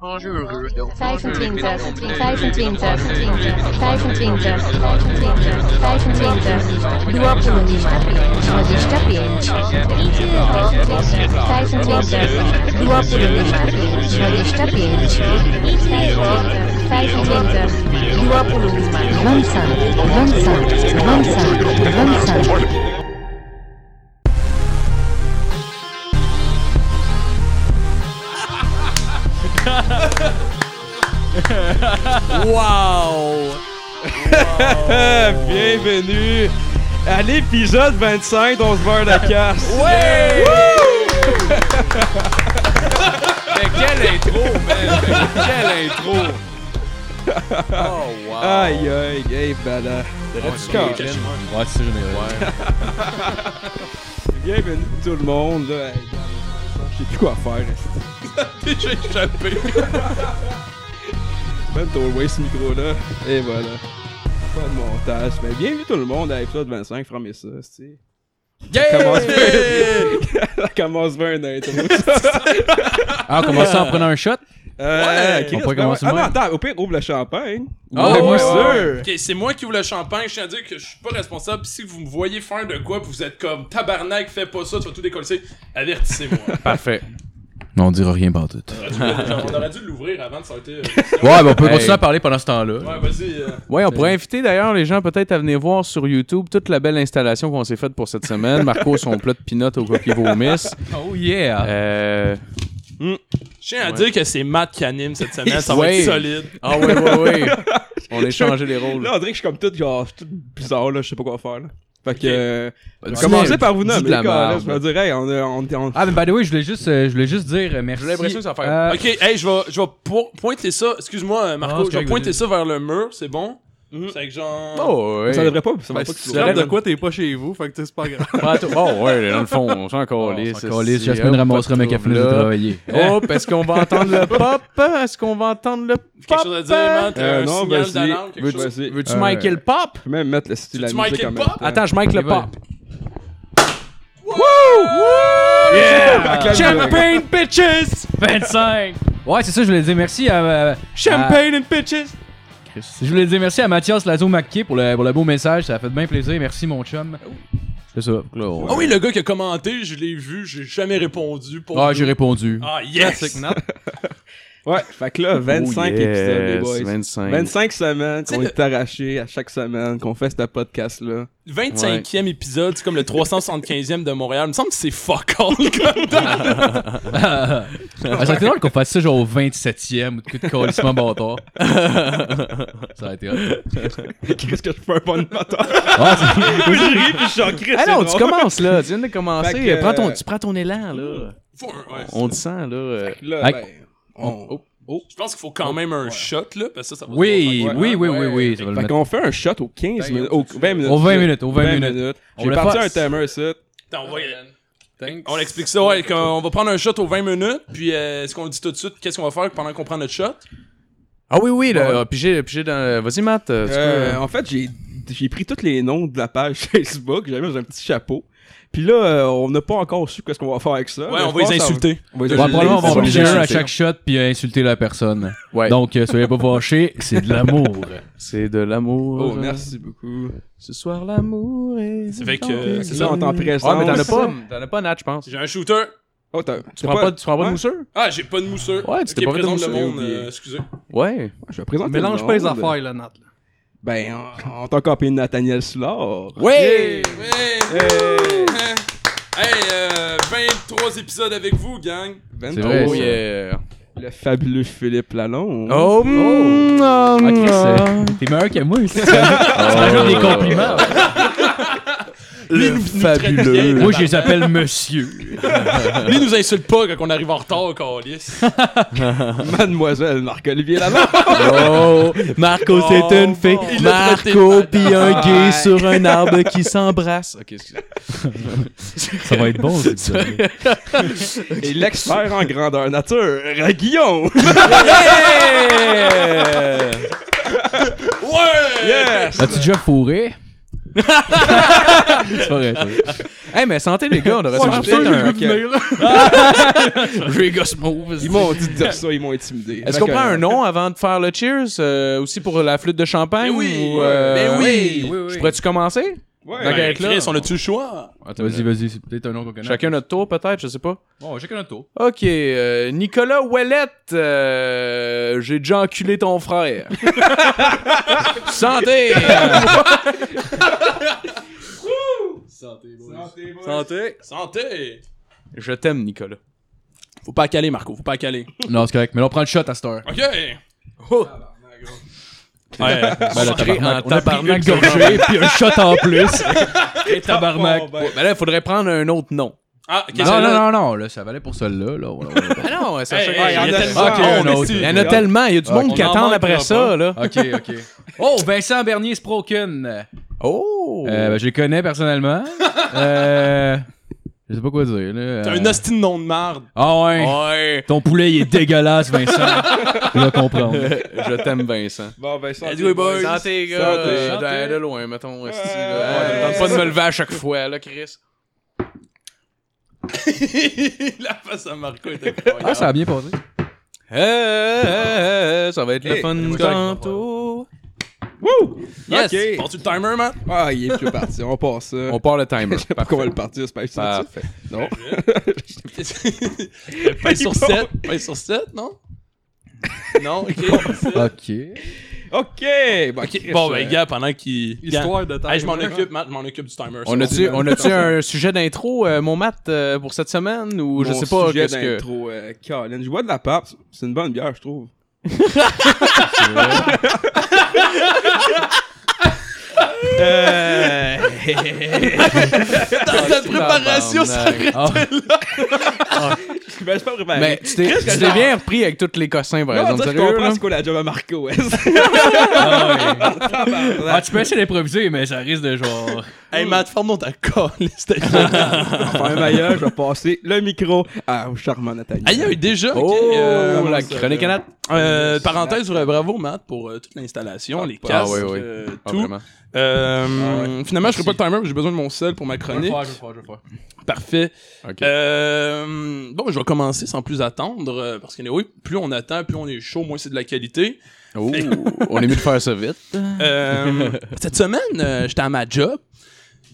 25, 25, 25, 25, 25, duopolo lista 25, 25, duopolo lista 25, 25, duopolo lista avanzante, avanzante, avanzante, avanzante. Wow! Bienvenue à l'épisode 25 d'On se beurre la casse. Ouais! Mais quelle intro, man! Quelle intro! Oh, wow! Aïe aïe, hey, bala. Ouais, c'est. Bienvenue tout le monde. Là. Je sais plus quoi faire. esti. Déjà échappé. Même ton waste ce micro là. Et voilà. Pas de montage. Mais bienvenue tout le monde à l'épisode 25, fermez ça, c'est. Commence bien. Ça commence bien un intro. Ah, on commence ça en prenant un shot? Euh, Ouais. Chris, On pourrait ben commencer Ah, non, attends, au pire, ouvre le champagne. Ah, Ouais, ouais, sûr. Ok, c'est moi qui ouvre le champagne. Je tiens à dire que je suis pas responsable. Si vous me voyez faire de quoi, vous êtes comme tabarnak, fais pas ça, tu vas tout décoller. Avertissez-moi. Parfait. Non, on dira rien par tout. On aurait dû l'ouvrir avant, été. euh, Ouais, ben on peut Hey. continuer à parler pendant ce temps-là. Ouais, vas-y. euh. Ouais, on pourrait inviter d'ailleurs les gens peut-être à venir voir sur YouTube toute la belle installation qu'on s'est faite pour cette semaine. Marco, son plat de peanut au coquille vomisse. Oh yeah! Euh... Je tiens à dire que c'est Matt qui anime cette semaine. Ça va être solide. Ah ouais, ouais, ouais. On a changé les rôles. Là, on dirait que je suis comme tout, genre, tout bizarre, là, je sais pas quoi faire, là. Fait que, euh, par vous nommer, là, je me dirais, hey, on, est- on, on, Ah, mais by the way, je voulais juste, euh, je voulais juste dire euh, merci. J'ai l'impression que ça va faire- Euh, Ok, hey, je vais, je vais po- pointer ça. Excuse-moi, euh, Ah, Marco. c'est je vais correct, pointer vas-y. ça vers le mur, c'est bon? Mhm. C'est que genre. Oh, ouais. ça devrait pas, ça va Ben, pas que tu de quoi, t'es pas chez vous, fait que c'est pas grave. Oh, ouais, dans le fond, on s'en calisse. on s'en calisse, Jasmine ramassera pas mes de travailler. Oh, est-ce qu'on va entendre le pop? Est-ce qu'on va entendre le Quelque pop? chose à dire, Matt? Euh, un non, vas-y. d'alarme, quelque Veux-tu- Euh, Michael Pop? Je peux même mettre le style de la Tu musique Michael en même. Attends, je mic le pop. Yeah! Champagne bitches! 25! Ouais, c'est ça, je voulais dire merci à. euh, Champagne and bitches! Chris. Je voulais dire merci à Mathias Lazo-Macquier pour le, pour le beau message, ça a fait bien plaisir. Merci, mon chum. C'est ça. Ah oui, le gars qui a commenté, je l'ai vu, j'ai jamais répondu. Pour Ah, j'ai répondu. Ah, yes! Ouais, fait que là, 25 Oh, yes, épisodes, les boys. 25. 25 semaines qu'on est arrachés à chaque semaine, qu'on fait ce podcast-là. 25e épisode, c'est comme le 375e de Montréal. Il me semble que c'est fuck all comme Ah, ça aurait été drôle qu'on fasse ça genre au 27ème ou de coup de calissement bâtard. ça aurait été. Qu'est-ce que je fais un bon matin? Ah, c'est- Moi, j'ai ri, puis je suis en crise. Ah non, tu commences là, tu viens de commencer. Que, Prends ton, euh, tu prends ton élan là. Faut ouais. On te sent là. euh. Là, Hey. ben, on... Je pense qu'il faut quand même un shot, là, parce que ça, ça va Oui, faire. oui, oui, oui, oui. ça le Fait qu'on fait un shot aux 15 minutes, aux 20 minutes. Aux 20 là. minutes, aux 20 minutes. On J'ai parti un timer ici. Attends, on va, on explique ça, ouais, qu'on va prendre un shot aux 20 minutes, puis euh, est-ce qu'on le dit tout de suite, qu'est-ce qu'on va faire pendant qu'on prend notre shot? Ah oui, oui, là. Ouais. Pigé, pigé dans. Vas-y, Matt. euh, Euh, peux- en fait, j'ai j'ai pris tous les noms de la page Facebook, j'avais mis dans un petit chapeau. Puis là, euh, on n'a pas encore su qu'est-ce qu'on va faire avec ça. Ouais, on va les insulter. On va les Ouais, probablement, on va piger un à chaque shot puis insulter la personne. Ouais. Donc, euh, soyez pas fâchés, c'est de l'amour. C'est de l'amour. Oh, merci beaucoup. Ce soir, l'amour est. C'est fait que- C'est ça, on t'en présence. Ah, mais t'en as pas. T'en as pas, Nat, je pense. J'ai un shooter. Oh, t'as- Tu prends pas, tu prends pas de Ouais. mousseur? Ah, j'ai pas de mousseur. Ouais, tu t'es pas de le monde, euh, excusez. Ouais. Je vais présenter Mélange le pas les monde. affaires, là, Nat. là. Ben, on, on t'a encore payé Nathaniel Soulard. Ouais! Ouais! Hey, euh, 23 épisodes avec vous, gang. C'est vrai, Oh ça. yeah. Le fabuleux Philippe Lalonde. Oh! Ah, Chris, ah. euh, t'es meilleur que moi ici. Tu rajoutes des compliments. Le fabuleux. Moi, je les appelle monsieur. Lui, il nous insulte pas quand on arrive en retard, Calis. Mademoiselle Marc-Olivier Lalonde. Oh, Marco, c'est une fille. L'a traité Marco, pis un gay sur un arbre qui s'embrasse. Ok, excusez. Ça va être bon, c'est ça. Et l'expert en grandeur nature, Guillaume. Ouais! Yes! As-tu déjà fourré? C'est pas vrai. Hey, mais santé, les gars, on devrait Ouais, peut-être un... Ils m'ont dit de dire ça, ils m'ont intimidé. Est-ce qu'on prend un nom avant de faire le cheers? euh, aussi pour la flûte de champagne? Oui, ou, euh, ben oui. oui, oui. Je pourrais-tu commencer? Ouais. Ben, là. Chris, on a-tu le choix? Vas-y, vas-y, c'est peut-être un nom qu'on connaît. Chacun notre tour, peut-être, je sais pas. Bon, chacun notre tour. Ok, euh, Nicolas Ouellette, euh, j'ai déjà enculé ton frère. Santé! Santé. Santé. je t'aime, Nicolas. Faut pas caler, Marco, faut pas caler. Non, c'est correct. Mais là, on prend le shot à cette heure. OK. Ouais. Ben Entré en tabarnak. On a pris tabarnak une gorgée, puis un shot en plus. Et tabarnak. Bon, ben, Ouais, ben là, il faudrait prendre un autre nom. Ah, OK, Non, c'est non, non, non, là, ça valait pour celle-là, là. Voilà, voilà. Ah non, ça Hey, il y y a a tellement Ok, de un monde autre. ici. Il y en a tellement, il y a du monde On qui en attend après ça, là. Ok, ok. Oh, Vincent Bernier Sproken. Oh! Euh, ben, je les connais personnellement. euh, je sais pas quoi dire, là. T'as Euh, un hostie de nom de marde. Ah ouais. Ouais! Ton poulet, il est dégueulasse, Vincent. Je vais comprendre. je t'aime, Vincent. Bon, ben, santé, go, boys. Santé, gars! Santé. Euh, Santé. De, loin, mettons. ouais, Tente ouais. pas de me lever à chaque fois, là, Chris. La face à Marco est incroyable. Ah, ça a bien passé. Eh, ça va être le Hey, fun c'est tantôt. Wouh! Yes! Ok. Passes-tu le timer, man? Ah, il est plus parti. On passe ça. On part le timer. Je sais pas comment le partir, c'est pas ça. Parfait. Non. Pèse sur 7. Pèse sur 7, non? Non, ok. Ok. Ok! Bon, Chris, Bon, euh, ben, gars, pendant qu'il. Histoire de Hey, je m'en occupe, Matt, je m'en occupe du timer. On a-tu, va. on a-tu un sujet d'intro, euh, mon Matt, euh, pour cette semaine? Ou je mon sais pas, sujet qu'est-ce que... d'intro, euh, Colin. Je bois de la pape. C'est une bonne bière, je trouve. euh... Dans ta préparation, ça Tabarnak. ben, je suis pas préparé. Mais tu t'es, tu t'es bien repris avec tous les cossins, par exemple. je Sérieux, comprends là? c'est quoi la job à Marco. ouais. Ah, tu peux essayer d'improviser, mais ça risque de genre. Hey, Matt, ferme ta de Pour un meilleur, je vais passer le micro à au charmant Nathalie. Aïe, aïe, déjà. ok, Oh, euh, la chronique là? à Nat. Euh, parenthèse, bravo Matt pour euh, toute l'installation, les Ah, casques, oui, oui. euh, Ah, tout. vraiment. Euh, Finalement, je ferai pas le timer, j'ai besoin de mon sel pour ma Je vais chronique. faire, je vais faire, je vais le faire. Parfait. Ok. Euh, bon, je vais commencer sans plus attendre, euh, parce que oui, plus on attend, plus on est chaud, moins c'est de la qualité. Oh, on est mieux de faire ça vite. Euh, cette semaine, j'étais à ma job,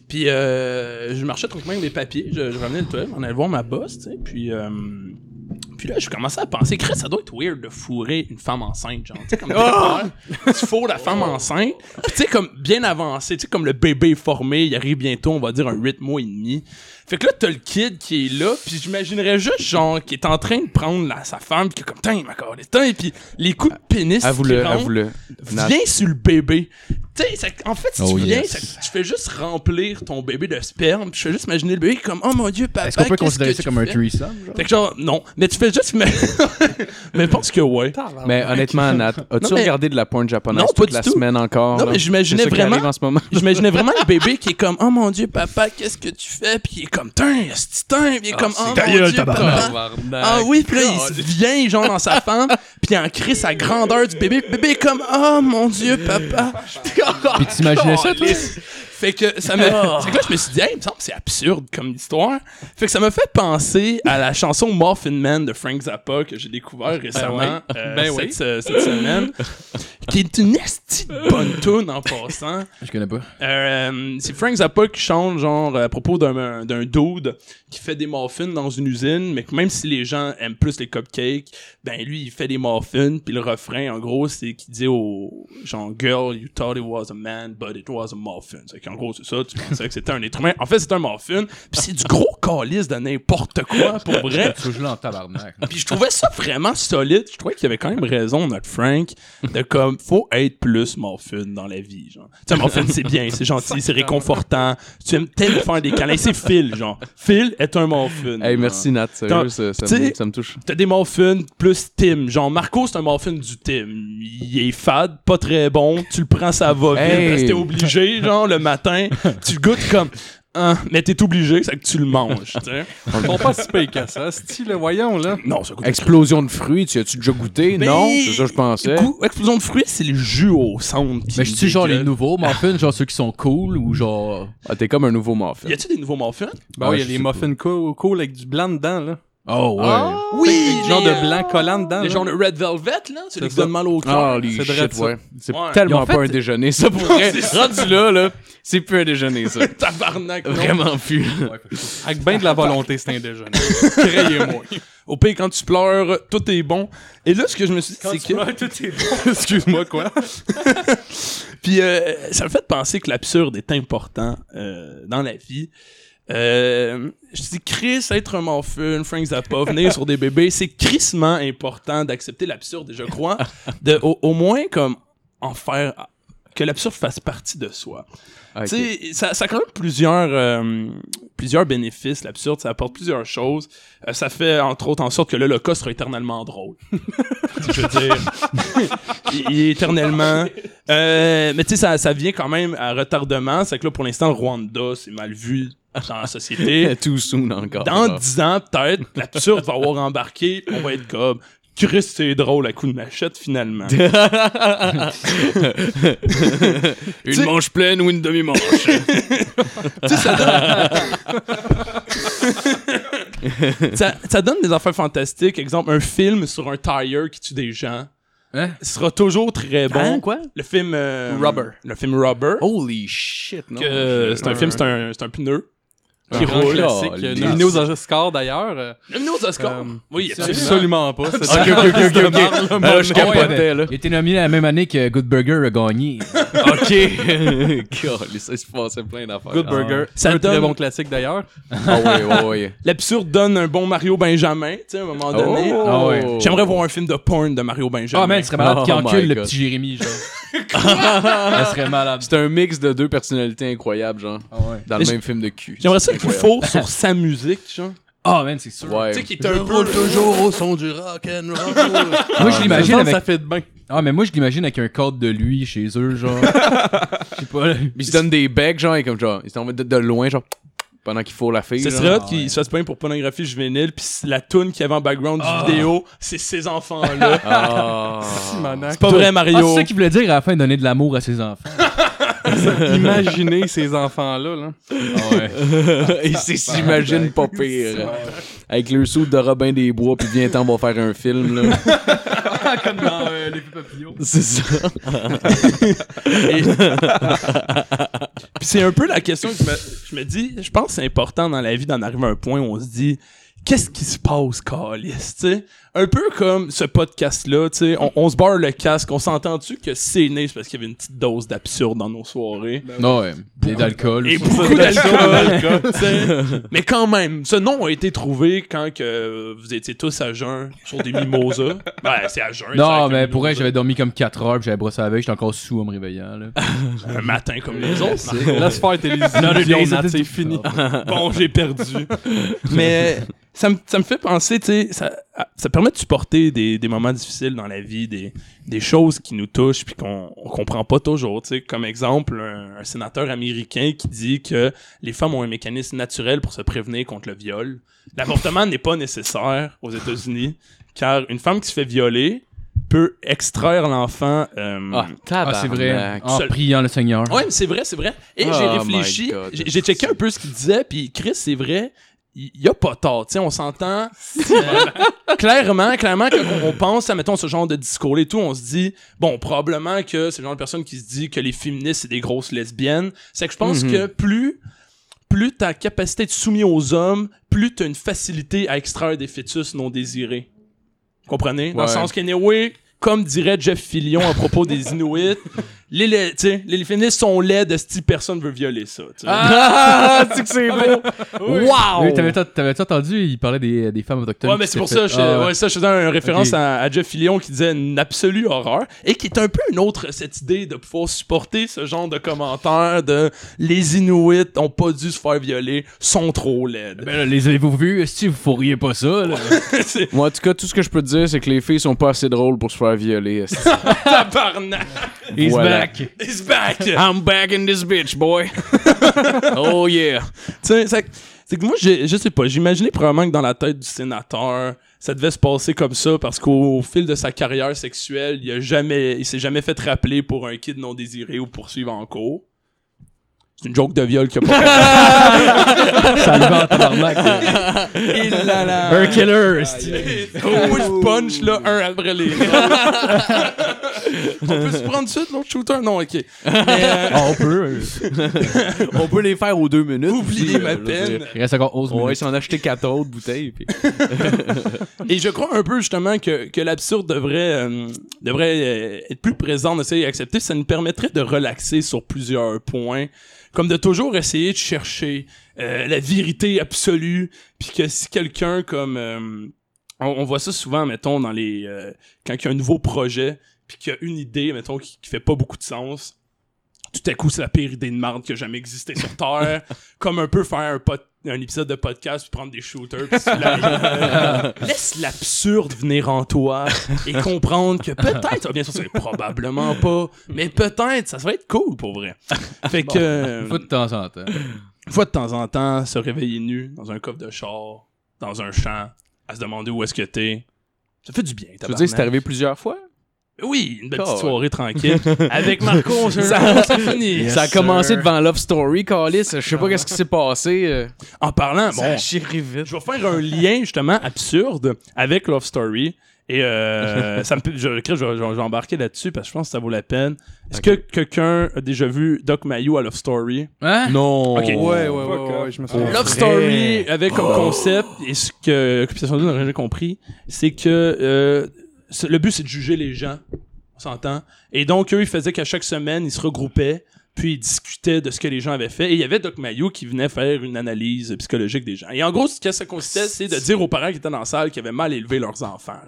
puis euh, je marchais tranquillement avec les papiers, je, je revenais le toilette, on allait voir ma boss, tu sais, puis... Puis là, je commençais à penser, Chris, ça doit être weird de fourrer une femme enceinte, genre, tu sais, comme pères, tu fourres la femme enceinte, puis tu sais, comme bien avancé, tu sais, comme le bébé formé, il arrive bientôt, on va dire, un 8 mois et demi. Fait que là, t'as le kid qui est là, puis j'imaginerais juste, genre, qui est en train de prendre la- sa femme, puis qui est comme, tiens, ma corde, tiens, puis les coups de pénis Avoue-le, viens sur le bébé. Tu sais, ça- en fait, si Oh, tu viens, yes. ça- tu fais juste remplir ton bébé de sperme, puis je fais juste imaginer le bébé comme, oh mon dieu, papa, Est-ce qu'on peut considérer ça comme un threesome? genre? Fait que genre, non. Mais tu fais juste. Mais, mais pense que ouais. Mais honnêtement, Nat, as-tu mais- regardé de la porn japonaise Non, toute la tout. semaine encore? Non, là? mais j'imaginais vraiment- arrive en ce moment. J'imaginais vraiment le bébé qui est comme, oh mon dieu, papa, qu'est-ce que tu fais? Puis il est comme, tiens, tiens, puis il est comme, oh mon dieu. Ah oui, puis là, il vient, genre, dans sa femme, puis il en crie sa grandeur du bébé. Le bébé est comme, oh mon dieu, papa. Puis t'imaginais ça, toi? Fait que ça me. C'est que là, je me suis dit, hey, il me semble que c'est absurde comme histoire. Fait que ça m'a fait penser à la chanson Morphin Man de Frank Zappa que j'ai découvert récemment euh, Ben cette, oui. ce- cette semaine. qui est une esti de bonne tune en passant. Je connais pas. Euh, c'est Frank Zappa qui chante genre à propos d'un d'un dude qui fait des muffins dans une usine, mais que même si les gens aiment plus les cupcakes, ben lui il fait des muffins, puis le refrain en gros c'est qu'il dit au genre girl you thought it was a man but it was a muffin. Qu'en gros c'est ça, tu pensais que c'était un être humain. En fait c'est un muffin, puis c'est du gros calice de n'importe quoi pour vrai. Tu joues en tabarnak. Puis je trouvais ça vraiment solide. Je trouvais qu'il avait quand même raison, notre Frank, de comme, faut être plus muffin dans la vie, genre. Tu sais, muffin, c'est bien, c'est gentil, c'est réconfortant. Tu aimes tellement faire des câlins. C'est Phil, genre. Phil est un muffin. Hey, genre. merci Nat, sérieux, ça, ça me, ça me touche. T'as des muffins plus Tim. Genre, Marco, c'est un muffin du Tim. Il est fade, pas très bon. Tu le prends, ça va vite Hey. parce que t'es obligé, genre, le matin. Tu goûtes comme. Hein, mais t'es obligé, c'est que tu le manges. Ils sont pas si payés que ça. Style, voyons, là. Non, ça coûte Explosion de fruits, tu as-tu déjà goûté? Mais- Non, c'est ça que je pensais. Goût- explosion de fruits, c'est le jus au centre. Mais je suis genre les nouveaux muffins, genre ceux qui sont cool ou genre. Ah, t'es comme un nouveau muffin. Y a-tu des nouveaux muffins? Ben Ah, oui, il y a les muffins cool, cool avec du blanc dedans, là. Oh ouais. Oui! Avec du genre de blanc collant dedans. Les genres de Red Velvet, là, c'est qui ça. donnent mal au cœur. Ah, les C'est shit, ouais. C'est Ouais. tellement fait- pas un déjeuner, ça, pour vrai. Rendu là, là, c'est plus un déjeuner, ça. Tabarnak. Vraiment plus. Avec bien de la volonté, c'est un déjeuner. Créez-moi. Au pire, quand tu pleures, tout est bon. Et là, ce que je me suis dit, c'est que... tout est bon. Excuse-moi, quoi? Puis euh, ça me fait penser que l'absurde est important euh, dans la vie. Euh, je dis Chris, être un Frank Zappa, venir sur des bébés, c'est crissement important d'accepter l'absurde, et je crois, de au, au moins comme en faire que l'absurde fasse partie de soi. Sais, ça, ça a quand même plusieurs, euh, plusieurs bénéfices, l'absurde, ça apporte plusieurs choses. Euh, ça fait, entre autres, en sorte que l'Holocauste sera éternellement drôle. je veux dire, il, il est éternellement... Euh, mais tu sais, ça, ça vient quand même à retardement. C'est que là, pour l'instant, le Rwanda, c'est mal vu dans la société. Too soon encore. Dans. 10 ans, peut-être, l'absurde va avoir embarqué, on va être comme... Chris, c'est drôle à coup de machette, finalement. Une manche pleine ou une demi-manche. ça, ça donne des affaires fantastiques. Exemple, un film sur un tire qui tue des gens. Hein? Ce sera toujours très bon. Hein, quoi? Le film euh, Rubber. Le film Rubber. Holy shit, non. que c'est un un- film, c'est un, c'est un pneu. Qui roule. Nominé aux Oscars, d'ailleurs. Nominé aux Oscars. Euh, oui, c'est absolument. Absolument pas. C'est Ok, ok, ok, ok, ok. Alors, je Ah ouais, capotais, là. Il était nominé la même année que Good Burger a gagné. Ok. God, ça se passait plein d'affaires. Good Burger. Ça un très bon classique, d'ailleurs. Ah ouais, ouais, ouais. L'absurde donne un bon Mario Benjamin, tu sais, à un moment donné. Oh. Ah. J'aimerais voir un film de porn de Mario Benjamin. Ah, man, il serait malade Oh qu'il my encule le petit Jérémy, genre. Ça serait malade. C'est un mix de deux personnalités incroyables, genre. Ah ouais. Dans Mais le même film de cul. J'aimerais ça C'est qu'il incroyable. faut sur sa musique, genre. Ah, man, c'est sûr. Ouais. Tu sais, qui est un peu... toujours au son du rock and roll. Moi, je l'imagine Ça, avec. Ça fait de bien. Ah, mais moi, je l'imagine avec un cadre de lui chez eux, genre. Je sais pas. là. Il se donne des becs, genre, et comme genre, il s'en va de, de loin, genre, pendant qu'il faut la fille. Ce genre. serait hot Ah, qu'il se fasse plaindre pour pornographie juvénile, puis la toune qu'il y avait en background du vidéo, c'est ces enfants-là. Ah. Simonac. C'est pas vrai, Ah, Mario. c'est ça qu'il voulait dire à la fin, donner de l'amour à ses enfants. Imaginez ces enfants-là. Là. Ouais. Et c'est s'imagine pas pire. Avec le sou de Robin des Bois, puis viens on va faire un film, là. Comme dans euh, Les Papillons. C'est ça. Puis c'est un peu la question que je me, je me dis, je pense que c'est important dans la vie d'en arriver à un point où on se dit, qu'est-ce qui se passe, Calis, tu sais? Un peu comme ce podcast-là, tu sais, on, on se barre le casque, on s'entend-tu que c'est né, c'est parce qu'il y avait une petite dose d'absurde dans nos soirées? Non, ouais. Et d'alcool. Et beaucoup d'alcool, tu sais. Mais quand même, ce nom a été trouvé quand que vous étiez tous à jeun sur des mimosas. Ben, c'est à jeun. Non, mais pour vrai, j'avais dormi comme 4 heures, puis j'avais brossé la veille, j'étais encore sous en me réveillant, là. un matin comme les autres. Laisse faire tes c'est fini. bon, j'ai perdu. Mais ça me, ça me fait penser, tu sais, ça, ça permet de supporter des, des moments difficiles dans la vie, des, des choses qui nous touchent puis qu'on on comprend pas toujours. Tu sais, comme exemple, un, un sénateur américain qui dit que les femmes ont un mécanisme naturel pour se prévenir contre le viol. L'avortement n'est pas nécessaire aux États-Unis car une femme qui se fait violer peut extraire l'enfant. euh, Ah, Ah, c'est vrai. En Seul- priant le Seigneur. Ouais, mais c'est vrai, c'est vrai. Et Oh j'ai my réfléchi, j'ai checké un peu ce qu'il disait, puis Chris, c'est vrai, il y, a pas tort, tu sais, on s'entend. euh, clairement, clairement, quand on, pense à, mettons, ce genre de discours et tout, on se dit, bon, probablement que c'est le genre de personne qui se dit que les féministes, c'est des grosses lesbiennes. C'est que je pense Mhm. que plus plus ta capacité de soumis aux hommes, plus t'as une facilité à extraire des fœtus non désirés. Comprenez? Dans le sens qu'anyway, comme dirait Jeff Fillion à propos des Inuits, les, les, féministes sont laides de style personne veut violer ça. tu sais. Ah, c'est que c'est beau. Wow. Oui, t'avais t'avais entendu, il parlait des, des femmes autochtones. Ouais, qui mais c'est pour fait- ça, je, Ah, ouais. ouais, ça, je faisais une référence à, à Jeff Fillion qui disait une absolue horreur et qui est un peu une autre, cette idée de pouvoir supporter ce genre de commentaires de les Inuits ont pas dû se faire violer, sont trop laides. Ben là, les avez-vous vus? Si vous fourriez pas ça, là? Moi, en tout cas, tout ce que je peux te dire, c'est que les filles sont pas assez drôles pour se faire violer. tabarnak! Voilà. Back. He's back! I'm back in this bitch, boy. oh yeah. Tu sais, c'est que moi, j'ai- je sais pas, j'imaginais probablement que dans la tête du sénateur, ça devait se passer comme ça parce qu'au au fil de sa carrière sexuelle, il a jamais, il s'est jamais fait rappeler pour un kid non désiré ou poursuivre en cours. C'est une joke de viol qui a pas Ça le va en tabarnak. Il l'a là. Un killer. Oh, je punch là, un après les autres. On peut se prendre suite l'autre shooter? Non, ok. Mais, euh, Ah, on peut. On peut les faire aux deux minutes. oubliez ma euh, veux peine. dire. Il reste encore 11 On va minutes. s'en acheter quatre autres bouteilles. puis- Et je crois un peu justement que, que l'absurde devrait, euh, devrait euh, être plus présent, d'essayer d'accepter. Ça nous permettrait de relaxer sur plusieurs points. Comme de toujours essayer de chercher euh, la vérité absolue. Puis que si quelqu'un comme... euh, on, on voit ça souvent, mettons, dans les... euh, quand il y a un nouveau projet, puis qu'il y a une idée, mettons, qui, qui fait pas beaucoup de sens. Tout à coup, c'est la pire idée de marde qui a jamais existé sur Terre. comme un peu faire un, épisode de podcast puis prendre des shooters. puis la- Laisse l'absurde venir en toi et comprendre que peut-être, ça va bien sûr, c'est probablement pas, mais peut-être, ça va être cool pour vrai. Fait que, euh, Faut de temps en temps. une fois de temps en temps, se réveiller nu dans un coffre de char, dans un champ, à se demander où est-ce que t'es. Ça fait du bien, Tu veux dire, c'est arrivé plusieurs fois? Oui, une belle petite Oh. soirée tranquille. Avec Marco, c'est Ça- c'est fini. ça a commencé devant Love Story, Calis. Je sais pas qu'est-ce qui s'est passé. euh. En parlant, Ça bon, vite. je vais faire un lien justement absurde avec Love Story. Et euh, ça me, je, je, je, je vais embarquer là-dessus parce que je pense que ça vaut la peine. Est-ce que quelqu'un a déjà vu Doc Mayou à Love Story? Hein? Non. Ok. Ouais, ouais, ouais, off. ouais, je me souviens. Love Story avec comme concept, et ce que Occupation Double n'a jamais compris, c'est que euh, le but c'est de juger les gens, on s'entend. Et donc eux, ils faisaient qu'à chaque semaine, ils se regroupaient, puis ils discutaient de ce que les gens avaient fait. Et il y avait Doc Mayou qui venait faire une analyse psychologique des gens. Et en gros, ce que ça consistait, c'est de dire aux parents qui étaient dans la salle qu'ils avaient mal élevé leurs enfants.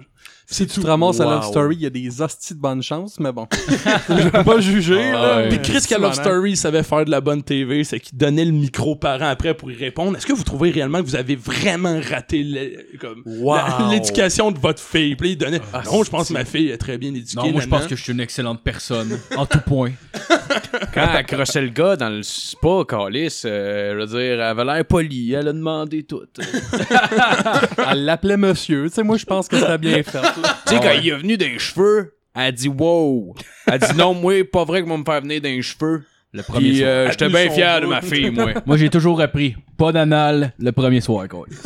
Si tu te ramasses à Love. Story, il y a des hosties de bonne chance, mais bon. Je vais pas juger, là. ouais. Puis Chris qu'à Love Story il savait faire de la bonne TV, c'est qu'il donnait le micro aux parents après pour y répondre. Est-ce que vous trouvez réellement que vous avez vraiment raté le- comme Wow. la- l'éducation de votre fille? Puis là, il donnait. Ah, non, je pense que ma fille est très bien éduquée. Non, moi, je pense que je suis une excellente personne. En tout point. Quand elle crossait le gars dans le spa, Calis, euh, je veux dire, elle avait l'air polie. Elle a demandé tout. Elle l'appelait monsieur. Tu sais, moi, je pense que c'était bien fait. Là. sais, quand il est venu d'un cheveux, elle a dit wow. Elle a dit non, moi, pas vrai que moi me faire venir d'un cheveux. Le premier Puis soir. euh, j'étais bien fier de ma fille, moi. Moi, j'ai toujours appris. Pas d'anal le premier soir, quoi.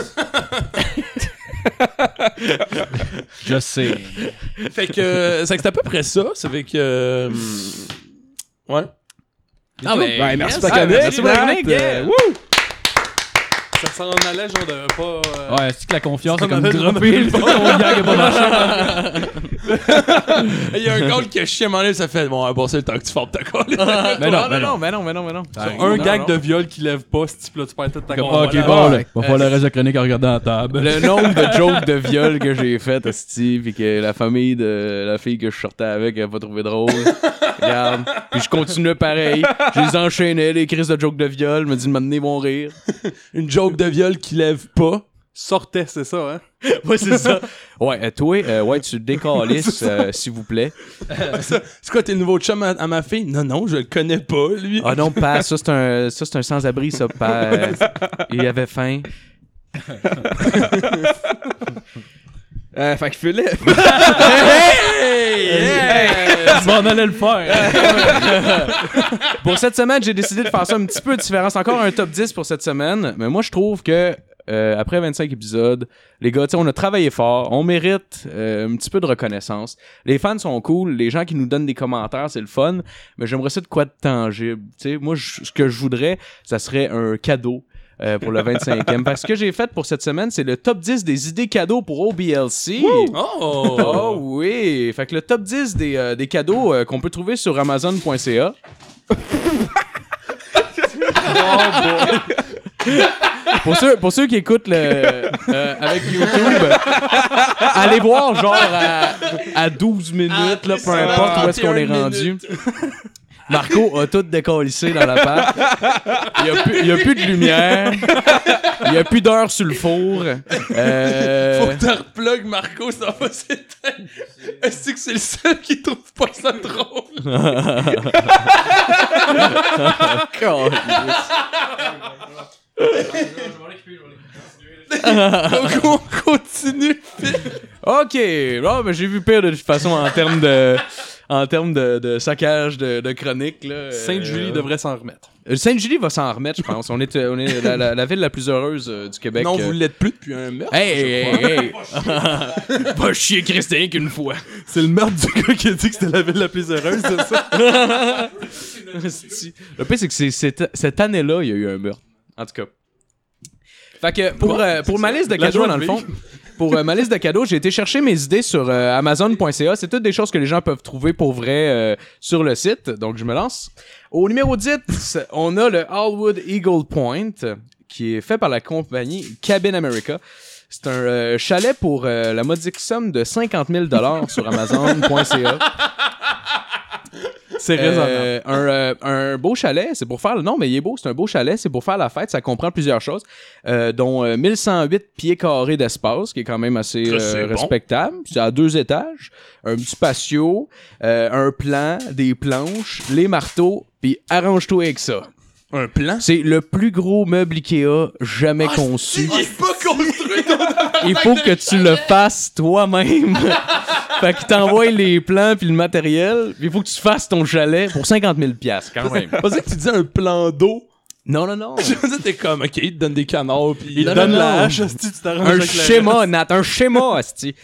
Je sais. Fait que euh, c'est que c'est à peu près ça. Ça fait que. euh, ouais. Ah, mais Ben, merci yes, ah, chronique, merci pour la Nat. chronique, yeah. Euh, Ça s'en allait, genre, de pas. euh, Ouais, c'est que la confiance est comme droppée. Le pas marché? Il y a un gars qui a chié à donné, ça fait bon, on va passer le temps que tu formes ta colle. Mais non, mais non, non. non, mais non, mais non, mais non. Un Non, gag non. de viol qui lève pas, ce type-là, tu perds toute ta Comme, confiance. ok, bon, là. Va falloir le reste de chronique en regardant la table. Le nombre de jokes de viol que j'ai fait, Asti, puis que la famille de la fille que je sortais avec elle a pas trouvé drôle. Regarde. Puis je continuais pareil. Je les enchaînais, les crises de jokes de viol. Me dis de m'amener mon rire. Une joke de viol qui lève pas. Sortait, c'est ça, hein? Ouais, c'est ça. Ouais, euh, toi, euh, ouais, tu décalisses, euh, s'il vous plaît. C'est quoi, t'es le nouveau chum à, à ma fille? Non, non, je le connais pas, lui. Ah non, pas, ça c'est un, ça c'est un sans-abri, ça, pas. Il avait faim. Euh, fait que Philippe. Je m'en allais le faire. Pour cette semaine, j'ai décidé de faire ça un petit peu différent. C'est encore un top 10 pour cette semaine. Mais moi, je trouve que euh, après 25 épisodes, les gars, on a travaillé fort. On mérite euh, un petit peu de reconnaissance. Les fans sont cool. Les gens qui nous donnent des commentaires, c'est le fun. Mais j'aimerais ça de quoi de tangible. Moi, ce que je voudrais, ça serait un cadeau. Euh, pour le 25e. Parce que ce que j'ai fait pour cette semaine, c'est le top 10 des idées cadeaux pour OBLC. Oh! Oh oui! Fait que le top 10 des, euh, des cadeaux euh, qu'on peut trouver sur Amazon.ca. pour, ceux, pour ceux qui écoutent le, euh, avec YouTube, allez voir genre à, à 12 minutes, là, peu importe où est-ce qu'on est 41 rendu. Marco a tout décollissé dans l'appart. Il y a plus, il y a plus de lumière. Il y a plus d'heure sur le four. Euh, Faut que tu replugues Marco, ça va s'éteindre. Est-ce que c'est le seul qui trouve pas ça drôle? Donc on continue. OK. Bon, ben, j'ai vu pire de toute façon en termes de en termes de, de saccage de, de chronique là. Sainte-Julie Euh, devrait s'en remettre. euh, Sainte-Julie va s'en remettre, je pense. On est, euh, on est la, la- la ville la plus heureuse euh, du Québec. Non, vous l'êtes plus depuis un meurtre. Hey, hey, hey! Va chier Christin qu'une fois. C'est le meurtre du gars qui a dit que c'était la ville la plus heureuse, c'est ça? Le pire, c'est que c'est- cette, cette année-là, il y a eu un meurtre. En tout cas. Fait que pour, euh, pour ma liste de cadeaux, joie dans le fond. Pour euh, ma liste de cadeaux, j'ai été chercher mes idées sur euh, Amazon.ca. C'est toutes des choses que les gens peuvent trouver pour vrai euh, sur le site. Donc, je me lance. Au numéro 10, on a le Allwood Eagle Point, qui est fait par la compagnie Cabin America. C'est un chalet pour la modique somme de 50 000 sur Amazon.ca. C'est raisonnable. Euh, un, euh, un beau chalet, c'est pour faire le non, mais il est beau, c'est un beau chalet, c'est pour faire la fête, ça comprend plusieurs choses, euh, dont euh, 1108 pieds carrés d'espace, qui est quand même assez Ça, euh, c'est bon. respectable. C'est à deux étages, un petit patio, euh, un plan, des planches, les marteaux, puis arrange-toi avec ça. Un plan? C'est le plus gros meuble Ikea jamais conçu. Il est pas construit Il faut que tu le fasses toi-même. fait qu'il t'envoie les plans puis le matériel. Puis il faut que tu fasses ton chalet pour 50 000 piastres, quand même. Pas que tu dis un plan d'eau. Non, non, non. Je dis, t'es comme, ok, il te donne des canards, puis Il non, donne la hache, tu t'arranges Un schéma, Nat, un schéma, asti.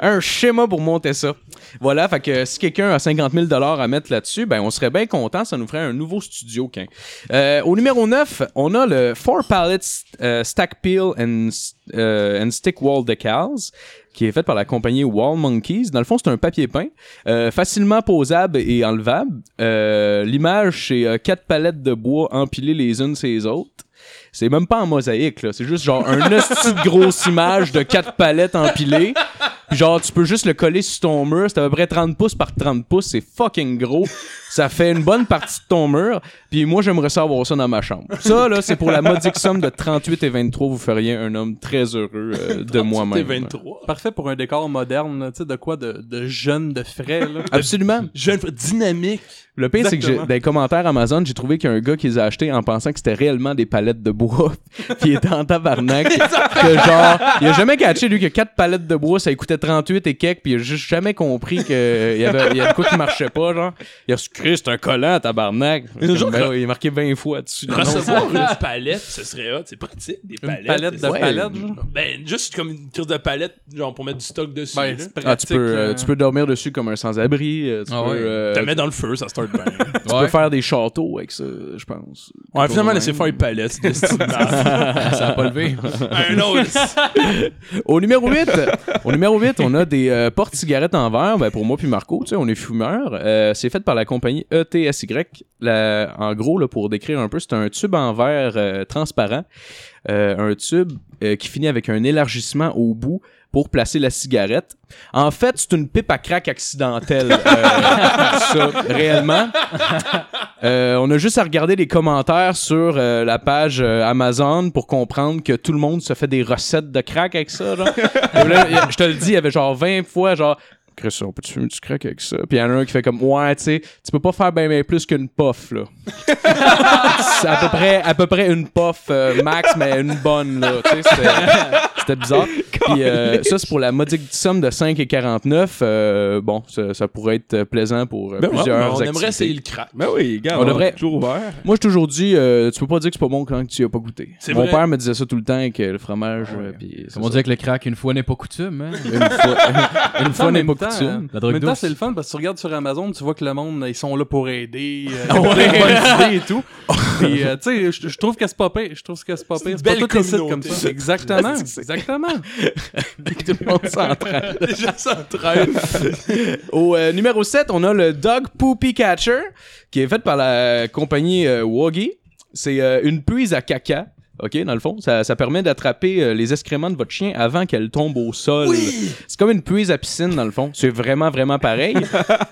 Un schéma pour monter ça. Voilà, fait que si quelqu'un a 50 000 à mettre là-dessus, ben on serait bien content, ça nous ferait un nouveau studio. qu'un. Euh, au numéro 9, on a le 4 Pallets euh, Stack Peel and, euh, and Stick Wall Decals qui est fait par la compagnie Wall Monkeys. Dans le fond, c'est un papier peint, euh, facilement posable et enlevable. Euh, L'image, c'est euh, quatre palettes de bois empilées les unes sur les autres. C'est même pas en mosaïque, là. C'est juste genre un hostie de grosse image de quatre palettes empilées. Puis genre, tu peux juste le coller sur ton mur. C'est à peu près 30 pouces par 30 pouces. C'est fucking gros. Ça fait une bonne partie de ton mur. Puis moi, j'aimerais ça avoir ça dans ma chambre. Ça, là, c'est pour la modique somme de 38 et 23. Vous feriez un homme très heureux euh, de moi-même. T'es 23. Parfait pour un décor moderne, tu sais, de quoi de, de jeune, de frais, là. Absolument. Jeune, dynamique. Le pire, c'est que dans les commentaires Amazon, j'ai trouvé qu'il y a un gars qui les a achetés en pensant que c'était réellement des palettes de bois. Puis il était en tabarnak. que genre, il a jamais catché, lui, que quatre palettes de bois, ça coûtait 38 et quelques. Puis il a juste jamais compris qu'il y avait, il y avait de quoi qui marchait pas, genre. Il a su, Christ, c'est un collant, tabarnak. Mais genre, Ben, il est marqué 20 fois dessus. Recevoir une palette, ce serait hot, c'est pratique, des Une palettes. palette de Ouais. palettes, genre. Ben, juste comme une crise de palette, genre pour mettre du stock dessus. Ben, Ah, tu peux, euh, là. tu peux dormir dessus comme un sans-abri. euh, Tu Ah peux, ouais. euh, la mets dans le feu, ça start bien. tu peux faire des châteaux avec ça, je pense. Ouais, finalement, Ouais. laissez faire une palette, de. Ça a pas levé. Un autre. Au numéro 8, au numéro 8, on a des euh, portes-cigarettes en verre. Ben, pour moi puis Marco, tu sais, on est fumeurs. Euh, c'est fait par la compagnie E ETSY. En gros, pour décrire un peu, c'est un tube en verre euh, transparent. Euh, un tube euh, qui finit avec un élargissement au bout pour placer la cigarette. En fait, c'est une pipe à crack accidentelle. ça, réellement. On a juste à regarder les commentaires sur la page Amazon pour comprendre que tout le monde se fait des recettes de crack avec ça. Je te le dis, il y avait genre 20 fois, genre, Chris, on peut-tu fumer du crack avec ça? Puis il y en a un qui fait comme, ouais, tu sais, tu peux pas faire bien ben plus qu'une puff, là. C'est à peu près, à peu près une puff euh, max, mais une bonne, là. Tu sais, c'était- bizarre. Puis euh, ça, c'est pour la modique somme de 5,49. Euh, bon, ça, ça pourrait être euh, plaisant pour euh, Ben ouais, plusieurs on aimerait essayer le crack. Ben oui, gars, On on, devrait- toujours ouvert. Moi, j'ai toujours dit, euh, tu peux pas dire que c'est pas bon quand tu y as pas goûté. C'est Mon vrai. père me disait ça tout le temps, que le fromage, puis c'est Comme on dit avec le crack, une fois n'est pas coutume. Hein? une fois, une fois En n'est pas temps, coutume. hein, La En drogue même temps, c'est le fun parce que tu regardes sur Amazon, tu vois que le monde, ils sont là pour aider, euh, Ah bonnes idées et tout. Puis, euh, tu sais, je- trouve que c'est pas pire. Je trouve que c'est pas pire. une C'est pas belle tous les sites comme ça. Exactement. Exactement. Tout le monde s'entraîne. Les gens s'entraînent. Au euh, numéro 7, on a le Dog Poopy Catcher, qui est fait par la compagnie euh, Woggy. C'est euh, une puise à caca OK, dans le fond. Ça, ça permet d'attraper euh, les excréments de votre chien avant qu'elle tombe au sol. C'est comme une puise à piscine, dans le fond. C'est vraiment, vraiment pareil.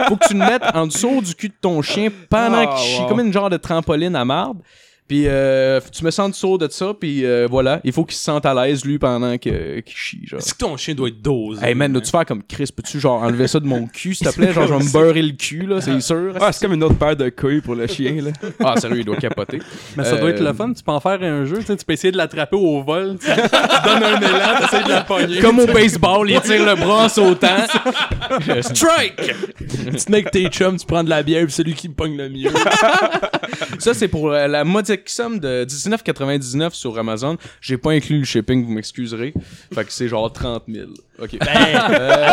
Faut que tu le mettes en dessous du cul de ton chien pendant Ah, qu'il chie, wow. comme une genre de trampoline à marbre. Puis euh, tu me sens en dessous de ça, puis euh, voilà. Il faut qu'il se sente à l'aise, lui, pendant que- qu'il chie, genre. Est-ce que ton chien doit être dosé? Hey man, dois-tu faire comme Chris? Peux-tu genre enlever ça de mon cul, s'il te plaît? Genre, je vais me beurrer le cul, là, c'est sûr. Ah, c'est comme une autre paire de couilles pour le chien, là. Ah, sérieux, il doit capoter. Mais ça doit être Euh, le fun. Tu peux en faire un jeu. Tu sais, tu peux essayer de l'attraper au vol. Tu tu donnes un élan, t'essayes de la pogner. Comme au baseball, il tire le bras en sautant. Strike! tu te mets avec tes chums, tu prends de la bière, puis celui qui me pogne le mieux. Ça, c'est pour euh, la modique somme de 19,99 sur Amazon. J'ai pas inclus le shipping, vous m'excuserez. Fait que c'est genre 30 000. OK. Euh,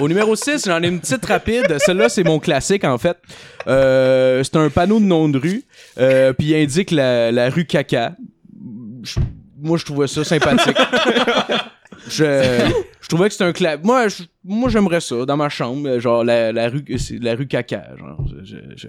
au numéro 6, j'en ai une petite rapide. Celle-là, c'est mon classique, en fait. Euh, c'est un panneau de nom de rue. Euh, Puis il indique la, la rue Caca. Moi, je trouvais ça sympathique. je, je trouvais que c'était un clap. Moi, je- moi j'aimerais ça dans ma chambre, genre la, la rue c'est la rue caca, genre. Je, je- je-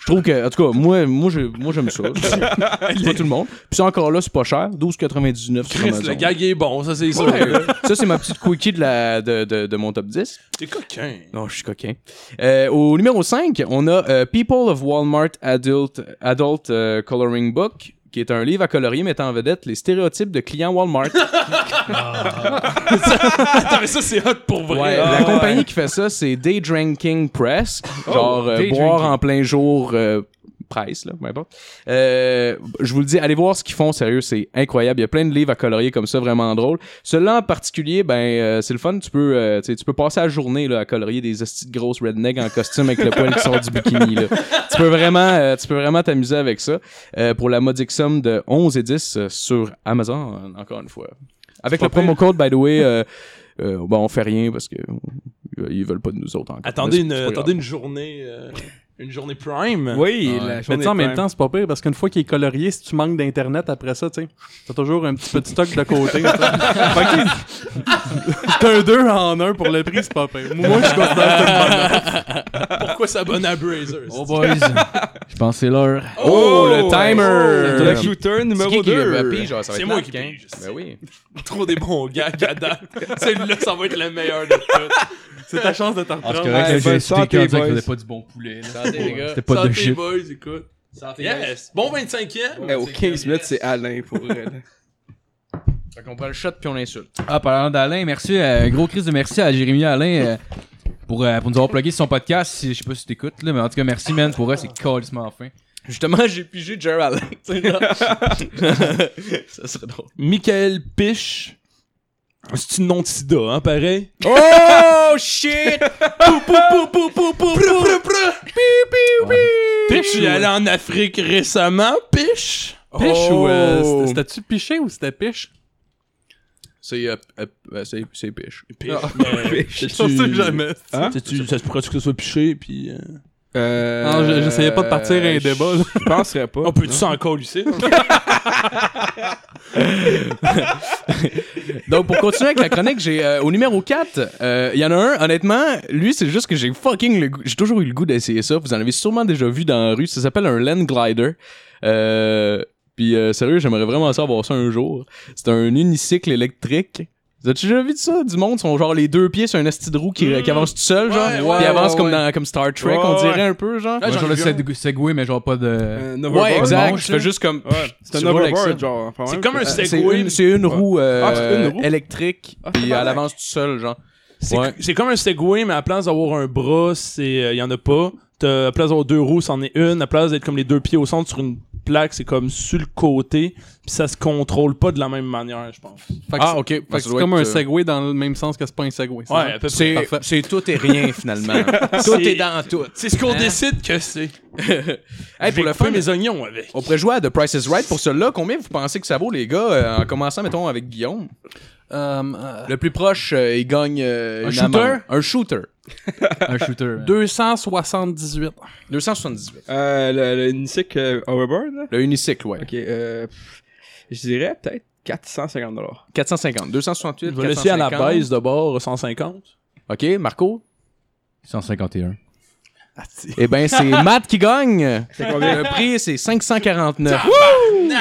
je trouve que en tout cas, moi moi je- moi j'aime ça. C'est pas tout le monde. Puis ça encore là, c'est pas cher, 12.99 sur Chris, Amazon. le gag est bon, ça c'est sûr. Ouais, ça c'est ma petite quickie de la de, de, de mon top 10. T'es coquin. Non, je suis coquin. Euh, au numéro 5, on a euh, People of Walmart Adult, Adult euh, Coloring Book, qui est un livre à colorier mettant en vedette les stéréotypes de clients Walmart. Attends, mais ça c'est hot pour vrai. Ouais, Ah, la ouais. compagnie qui fait ça, c'est Day Drinking Press. genre, euh, boire Drinking. en plein jour. euh, presse, là, peu importe. Euh, je vous le dis, allez voir ce qu'ils font, sérieux, c'est incroyable. Il y a plein de livres à colorier comme ça, vraiment drôle. Celui-là en particulier, ben, euh, c'est le fun. Tu peux, euh, tu peux passer la journée là, à colorier des hosties de grosses rednecks en costume avec le poil qui sort du bikini. Là. Tu peux vraiment, euh, tu peux vraiment t'amuser avec ça euh, pour la modique somme de 11 et 10 euh, sur Amazon, encore une fois. Avec le promo code, by the way, euh, euh, bon, on fait rien parce que euh, ils veulent pas de nous autres encore. Attendez une, attendez une journée, euh, une journée prime. Oui, Ouais. la Mais journée tu sais, en même temps, c'est pas pire parce qu'une fois qu'il est colorié, si tu manques d'internet après ça, tu sais, t'as toujours un petit petit stock de côté. que, c'est un 2 en 1 pour le prix, c'est pas pire. Moi, je considère que. Pourquoi s'abonner à Brazzers? Oh boys, je pense que c'est l'heure. Oh, le ouais. timer! Le shooter numéro C'est qui qui 2. le pige, genre, ça va C'est moi qui pige, Ben oui. Trop des bons à date. Celui-là, ça va être le meilleur de tous. C'est ta chance de t'en Ah, c'est reprendre. correct, j'ai expliqué boys. faisait pas du bon poulet. Santé, les gars. C'était pas de Santé, shit. boys, écoute. Yes! Bon 25e! Eh, au 15 minutes, c'est Alain pour vrai. là. Fait qu'on prend le shot puis on insulte. Ah, parlant d'Alain, merci, euh, un gros crise de merci à Jérémy Alain euh, pour, euh, pour nous avoir plugué sur son podcast. Si- Je sais pas si t'écoutes, là, mais en tout cas, merci, man. Pour eux, c'est calissement fin. Justement, j'ai pigé Jerry Allen. tu sais, genre. ça serait drôle. Michael Piche. C'est une nom de sida, hein, pareil? Oh shit! pou, pou, pou, pou, pou, pou, pou. Piche, je suis allé en Afrique récemment, Piche? Piche ou. euh, Oh. c'était- C'était-tu piché ou c'était piche? C'est euh, euh, euh, c'est c'est piche. Piche. Ah. mais Je sais-tu- sais jamais. Hein? Ça se pourrait que ce soit piché, puis. euh, Euh, Non, je- j'essayais pas de partir un débat. Je penserais pas. On peut-tu s'en colisser? Donc, pour continuer avec la chronique, j'ai euh, au numéro 4, il y en a un, honnêtement, lui, c'est juste que j'ai fucking le goût. J'ai toujours eu le goût d'essayer ça. Vous en avez sûrement déjà vu dans la rue. Ça s'appelle un Land Glider. Euh, Puis, euh, sérieux, j'aimerais vraiment ça avoir ça un jour. C'est un unicycle électrique. Vous avez déjà vu ça? Du monde sont genre les deux pieds sur un esti de roue qui, qui avance tout seul, genre. Ouais, puis ouais, avance ouais, comme, ouais. dans, comme Star Trek, Ouais, on dirait ouais. un peu, genre. Genre le seg- Segway, mais genre pas de. Un Ouais, exact. Tu fais juste comme. Ouais, c'est un overboard, genre. enfin, C'est comme un Euh, C'est Segway. une, c'est une roue, euh, Ah, c'est une roue? électrique, Ah, puis elle avance tout seul, genre. C'est Ouais. c'est comme un Segway, mais à la place d'avoir un bras, c'est il y en a pas. T'as- À la place d'avoir deux roues, c'en est une. À la place d'être comme les deux pieds au centre sur une plaque, c'est comme sur le côté. Puis ça se contrôle pas de la même manière, je pense. Fait que Ah, c'est- ok. c'est comme être, un euh, Segway dans le même sens que c'est pas un Segway. c'est Ouais. C'est, tout et rien, finalement. tout est dans tout. C'est ce qu'on Hein? décide que c'est. Hey, pour le fun, mes oignons avec. on pourrait jouer à The Price is Right. Pour celui-là, combien vous pensez que ça vaut, les gars, euh, en commençant, mettons, avec Guillaume? Euh, euh, Le plus proche, euh, il gagne euh, Un une shooter? amende. Un shooter. Un shooter. 278. 278. Euh, le, le unicycle euh, overboard, là? Le unicycle, ouais. Ok, euh, je dirais peut-être 450 dollars. 450. 268, Je vais laisser à la 450. baisse de bord 150. OK, Marco? 151. Asti. Eh ben, c'est Matt qui gagne. Le prix, c'est 549.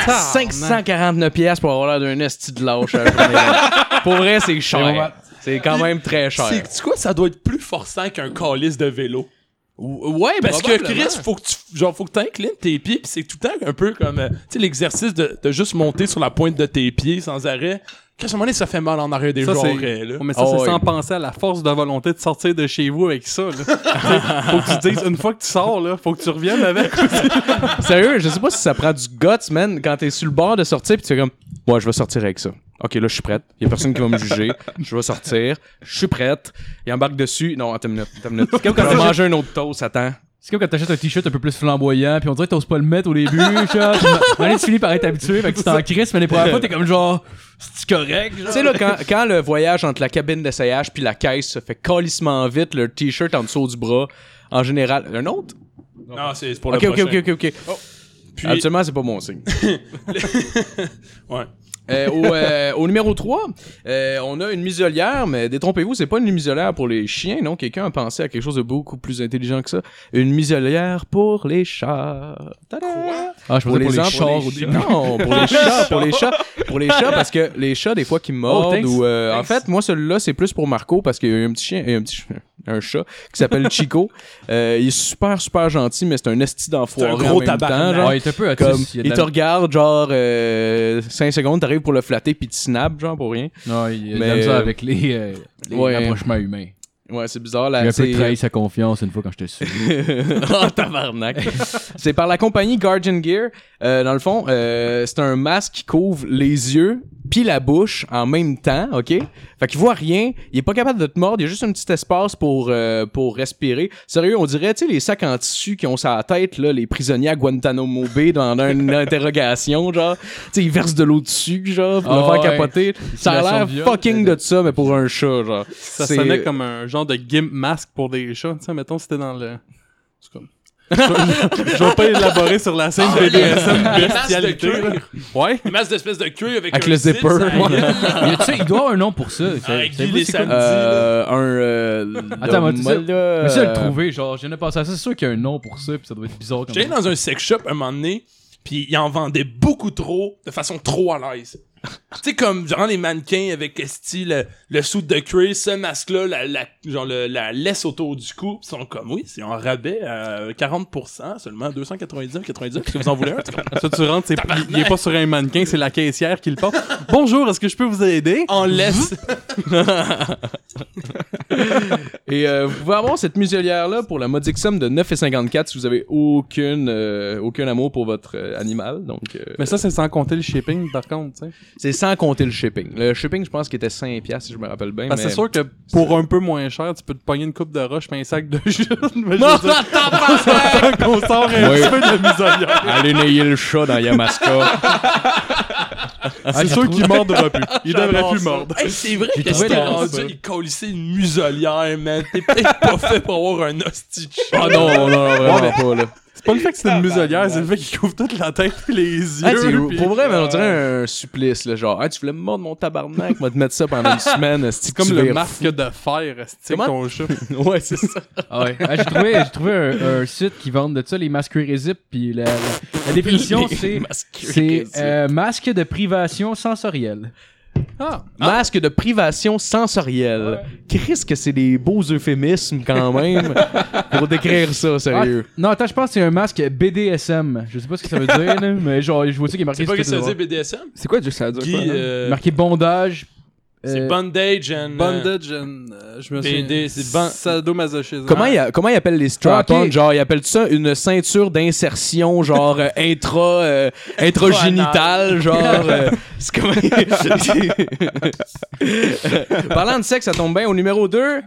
549 pièces pour avoir l'air d'un esti de lâche. pour vrai, c'est cher. C'est quand même très cher. C'est tu quoi, ça doit être plus forçant qu'un calice de vélo? Ouais, Parce que. Chris, faut que tu genre faut que t'inclines tes pieds, puis c'est tout le temps un peu comme euh, tu sais l'exercice de, de juste monter sur la pointe de tes pieds sans arrêt. Qu'à un moment donné, ça fait mal en arrière des Ça, c'est- jarrets, là. Mais ça, Oh, c'est sans penser à la force de volonté de sortir de chez vous avec ça. Là. Faut que tu te dises, une fois que tu sors, là, faut que tu reviennes avec. Sérieux, je sais pas si ça prend du guts, man, quand t'es sur le bord de sortir pis tu fais comme, ouais, je vais sortir avec ça. Ok, là, je suis prête. Y a personne qui va me juger. Je vais sortir. Je suis prête. Il embarque dessus. Non, attends une minute. Attends une minute. comme quand t'achètes- manger un autre toast, attends. C'est comme quand t'achètes un t-shirt un peu plus flamboyant, puis on dirait que t'oses pas le mettre au début, genre. Finis par être habitué, fait que tu t'en crisses, mais les premières fois, t'es comme genre, c'est correct, genre? Tu sais, là, quand, quand le voyage entre la cabine d'essayage puis la caisse se fait calissement vite, le t-shirt en dessous du bras, en général. Un autre? Non, c'est pour le Ok, ok, prochain. ok, ok, ok. Puis, Absolument, c'est pas mon signe. ouais. Euh, au, euh, au numéro 3, euh, on a une muselière, mais détrompez-vous, c'est pas une muselière pour les chiens, non? Quelqu'un a pensé à quelque chose de beaucoup plus intelligent que ça. Une muselière pour les chats. Tada! Ah, je Pour pensais pour les les chats. Non, pour les chats, pour les chats. Pour les chats, parce que les chats, des fois, qui mordent thanks. ou... euh, en fait, moi, celui-là, c'est plus pour Marco, parce qu'il y a un petit chien... Un petit chien un chat qui s'appelle Chico. Euh, il est super, super gentil, mais c'est un esti d'enfoiré C'est un gros en même temps, tabarnak. genre. Ouais, il est un peu Comme, autiste. il te regarde, genre, 5 secondes, t'arrives pour le flatter, puis tu snaps, genre, pour rien. Non, il a Mais, misère euh, avec les, euh, les ouais. rapprochements humains. Ouais, c'est bizarre, J'ai là. un peu trahi sa confiance une fois quand je te suis. oh, tabarnak. c'est par la compagnie Guardian Gear. Euh, dans le fond, euh, c'est un masque qui couvre les yeux puis la bouche en même temps, OK? Fait qu'il voit rien, il est pas capable de te mordre, il y a juste un petit espace pour euh, pour respirer. Sérieux, on dirait, tu sais, les sacs en tissu qui ont sa tête, là, les prisonniers à Guantanamo Bay dans une interrogation, genre. Tu sais, ils versent de l'eau dessus, genre, pour Ah le faire ouais. capoter. Ça a l'air fucking de ça, mais pour un chat, genre. Ça sonnait comme un genre de gimp masque pour des chats. Tu sais, mettons, c'était dans le. C'est comme. Je, vais- je vais pas élaborer sur la scène Ah, BDSM de bestialité. là. cuir. Ouais. Une masse d'espèces de cuir avec, Avec un le zip, zipper. il, y a- tu sais, il doit avoir un nom pour ça. Samedis. Euh, un. Euh, Attends, moi, tu sais, le euh, trouver, genre, je viens de penser à ça. C'est sûr qu'il y a un nom pour ça, puis ça doit être bizarre J'allais dans un sex shop un moment donné, puis ils en vendaient beaucoup trop, de façon trop à l'aise. Tu sais, comme genre les mannequins avec esti, le, le suit de Chris, ce masque-là, la, la, genre le- la laisse autour du cou, ils sont comme, oui, c'est en rabais à 40%, seulement 299, 90, est-ce que vous en voulez un? Ça, tu rentres, c'est- il est pas sur un mannequin, c'est la caissière qui le porte. Bonjour, est-ce que je peux vous aider? en laisse. Et euh, vous pouvez avoir cette muselière-là pour la modique somme de 9,54 si vous avez aucune, euh, aucun amour pour votre euh, animal. Donc, euh, Mais ça, c'est sans compter le shipping, par contre, tu sais. C'est sans compter le shipping. Le shipping, je pense qu'il était 5 piastres, si je me rappelle bien. Parce que mais- c'est sûr que pour un peu moins cher, tu peux te pogner une coupe de roche et un sac de jus. Mais Non, dire, tant qu'on sort un Oui. petit peu de la muselière. Allez nailler le chat dans Yamaska. C'est sûr qu'il mordra plus. Il devrait plus mordre. Hey, c'est vrai que la- rendu, il colissait une muselière, man. T'es peut-être pas fait pour avoir un hostie de chat. oh non, non, non, vraiment pas, là. C'est pas le fait que c'est une muselière, c'est le fait qu'il couvre toute la tête et les yeux. Ah, puis- pour vrai, mais on dirait un supplice, là, genre, Ah, tu voulais me mordre mon tabarnak, on va te mettre ça pendant une semaine, c'est comme le masque de fer, c'est ton chat. Ouais, c'est ça. Ah ouais. Ah, j'ai trouvé, j'ai trouvé un, un site qui vend de ça, les masques Résip, puis la, la, la définition, c'est c'est euh, masque de privation sensorielle. Ah, Masque de privation sensorielle. Chris, que c'est des beaux euphémismes quand même pour décrire ça, sérieux. Ah, non, attends, je pense que c'est un masque BDSM. Je sais pas ce que ça veut dire, mais genre, je vois ça qui est marqué C'est pas que ça veut dire BDSM? C'est quoi, ça veut dire Guy, quoi, non? euh, Marqué bondage. C'est euh, bondage and... euh, bondage and... euh, je me souviens. C'est ban- Sadomasochisme. Comment, il, a- comment il appelle les strap-on? Ah, ok. Genre, il appelle ça une ceinture d'insertion, genre euh, intra, euh, intragénitale, genre. euh, c'est comment. Parlant de sexe, ça tombe bien. Au numéro 2,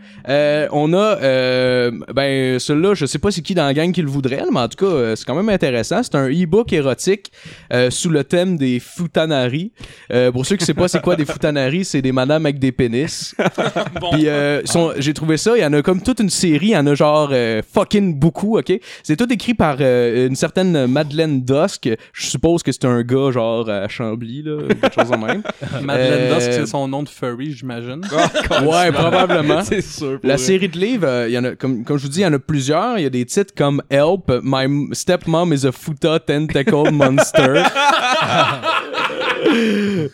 on a. euh, ben, celui-là, je sais pas c'est qui dans la gang qui le voudrait, mais en tout cas, c'est quand même intéressant. C'est un e-book érotique euh, sous le thème des futanari. Euh, pour ceux qui ne savent pas c'est quoi des futanari, c'est des Madame avec des pénis. Puis euh, j'ai trouvé ça, il y en a comme toute une série, il y en a genre euh, fucking beaucoup, ok? C'est tout écrit par euh, une certaine Madeleine Dusk. Je suppose que c'est un gars genre à Chambly, là, quelque chose de même. Madeleine Euh, Dusk, c'est son nom de furry, j'imagine. ouais, probablement. C'est sûr. pour La vrai. série de livres, euh, il y en a, comme, comme je vous dis, il y en a plusieurs. Il y a des titres comme Help, My Stepmom is a Futa Tentacle Monster.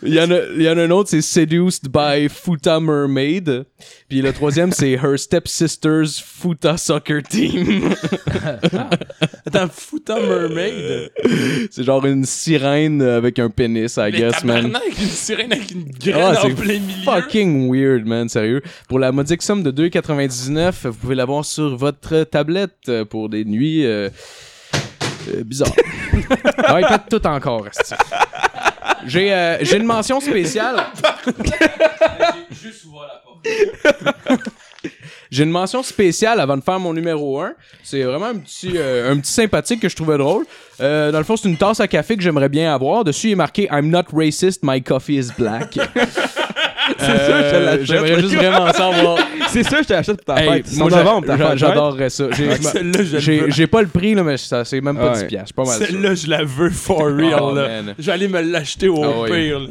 Il y, en a, il y en a un autre, c'est Seduced by Futa Mermaid. Puis le troisième, c'est Her Stepsister's Futa Soccer Team. Attends, Futa Mermaid? c'est genre une sirène avec un pénis, I Mais guess, man. tabarnak, une sirène avec une graine Ah, en plein milieu. fucking weird, man, sérieux. Pour la modique somme de 2,99, vous pouvez l'avoir sur votre tablette pour des nuits euh, euh, bizarres. ah, il pète tout encore. J'ai euh, j'ai une mention spéciale. J'ai une mention spéciale avant de faire mon numéro 1. C'est vraiment un petit, euh, un petit sympathique que je trouvais drôle. Euh, dans le fond, c'est une tasse à café que j'aimerais bien avoir. Dessus, il est marqué I'm not racist, my coffee is black. C'est ça, je te l'achète. J'aimerais juste vraiment savoir. C'est ça, je te l'achète pour ta fête. moi, C'est en novembre, ta fête. j'adorerais ça. J'ai- Celle-là, je le J'ai veux. j'ai pas le prix, là, mais ça, c'est même pas Ouais. 10 piastres. Pas mal. Celle-là, je la veux for real. Oh, vais aller me l'acheter au Ah pire.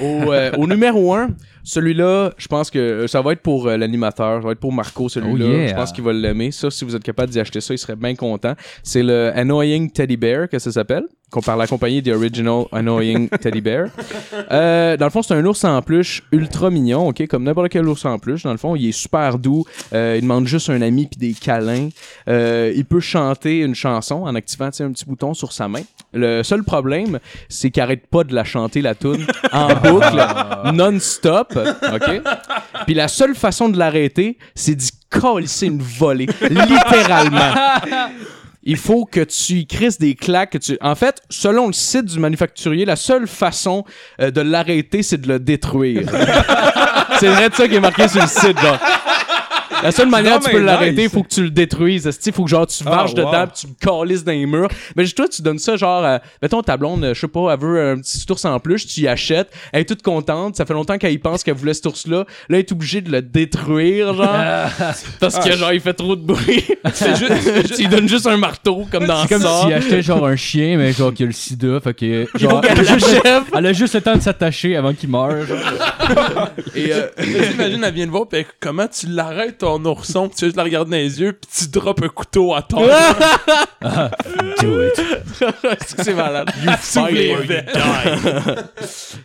Au, euh, au numéro 1, celui-là, je pense que euh, ça va être pour euh, l'animateur, ça va être pour Marco, celui-là. Oh, yeah. Je pense qu'il va l'aimer. Ça, si vous êtes capable d'y acheter ça, il serait bien content. C'est le Annoying Teddy Bear que ça s'appelle, par la compagnie The Original Annoying Teddy Bear. Euh, dans le fond, c'est un ours en peluche ultra mignon, ok, comme n'importe quel ours en peluche. Dans le fond, il est super doux. Euh, il demande juste un ami puis des câlins. Euh, il peut chanter une chanson en activant un petit bouton sur sa main. Le seul problème, c'est qu'il arrête pas de la chanter la tune en boucle, non-stop, ok? Puis la seule façon de l'arrêter, c'est d'y colisser une volée, littéralement. Il faut que tu y crisses des claques. Que tu... En fait, selon le site du manufacturier, la seule façon euh, de l'arrêter, c'est de le détruire. c'est vrai de ça qui est marqué sur le site, genre. La seule manière que tu peux l'arrêter, il faut que tu le détruises. Il faut que genre tu Ah, marches wow. dedans, tu le calisses dans les murs. Mais toi, tu donnes ça genre, euh, mettons ta blonde, euh, je sais pas, elle veut un petit ours en plus, tu y achètes, elle est toute contente, ça fait longtemps qu'elle y pense qu'elle voulait cet ours-là. Là, elle est obligée de le détruire, genre, parce que genre il fait trop de bruit. C'est juste- tu lui donnes juste un marteau comme dans C'est comme ça. s'il achetait genre un chien, mais genre qui a le sida, fait que genre, qu'elle elle, a juste, elle a juste le temps de s'attacher avant qu'il meure. genre. Et, euh, Imagine, elle vient de voir, pis comment tu l'arrêtes ton ourson, pis tu juste la regardes dans les yeux, pis tu drops un couteau à terre. Do it. c'est malade. You Sous les veines.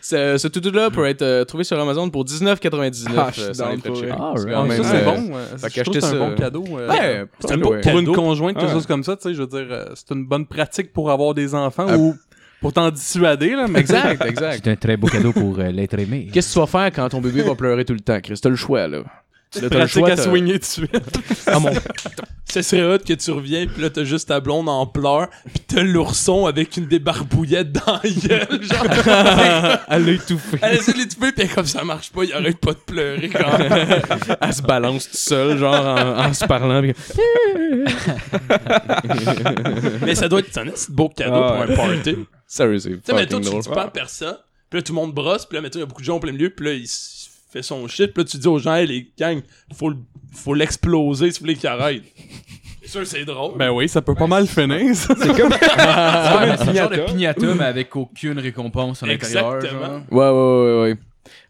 Ce, ce toutou-là peut être euh, trouvé sur Amazon pour 19,99. Ah, je suis euh, pour shipping. vrai. C'est Ah, Ah, ça, c'est bon. Je c'est un bon cadeau. euh, Ouais, C'est un ouais. beau Pour une cadeau. conjointe, quelque chose comme ça, tu sais, je veux dire, euh, c'est une bonne pratique pour avoir des enfants Ah. ou pour t'en dissuader, là. Mais Exact, exact. C'est un très beau cadeau pour euh, l'être aimé. Qu'est-ce que tu vas faire quand ton bébé va pleurer tout le temps, Chris? T'as le choix, là. Là, t'as le pratique choix, à soigner tout de suite. Ah, mon... Ce serait hot que tu reviens, pis là, t'as juste ta blonde en pleurs, pis t'as l'ourson avec une débarbouillette dans la gueule, genre. Elle l'a étouffé. Elle essaie de l'étouffer, pis comme ça marche pas, il arrête pas de pleurer quand même. Elle se balance toute seule, genre, en, en se parlant. puis- Mais ça doit être un petit beau cadeau Ah, pour un party. Tu Sérieux, c'est sais, mettons, fucking tu pas à personne, pis là, tout le monde brosse, pis là, mettons, il y a beaucoup de gens au plein milieu, pis là, il s- fait son shit, pis là, tu dis aux gens, hey, les gangs, faut, faut l'exploser si vous voulez qu'il arrête. C'est sûr, c'est drôle. Ben oui, ça peut pas mal finir, ça. C'est comme une un genre de piñata. pignata, mais avec aucune récompense à l'intérieur. Exactement. genre. Ouais, ouais, ouais, ouais.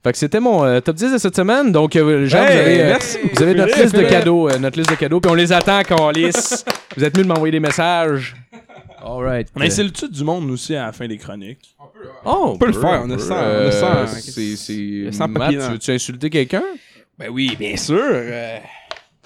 Fait que c'était mon euh, top 10 de cette semaine. Donc, euh, Jean, Hey, vous avez, euh, merci. vous avez notre liste de cadeaux. euh, notre liste de cadeaux. Puis on les attend quand on lisse. vous êtes mieux de m'envoyer des messages. Alright. On a le dessus du monde aussi à la fin des chroniques? Oh, on peut le faire, on on ça. C'est, c'est... Sans Matt, papier, tu veux-tu insulter quelqu'un? Ben oui, bien sûr. euh,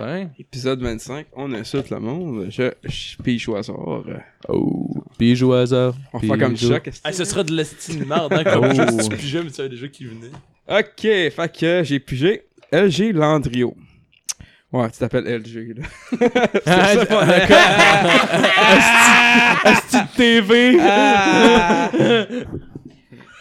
Hein? épisode 25, on insulte le monde. Je, je pige au hasard. Oh. Joue au hasard. On va faire comme Hey, ce sera de l'estime marde, hein, comme Oh. juste tu pigeais, mais tu savais déjà qui venait. Ok, fait que j'ai pigé LG Landrio. Ouais, tu t'appelles LG, là. C'est ça, mon Asti de TV!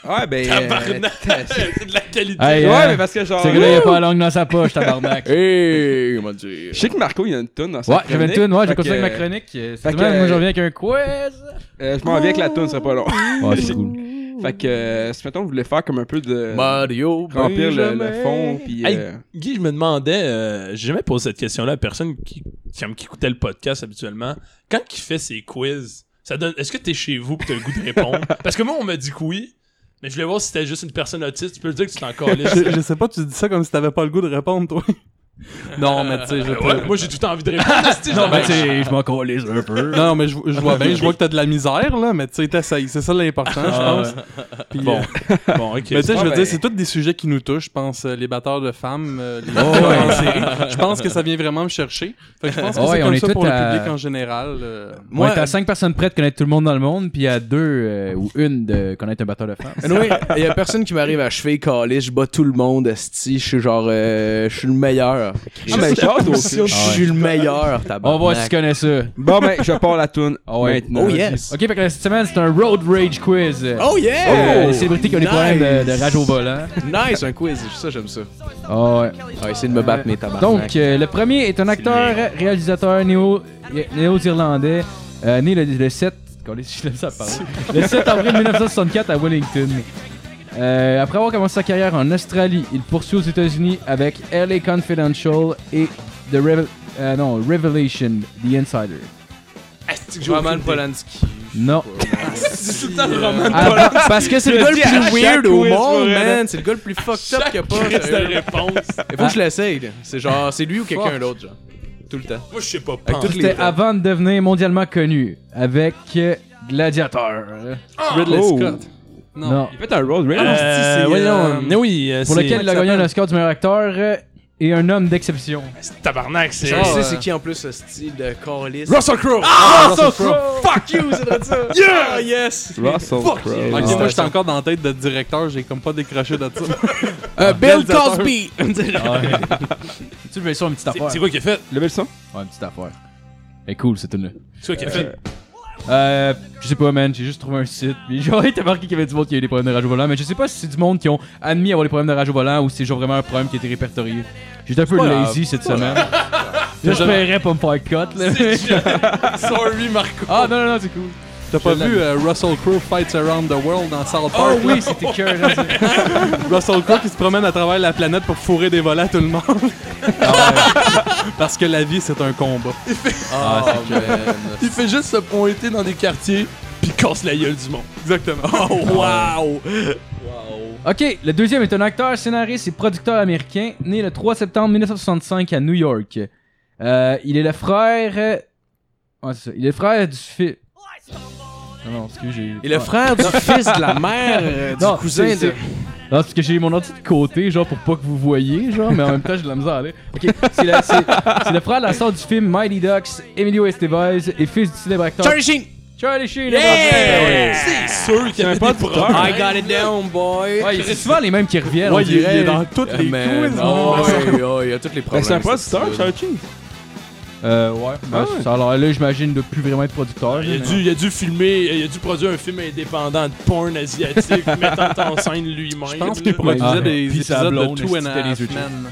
Ouais, ben. Tabarnak! euh, c'est de la qualité. Hey, ouais, euh, mais parce que genre. Ce gars-là, il a pas la langue dans sa poche, tabarnak. Hey, comment dire? Je sais que Marco, il a une tonne dans sa Ouais, j'avais une tune, ouais, j'ai continué que, avec ma chronique. Euh, que- moi, je reviens avec un quiz. euh, je m'en viens avec la tune, ce serait pas long. Ouais, c'est cool. Fait que, euh, si mettons, vous voulez faire comme un peu de. Mario. remplir le, fond, puis. Hey, euh, Guy, je me demandais, euh, j'ai jamais posé cette question-là à personne qui, qui, qui écoutait le podcast habituellement. Quand il fait ses quiz, ça donne, est-ce que t'es chez vous pis t'as le goût de répondre? Parce que moi, on m'a dit que oui, mais je voulais voir si c'était juste une personne autiste. Tu peux le dire que tu t'en calais. Je, je sais pas, tu dis ça comme si t'avais pas le goût de répondre, toi. Non, mais tu sais, je Ouais, moi, j'ai tout le temps envie de répondre. Non, m'en ben, vais- tu sais, je m'en calisse un peu. Non, mais je, je vois bien, je vois que t'as de la misère, là, mais tu sais, t'essayes. C'est ça l'important, je Ah, pense. Puis, Bon. euh, Bon, ok. mais tu sais, je veux ben- dire, c'est tous des sujets qui nous touchent, je pense, euh, les batteurs de femmes, euh, les Oh, ouais. Je pense que ça vient vraiment me chercher. Fait que je pense que Oh, ouais, c'est on comme est ça pour à- le public en général. euh. Moi, à 5 personnes prêtes de connaître tout le monde dans le monde, puis à 2 euh, ou une de connaître un batteur de femmes. Anyway, il y a personne qui m'arrive à cheville calée, je bats tout le monde, esti, je suis genre, euh, je suis le meilleur. Ah, aussi. Je suis le meilleur, On tabarnak. va voir si tu connais ça. Bon, ben, je pars la toune. Ah ouais. Maintenant. Oh yes! Ok, fait que cette semaine, c'est un Road Rage quiz. Oh yeah! Euh, les célébrités qui ont des problèmes de, rage au volant. Nice, un quiz, ça j'aime ça. Ah ouais. On va essayer de me battre mes tabarnak. Donc, euh, le premier est un acteur, réalisateur néo- néo-zélandais, euh, né le, le 7... Calisse, je l'aime ça parler. Le 7 avril 1964 à Wellington. Euh, après avoir commencé sa carrière en Australie, il poursuit aux États-Unis avec LA Confidential et The Revel- euh, non, Revelation, The Insider. Aucune Roman. Polanski. Non. C'est tout le temps le Roman Ah, Parce que c'est le gars le plus weird au monde, man. C'est le gars le plus fucked up qu'il y a pas. de réponse. Il faut que je l'essaye. là. C'est genre, c'est lui ou quelqu'un d'autre, genre. Tout le temps. Moi, je sais pas. C'était avant de devenir mondialement connu avec euh, Gladiator. Ridley Oh. Scott. Non. Non. Il fait un road rage. Euh, c'est, voyons. euh, mais oui, euh, Pour c'est- lequel il a gagné un Oscar du meilleur acteur euh, et un homme d'exception. c'est tabarnak, c'est. Je Ah, sais c'est qui en plus ce style de Carlis. Russell Crowe! Ah, Russell Crowe! Fuck you, c'est ça! Yeah! yes! Russell Crowe. Ok, Ah, moi c'est j'étais encore dans la tête de directeur, j'ai comme pas décroché de ça. Euh, Bill. Cosby! tu veux ça une petite C'est affaire? c'est quoi qu'il a fait? Level son? Ouais, une petite affaire. Elle est cool cette tune C'est quoi qu'il a fait? Euh, je sais pas, man, j'ai juste trouvé un site. Puis il était marqué qu'il y avait du monde qui a eu des problèmes de rage au volant, mais je sais pas si c'est du monde qui ont admis avoir des problèmes de rage au volant ou si c'est genre vraiment un problème qui a été répertorié. J'étais un peu pas grave. lazy cette semaine. J'espérais pas me faire cut, là. Sorry, Marco. ah, non, non, non, c'est cool. T'as pas vu euh, Russell Crowe Fights Around the World dans South Oh Park? oui, c'était cœur. Russell Crowe qui se promène à travers la planète pour fourrer des volets à tout le monde. Parce que la vie c'est un combat. Ah, man. Il fait juste se pointer dans des quartiers puis casse la gueule du monde. Exactement. Oh, wow! Ok, le deuxième est un acteur, scénariste et producteur américain, né le 3 septembre 1965 à New York. Euh, il est le frère. euh, Ouais, c'est ça. Il est le frère du fils. Non, non, excuse, j'ai. Et le frère du fils de la mère euh, du Non, cousin c'est- de... Non, c'est parce que j'ai mon ordi de côté, genre pour pas que vous voyez, genre, mais en même temps j'ai de la misère à aller. Ok, c'est le, c'est- c'est le frère de la star du film Mighty Ducks, Emilio Estevez, et fils du célèbre acteur Charlie Sheen! Charlie Sheen. Yeah! Ouais, C'est sûr qu'il y avait pas des problèmes. I got it down, boy! Ouais, c'est souvent les mêmes qui reviennent. on Ouais, il est, il dirait. est dans toutes les Man, quiz. oh, ouais, ouais, il y a tous les Ben, problèmes. c'est un producteur. Charlie Sheen. Euh, ouais. Ben, Ah ouais. ça, alors là, j'imagine de plus vraiment être producteur. Il a, dû, il a dû filmer, il a dû produire un film indépendant de porn asiatique mettant en scène lui-même. Je pense qu'il produisait Ah, des sa épisodes de Two and c'était a les Half Men.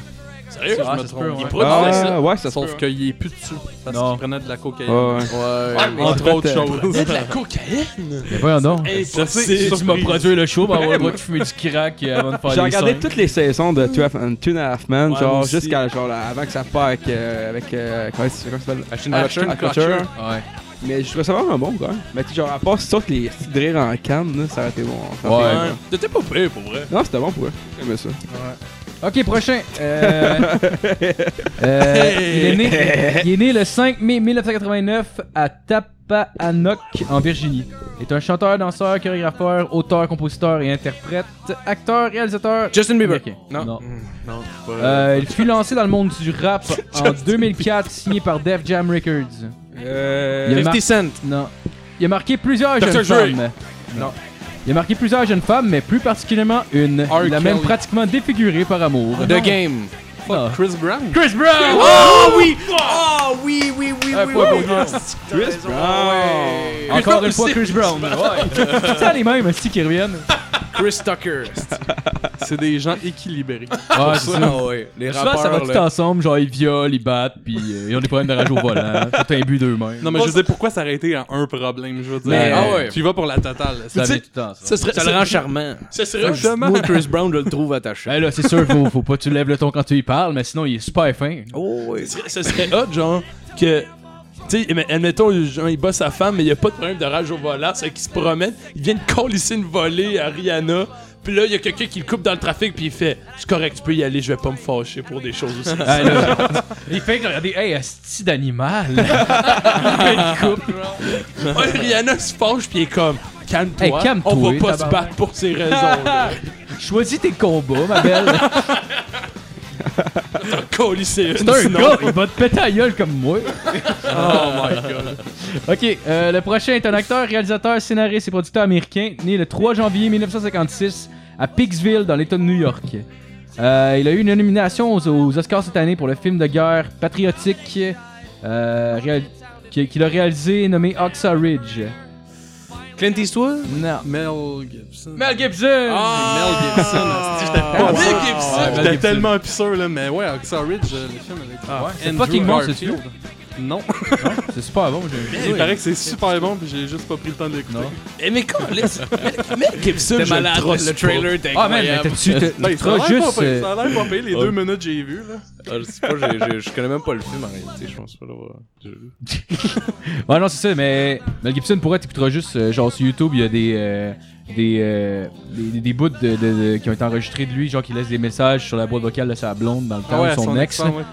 Sérieux? Ah, me trompe. Il ouais. produisait ça. Ah, ouais, ça Sauf qu'il est plus dessus. Parce qu'il prenait de la cocaïne. Ouais, ouais. Ouais, mais- Entre autres choses. De la cocaïne! Mais voyons donc. Impossible! Si tu m'as produit le show, ben on va avoir fumer du crack euh, avant de faire J'ai regardé toutes les saisons de Two, and- Two and a Half Men, Ouais, genre jusqu'à genre avant que ça parte avec, euh, avec euh, comment c'est- ça s'appelle? Ashton Kutcher. Ouais. Mais je trouvais ça vraiment bon même. Mais tu sais, genre à part ça que les petits de rire en canne, là, ça aurait été bon. Ça Ouais. T'étais pas prêt pour vrai. Non, c'était bon pour eux. J'aimais ça. Ok, prochain. Euh, euh, il, est né, il est né le 5 mai 1989 à Tappahannock, en Virginie. Il est un chanteur, danseur, chorégrapheur, auteur, compositeur et interprète, acteur, réalisateur. Justin Bieber. américain. Non. Non. Pas- Euh, il fut lancé dans le monde du rap en 2004, signé par Def Jam Records. Euh. Il y a 50 Cent. Non. Il a marqué plusieurs Dr. jeunes Dre. femmes. Non. Il a marqué plusieurs jeunes femmes, mais plus particulièrement une. Il a même pratiquement défiguré par amour. The Game. Ah. Chris Brown? Chris Brown! Oh oui! Oh oui, oui, oui, oui, Un point pour Guillaume. Chris Brown. Encore une fois, Chris Brown. Ouais. C'est les mêmes aussi qui reviennent. Chris Tucker. C'est des gens équilibrés. Ah, c'est ça. Ah ouais. Les Souvent, ça va rappeurs, tout ensemble, genre ils violent, ils battent, puis euh, ils ont des problèmes de rage au volant. C'est un but d'eux-mêmes. Non, mais je veux dire, pourquoi s'arrêter à un problème, je veux dire? Mais- Ah ouais. Tu y vas pour la totale. ça sais, tout le temps, ça. Ça serait. Ça le rend charmant. Ça serait. Moi, Chris Brown, je le trouve attachant. Ben là, c'est sûr, faut, faut pas que tu lèves le ton quand tu y parles, mais sinon, il est super fin. Oh, oui. Ce serait, ce serait hot, genre, que. Tu sais, mais admettons, genre, il bat sa femme, mais il y a pas de problème de rage au volant, c'est qu'il se promène, il vient de colisser une volée à Rihanna, puis là, il y a quelqu'un qui le coupe dans le trafic, puis il fait C'est correct, tu peux y aller, je vais pas me fâcher pour des choses aussi. Ah, là, il fait que regardez, hey, asti d'animal. il coupe, genre. Ouais, Rihanna se fâche, puis il est comme Calme-toi, Hey, calme-toi, on va pas se battre pour ces raisons-là. Choisis tes combats, ma belle. C'est un gars, il va te péter la gueule comme moi. Oh my god. Ok, euh, le prochain est un acteur, réalisateur, scénariste et producteur américain, né le 3 janvier 1956 à Pikesville, dans l'État de New York. Euh, il a eu une nomination aux, aux Oscars cette année pour le film de guerre patriotique euh, qu'il a réalisé nommé Oxa Ridge. Clint Eastwood? Non. Mel Gibson. Mel Gibson! Mel Gibson. asti, J'étais pas Mel sûr. Gibson. Ouais, Mel J'étais Gibson. tellement plus sûr, là. Mais ouais, Oxa Ridge, euh, le film avec Ah, C'est Andrew fucking bon ce Garfield. Film. Non. C'est super bon, j'ai Il paraît que c'est super bon, puis j'ai juste pas pris le temps d'écouter. Non. Eh, mais quand laisse. Mel Gibson, je malade. le trailer était Ah mais t'as-tu. t'as- ça a t'as l'air juste. pas pire, ça a l'air pas pire, les deux minutes que j'ai vu, là. Ah, je sais pas, je connais même pas le film en réalité, je pense pas l'avoir. Ouais, non, c'est ça, mais Mel Gibson, pour être, t'écouteras juste, euh, genre sur YouTube, il y a des, euh, des, euh, des, des bouts de, de- de- qui ont été enregistrés de lui, genre qui laisse des messages sur la boîte vocale de sa blonde dans le temps de son, ex. accent, ouais.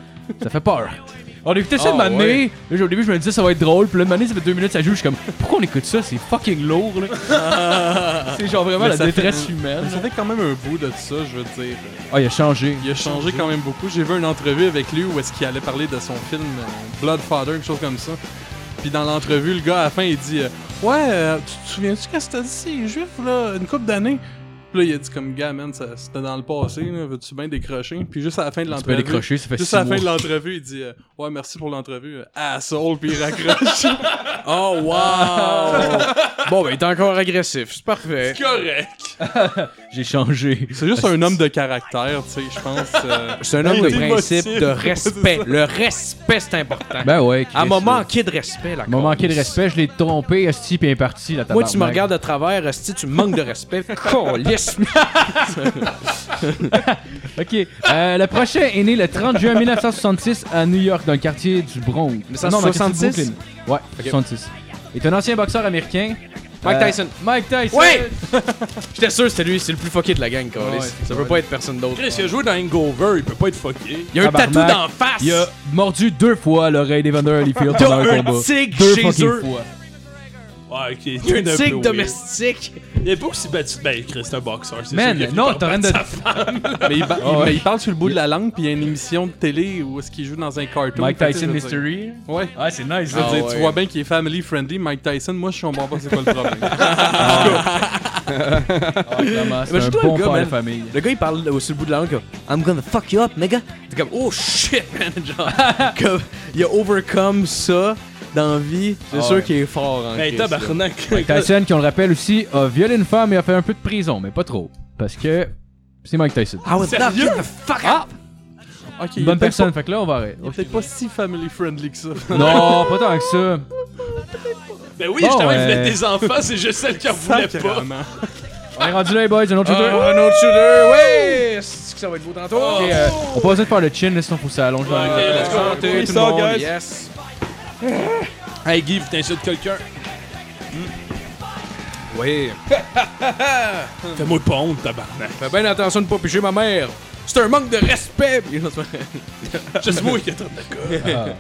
Ça fait peur. On écoutait ça Ah, de ouais. Là, au début, je me disais ça va être drôle. Puis là, de ça fait deux minutes, ça joue. Je suis comme, pourquoi on écoute ça? C'est fucking lourd, là. c'est genre vraiment Mais la ça détresse humaine. Ça fait quand même un bout de ça, je veux dire. Ah, il a changé. Il a changé quand même beaucoup. J'ai vu une entrevue avec lui où est-ce qu'il allait parler de son film euh, Bloodfather, quelque chose comme ça. Puis dans l'entrevue, le gars à la fin, il dit euh, Ouais, euh, tu te souviens-tu qu'est-ce que t'as dit ces juifs là, une couple d'années Puis là, il a dit comme gars, man, c'était dans le passé, là, veux-tu bien décrocher? Puis juste à la fin de l'entrevue. décrocher, ça fait Juste à la fin mois. de l'entrevue, il dit euh, Ouais, merci pour l'entrevue, euh, asshole, puis il raccroche. Oh, wow! bon, ben, il est encore agressif, c'est parfait. Correct. J'ai changé. C'est juste un homme de caractère, tu sais, je pense. euh, C'est un homme de principe, de respect. Le respect, c'est important. Ben ouais. à Chris, m'a là. manqué de respect, là. Il m'a manqué de respect, je l'ai trompé, Esti, puis il est parti, la Moi, tu me regardes de travers, si tu me manques de respect. Ok. Euh, le prochain est né le 30 juin 1966 à New York, dans le quartier du Bronx. Mais Non, dans le quartier du 66? Brooklyn. Ouais, 66. Il est un ancien boxeur américain. Mike Euh, Tyson. Mike Tyson. Ouais! J'étais sûr que c'était lui, c'est le plus fucké de la gang, Calisse. Ouais, Ça ouais. peut pas être personne d'autre. Chris, il a joué dans Hangover, il peut pas être fucké. Il y a un tatou d'en face. Il a mordu deux fois l'oreille d'Evander Holyfield pendant un combat. Deux chez fucking eux. fois. Ouais, ok. Il y a un domestique. Il est pas aussi battu. Ben, Chris, c'est un boxeur. c'est Man, sûr non, t'as rien de. mais, il, ba- Ah ouais. mais il parle sur le bout de la langue, puis il y a une émission de télé où est-ce qu'il joue dans un cartoon. Mike Fait que, Tyson je veux dire- Mystery. Ouais. Ah, c'est nice, Je veux Ah dire, ouais. Tu vois bien qu'il est family friendly, Mike Tyson. Moi, je comprends pas c'est quoi le problème. Ah, clairement, c'est un Imagine-toi bon gars, père de man. famille. Le gars, il parle au- sur le bout de la langue comme I'm gonna fuck you up, nigga. T'es comme Oh shit, man. Genre, comme, il a overcome ça dans la vie. C'est Ah sûr ouais. qu'il est fort en Ben, Christ, là. tabarnak. Mike Tyson, qui on le rappelle aussi, a violé une femme et a fait un peu de prison, mais pas trop. Parce que c'est Mike Tyson. You the fuck? Ah! up. Ok, il est bonne peut-être personne, fait que là, on va arrêter. pas- Il est peut-être pas si family friendly que ça. Non, pas tant que ça. Ben oui, Bon, justement, il euh, voulait des enfants, c'est juste celle qui en voulait pas. Sacrément. On est rendu là, les boys, un autre shooter. Ah, un autre shooter, ouais! C'est que ça va être beau tantôt? Ok, euh, on pas besoin de faire le chin, là, sinon faut que ça allonge dans Ouais, les- ok, let's go. Santé, tout le monde. guys. Yes. Hey, Guy, t'insultes quelqu'un? Oui. Fais-moi pas honte, tabarnak. Fais bien attention de pas picher ma mère. C'est un manque de respect. Juste moi qui ai trop d'accord.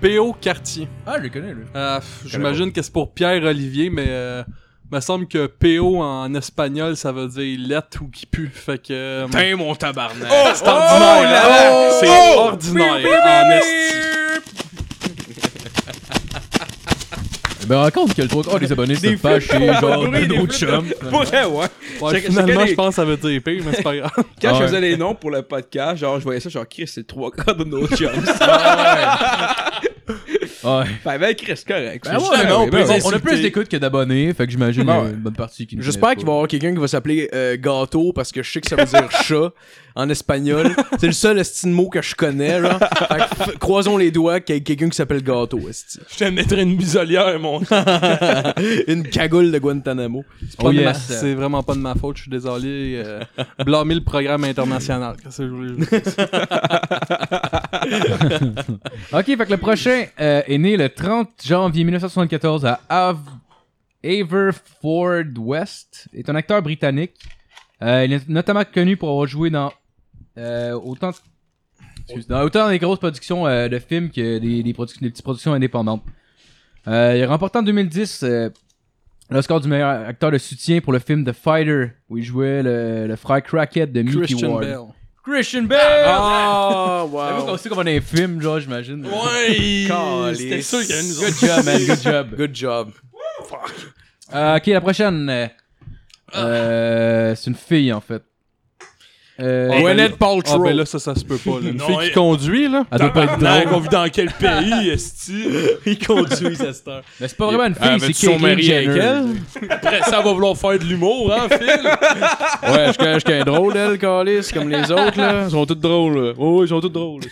P.O. Cartier. Ah, je le connais, lui. Euh, pff, J'imagine que c'est pour Pierre-Olivier, mais euh, me semble que P.O. en espagnol, ça veut dire lettre ou qui pue. Fait que. euh, Putain, mon tabarnak. c'est ordinaire, là. C'est ordinaire, en esti. Ben, raconte que le trois quarts des abonnés se fâchent chez genre flûtes. chums. Pour ouais. Ouais, finalement, je pense que ça veut dire pire, mais c'est pas grave. Quand Ah je ouais. faisais les noms pour le podcast, genre, je voyais ça, genre, Chris, c'est le trois quarts de nos chums. Ouais. ben, ben, Chris, correct. Ben ouais, ben on oui, peut ben, on a plus d'écoute que d'abonnés, fait que j'imagine Ben qu'il y a ouais. une bonne partie qui nous J'espère qu'il va y avoir quelqu'un qui va s'appeler euh, gâteau parce que je sais que ça veut dire chat en espagnol. C'est le seul esti de mot que je connais. Là. Fait que f- croisons les doigts qu'il y ait quelqu'un qui s'appelle gâteau. esti. Je te mettrais une bisolière, mon. Une cagoule de Guantanamo. C'est pas Oh de ma- yes. C'est vraiment pas de ma faute, je suis désolé. Euh, blâmer le programme international. Qu'est-ce que je voulais juste dire? Ok, fait que le prochain euh, est né le 30 janvier 1974 à Av Averford West. est un acteur britannique. Euh, il est notamment connu pour avoir joué dans euh, autant excuse, dans autant des grosses productions euh, de films que des, des, produc- des petites productions indépendantes. Il a remporté en 2010 euh, l'Oscar du meilleur acteur de soutien pour le film The Fighter, où il jouait le, le frère Crackhead de Mickey Christian Ward. Bell. Christian Bell! Ah, Savez-vous qu'on sait qu'on a des films, genre, j'imagine. Ouais! C'était sûr qu'il y avait une Good job, man, good job. Good job. Euh, ok, la prochaine. euh, c'est une fille, en fait. Euh, Ah, Gwyneth Ah Paltrow. ben là, ça, ça se peut pas. là. Une Non, fille il- qui conduit, là. elle doit pas être drôle. on vit dans quel pays, esti? Il conduit, ça se heure. Mais c'est pas vraiment une Ah, fille, c'est Caitlyn mariés avec Jenner. Après ça, elle va vouloir faire de l'humour, hein, Phil? Ouais, je suis qu'un drôle, elle, Calis, comme les autres, là. Ils sont tous drôles, là. Oh, ils sont tous drôles.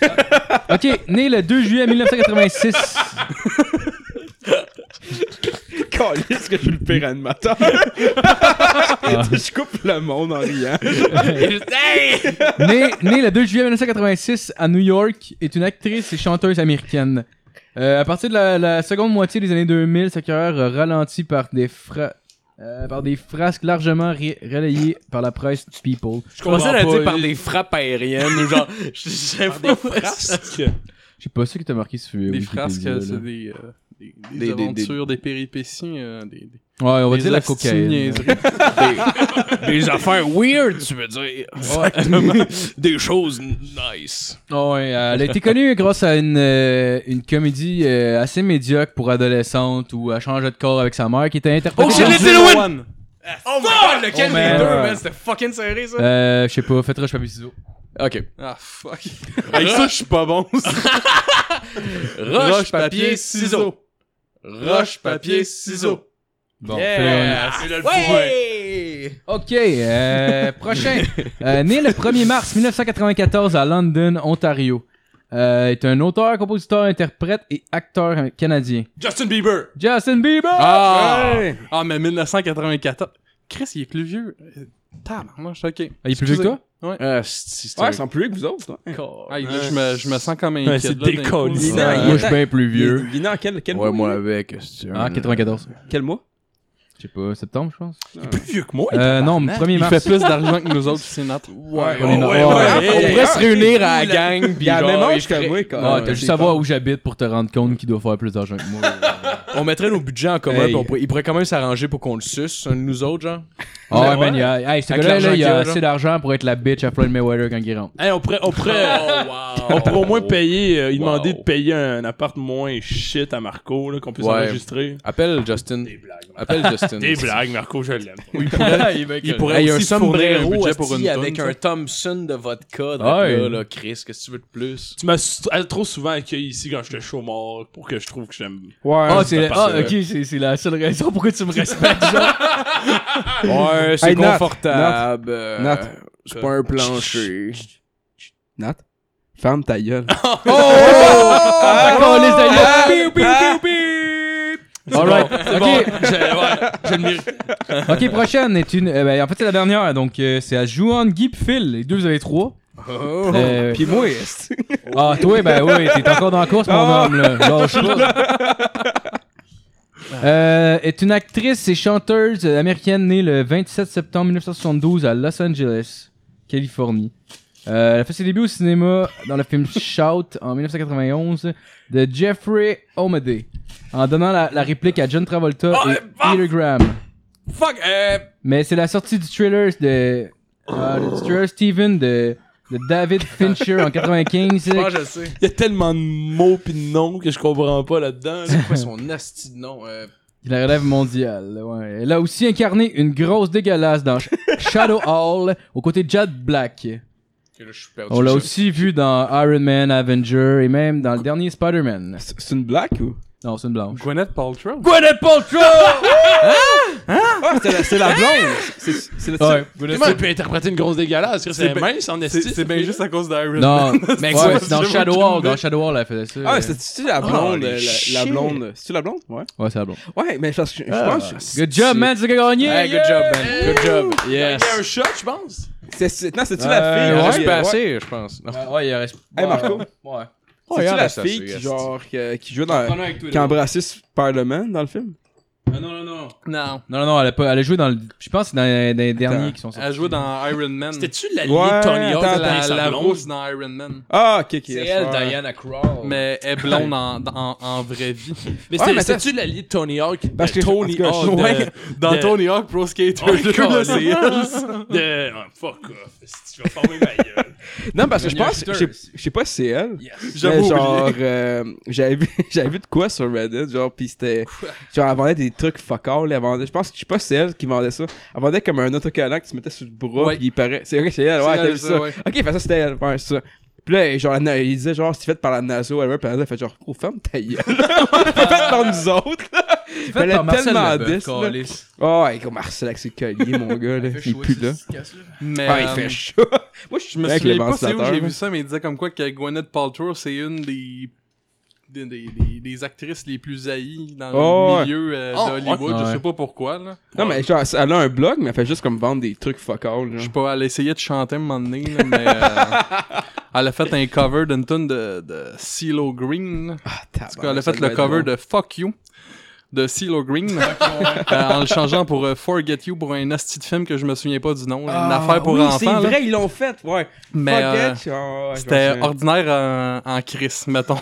Ok, né le 2 juillet 1986. Calisse que je suis le pire animateur. Ah. je coupe le monde en riant. né, né le 2 juillet 1986 à New York, est une actrice et chanteuse américaine. Euh, à partir de la, la seconde moitié des années 2000, sa carrière a ralenti par des fra- euh, par des frasques largement relayées par la presse People. Je commençais à dire pas. par des frappes aériennes ou genre. je sais pas. Frasques? Je sais pas ça qui t'a marqué sur Des frasques, c'est des, euh, des, des, Des- des- aventures, des, péripéties, euh, des, des, Ouais, on va des dire la cocaïne. niaiseries. Des affaires weird, tu veux dire. des choses nice. Oh, ouais, euh, elle a été connue grâce à une, euh, une comédie euh, assez médiocre pour adolescentes où elle changeait de corps avec sa mère qui était interprétée Oh, par- Lindsay Lohan! Oh my god, lequel des deux, man? C'était fucking serré, ça. Euh, je sais pas, faites roche papier ciseaux. Ok. Ah, fuck. Avec ça, je suis pas bon. Roche, papier, ciseaux. Roche, papier, ciseaux. Bon, Yeah! C'est là le Ouais! Ok, euh, prochain. Euh, né le 1er mars 1994 à London, Ontario. Euh, est un auteur, compositeur, interprète et acteur canadien. Justin Bieber! Justin Bieber! Ah! Ah, mais 1994. Chris, il est plus vieux. Euh, Tabarnak, ok. Ah, il est plus vieux que toi? Ah, c'est c'est Ouais, ils sont plus vieux que vous autres, hein. Ah, là, je, me, je me sens comme un Ouais, c'est décollé. Il est Ouais, il moi, est je suis bien plus vieux. Il est dans quel, quel Ouais, mois? moi avec. Ah, 94. Quel mois? Je sais pas, septembre, je pense. Plus vieux que moi, Euh, non, 1er Il mars. fait plus d'argent que nous autres, c'est notre. Ouais, on est ouais, ouais, ouais, ouais. ouais. On pourrait se réunir à la gang, Il a le même âge il que moi, Ouais, t'as juste savoir où j'habite pour te rendre compte qu'il doit faire plus d'argent que moi. On mettrait nos budgets en commun, Hey. pis on pourrait, il pourrait quand même s'arranger pour qu'on le suce, un de nous autres, genre. Ah ouais, man, il y a, hey, ce Avec gars-là, l'argent là, il qu'il y a a, assez d'argent pour être la bitch à Floyd Mayweather quand il rentre. Hey, on pourrait, on pourrait, wow. on pourrait au moins payer, euh, il Wow. demander de payer un appart moins shit à Marco, là, qu'on puisse Ouais. enregistrer. Appelle Justin. Des blagues. Appelle Justin. Des blagues, Marco, je l'aime. Il pourrait, il pourrait Hey, un aussi fournir un sombrero budget pour une esti, avec tonne, un. Thompson de vodka. Ah ouais. là, là, Chris, qu'est-ce que tu veux de plus? Tu m'as s- trop souvent accueilli ici quand j'étais chaud mort pour que je trouve que j'aime. Ouais. Ah, c'est ah, ok, c'est c'est la seule raison pourquoi tu me respectes, genre. Ouais, c'est Hey, Nat, confortable. euh, Nat. C'est pas un plancher. Nat, ferme ta gueule. D'accord, les aïeux. Alright, ok. je, le mérite. Ok, prochaine est une. euh, ben, en fait, c'est la dernière, donc euh, c'est à Juan Guy Phil. Les deux, vous avez trois. Euh, Pis moi, est ah, toi, ben oui, t'es encore dans la course, mon homme, là. Lâche pas. Euh, est une actrice et chanteuse américaine née le 27 septembre 1972 à Los Angeles, Californie. Euh, elle a fait ses débuts au cinéma dans le film Shout en 1991 de Jeffrey Omeday, en donnant la, la réplique à John Travolta Oh, et ah! Peter Graham. Fuck, euh. Mais c'est la sortie du trailer de, euh, du trailer Steven de, de David Fincher en 95. Ah, je sais. Il y a tellement de mots pis de noms que je comprends pas là-dedans. là. C'est quoi son asti de nom? Euh, la relève mondiale. Ouais. Elle a aussi incarné une grosse dégueulasse dans Sh- Shadow Hall aux côtés de Jad Black. On l'a aussi vu dans Iron Man, Avenger et même dans le dernier Spider-Man. C'est une blague ou? Non, c'est une blanche. Gwyneth Paltrow. Gwyneth Paltrow! Ah, c'est la, c'est la blonde! C'est c'est Ouais, Comment elle peut interpréter une grosse dégueulasse? C'est C'est ben- mince en C'est esti. c'est bien juste à cause d'Iron Non, mais Ouais, dans Shadow Hall, dans. Shadow Hall, elle faisait ça. Ah, c'est-tu la blonde? Holy euh, la, blonde? C'est-tu la blonde? Ouais. Ouais, c'est la blonde. Ouais, mais parce que je je pense. Good job, man, c'est gagné! Hey, good job, man. Good job. Il y a un shot, je pense. C'est- c'est- Non, c'est-tu Euh, la fille? Il ouais, reste qui- pas ouais. assez, je pense. Non. Ouais, il reste. Hey, Marco. Ouais. C'est-tu la fille qui, genre, qui, qui jouait dans. Qui embrassé Spider-Man dans le film? Ah, non, non, non. Non. Non, non, elle a, pas, elle a joué dans le. Je pense que c'est dans, les- dans les derniers qui sont sortis. Elle jouait dans Iron Man. C'était-tu l'allié Ouais, de Tony Hawk attends, la, la rousse dans Iron Man. Ah, ok, ok. C'est elle, ouais. Diana Krall. Mais elle est blonde en, en, en vraie vie. Mais Ouais, c'était-tu l'allié de Tony Hawk? Parce que- Tony Hawk. de- Ouais, dans de- Tony Hawk Pro Skater Oh, 2, là, c'est elle. de... Oh, fuck off. Si tu vas former ma gueule. Non, parce que je pense, je sais- pas si c'est elle. J'avoue Mais genre, euh, j'avais vu, j'avais vu de quoi sur Reddit, genre, pis c'était, genre, elle vendait des trucs fuck all, elle vendait, je pense, je sais pas si c'est elle qui vendait ça. Elle vendait comme un autocollant que tu mettais sur le bras, Ouais. pis il paraît, c'est vrai, c'est elle, ouais, elle, t'as vu ça, ça. ouais. Ok, fait ça, c'était elle, ouais, c'est ça. Pis là, genre, il disait, genre, c'est fait par la NASA, whatever, pis la NASA fait genre, oh, ferme ta gueule. c'est fait par nous autres, là. C'est Elle est par Marcel. Oh, ouais, comme Marcel avec ses colliers, mon gars, là. Il est plus là. Mais Ah, il euh, fait chaud. Moi, je me avec les souviens pas c'est où j'ai vu ça, mais il disait comme quoi que Gwyneth Paltrow, c'est une des, des, des, des- actrices les plus haïes dans Oh, le ouais. milieu euh, Oh, d'Hollywood. ouais. Je sais pas pourquoi, là. Non, mais genre, elle a un blog, mais elle fait juste comme vendre des trucs fuck all, Je sais pas, elle essayait de chanter un moment donné, là, mais euh, elle a fait un cover d'une tune de, de CeeLo Green. Ah, En tout cas, elle a fait le cover de Fuck You de CeeLo Green euh, en le changeant pour euh, Forget You pour un asti de film que je me souviens pas du nom. une affaire pour Ah, oui, enfants. c'est là. vrai, ils l'ont fait, ouais. Mais euh, je c'était ordinaire en, en Chris, mettons.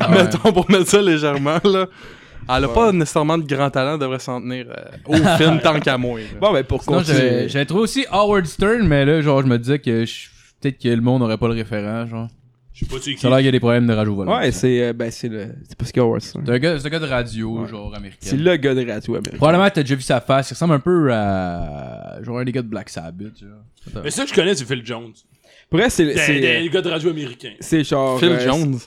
Ah ouais. mettons pour mettre ça légèrement. Là. Elle a pas nécessairement de grand talent, elle devrait s'en tenir euh, au film tant qu'à moi. là. Bon, ben, pour Sinon, continuer. j'avais trouvé aussi Howard Stern, mais là, genre, je me disais que je- peut-être que le monde n'aurait pas le référent, genre. Je sais pas tu Ça a l'air qu'il y a des problèmes de rage au volant. Ouais, c'est, euh, ben, c'est le, c'est pas ce qu'il y a Howard Stern. C'est un gars, c'est un gars de radio, Ouais. genre, américain. C'est le gars de radio américain. Probablement, t'as déjà vu sa face. Il ressemble un peu à. Genre, un des gars de Black Sabbath, genre. Mais ça que je connais, c'est Phil Jones. Pour vrai, c'est, Des, c'est, gars de radio américain. c'est genre. Phil euh, Jones.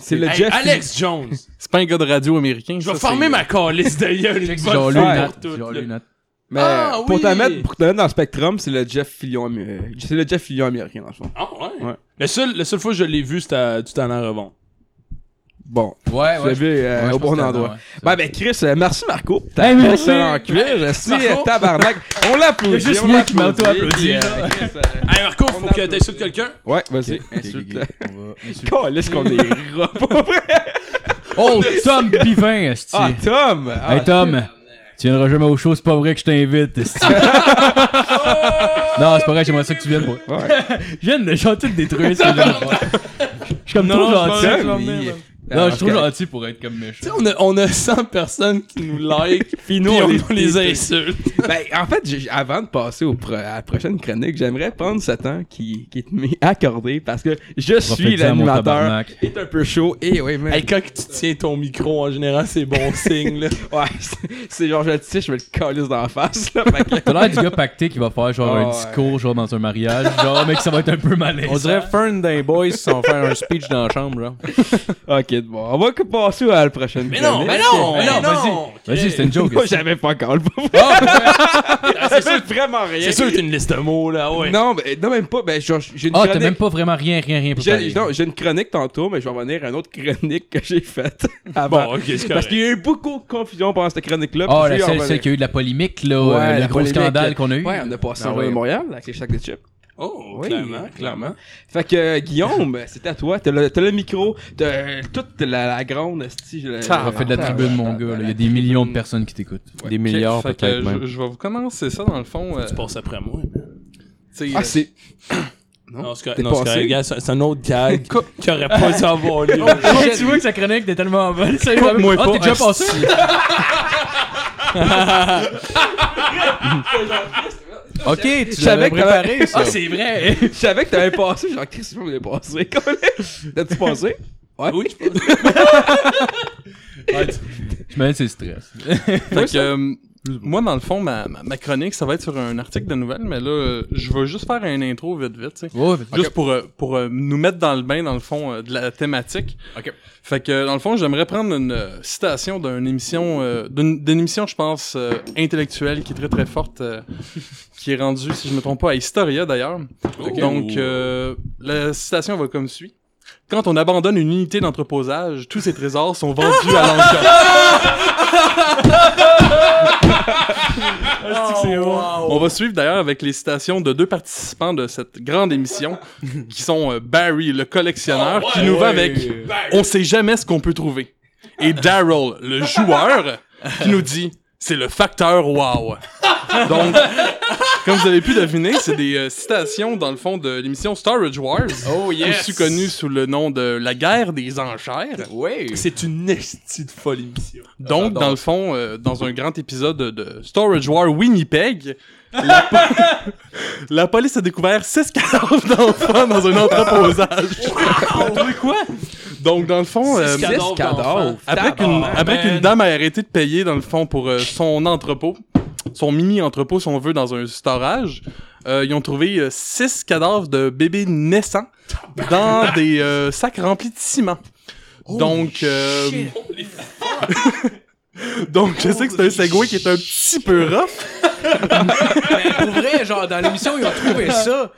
C'est le Hey, Jeff. Alex Jones. C'est pas un gars de radio américain. Je ça, vais c'est- farmer ma calice de gueule. Check, une genre lui. Mais Ah, pour, oui. te mettre, pour te mettre dans le spectrum, c'est le Jeff Fillion américain. C'est le Jeff Fillion américain, dans le fond. Ah ouais? Ouais. Le seul, la seule fois que je l'ai vu, c'était tout en revend. Bon, Ouais, je l'ai vu euh, Ouais, au bon endroit. Ouais, ben, Chris, euh, merci Marco. Hey, merci. en cuir, je suis Marco. tabarnak. On l'applaudit. Juste moi qui m'auto-applaudit, euh. Chris, euh, Hey Marco, On faut que t'insultes quelqu'un. Ouais, vas-y. Insulte. On. Calisse qu'on est rats, pour vrai. Oh, Tom Bivin, esti. Ah, Tom! Ah, Hey Tom, tu viendras jamais au show, c'est pas vrai que je t'invite. non, c'est pas vrai, j'aimerais ça que tu viennes pour. Ouais. Je viens de gentil de détruire ce que je viens de faire. Je suis comme trop gentil. Je mais- Non, je suis trop Ah, gentil pour être comme méchant. Tu sais, on a, on a 100 personnes qui nous like, puis nous, on, on on les- les insulte. Ben, en fait, avant de passer au pro- à la prochaine chronique, j'aimerais prendre ce temps qui, qui m'est accordé parce que je suis l'animateur. est un peu chaud. Et oui, mais. Hey, quand tu tiens ton micro, en général, c'est bon signe, là. Ouais, c'est- genre, je le sais, je vais le calice d'en face, là. fait que- T'as l'air du gars pacté qui va faire genre Oh, un ouais. discours genre dans un mariage. Genre, mais que ça va être un peu malaisant. On dirait Fern d'un boys sans faire un speech dans la chambre, là. ok, bon, on va que passer à la prochaine Mais non, mais non, Mais non, non. Vas-y, c'était une joke. Moi, j'avais pas encore le pauvre. Ah, c'est sûr, vraiment rien. c'est sûr que t'as une liste de mots, là, ouais. Non, mais, non, même pas. Ben, genre, j'ai une Ah, t'as chronique. même pas vraiment rien, rien, rien. J'ai, non, j'ai une chronique tantôt, mais je vais revenir à une autre chronique que j'ai faite avant. Bon, ok, c'est Parce qu'il y a eu beaucoup de confusion pendant cette chronique-là. Ah, la celle, qui a eu de la polémique, là, Ouais, euh, le gros polémique. scandale qu'on a eu. Ouais, on a passé Ah en ouais. de Montréal avec les sacs de chips. Oh, Oui, clairement, clairement. Fait que euh, Guillaume, c'est à toi. T'as le, t'as le micro, t'as toute la, la grande esti. je- On fait de la tribune, mon gars. là. Il y a des millions de personnes qui t'écoutent. Des milliards, Fait que, peut-être je, même. je vais vous commencer ça dans le fond. euh, Tu passes après moi. tu sais, Ah, euh, c'est. Non, c'est T'es non, c'est passé? correct, gars, c'est c'est un autre gag qui aurait pas dû avoir lieu. tu vois que sa chronique était tellement bonne. Ça, Coupe-moi ah, pas, t'es déjà passé? Ok, tu Je savais l'avais que t'avais- préparé, ça. Ah, c'est vrai. Je savais que t'avais passé. Genre, Chris, je l'ai passé. T'as-tu passé? Ouais. Oui, je pense. Ouais, tu- je semaine, c'est stress. Fait que, euh, moi, dans le fond, ma, chronique, ça va être sur un article de nouvelles, mais là, je vais juste faire un intro vite, vite, sais. Ouais, Juste pour, euh, pour euh, nous mettre dans le bain, dans le fond, euh, de la thématique. Ok. Fait que, dans le fond, j'aimerais prendre une citation d'une émission, euh, d'une émission, je pense, euh, intellectuelle, qui est très, très forte, euh, qui est rendue, si je me trompe pas, à Historia, d'ailleurs. Donc, euh, la citation va comme suit. Quand on abandonne une unité d'entreposage, tous ces trésors sont vendus à l'encan. On va suivre d'ailleurs avec les citations de deux participants de cette grande émission, qui sont euh, Barry, le collectionneur, qui nous va avec « On sait jamais ce qu'on peut trouver ». Et Daryl, le joueur, qui nous dit « C'est le facteur wow ». Donc, comme vous avez pu deviner, c'est des euh, citations dans le fond de l'émission Storage Wars, Oh yes! aussi connue sous le nom de la guerre des enchères. Oui! C'est une esti de folle émission. Donc, dans le fond, euh, dans un grand épisode de, de Storage War Winnipeg, la, po- la police a découvert six cadavres d'enfants dans un entreposage. quoi? Donc, dans le fond, euh, cadavres. après qu'une dame a arrêté de payer, dans le fond, pour euh, son entrepôt, son mini-entrepôt, si on veut, dans un storage, euh, ils ont trouvé euh, six cadavres de bébés naissants dans des euh, sacs remplis de ciment. Donc, euh, donc je sais que c'est un segway qui est un petit peu rough. Mais pour vrai, genre, dans l'émission, ils ont trouvé ça.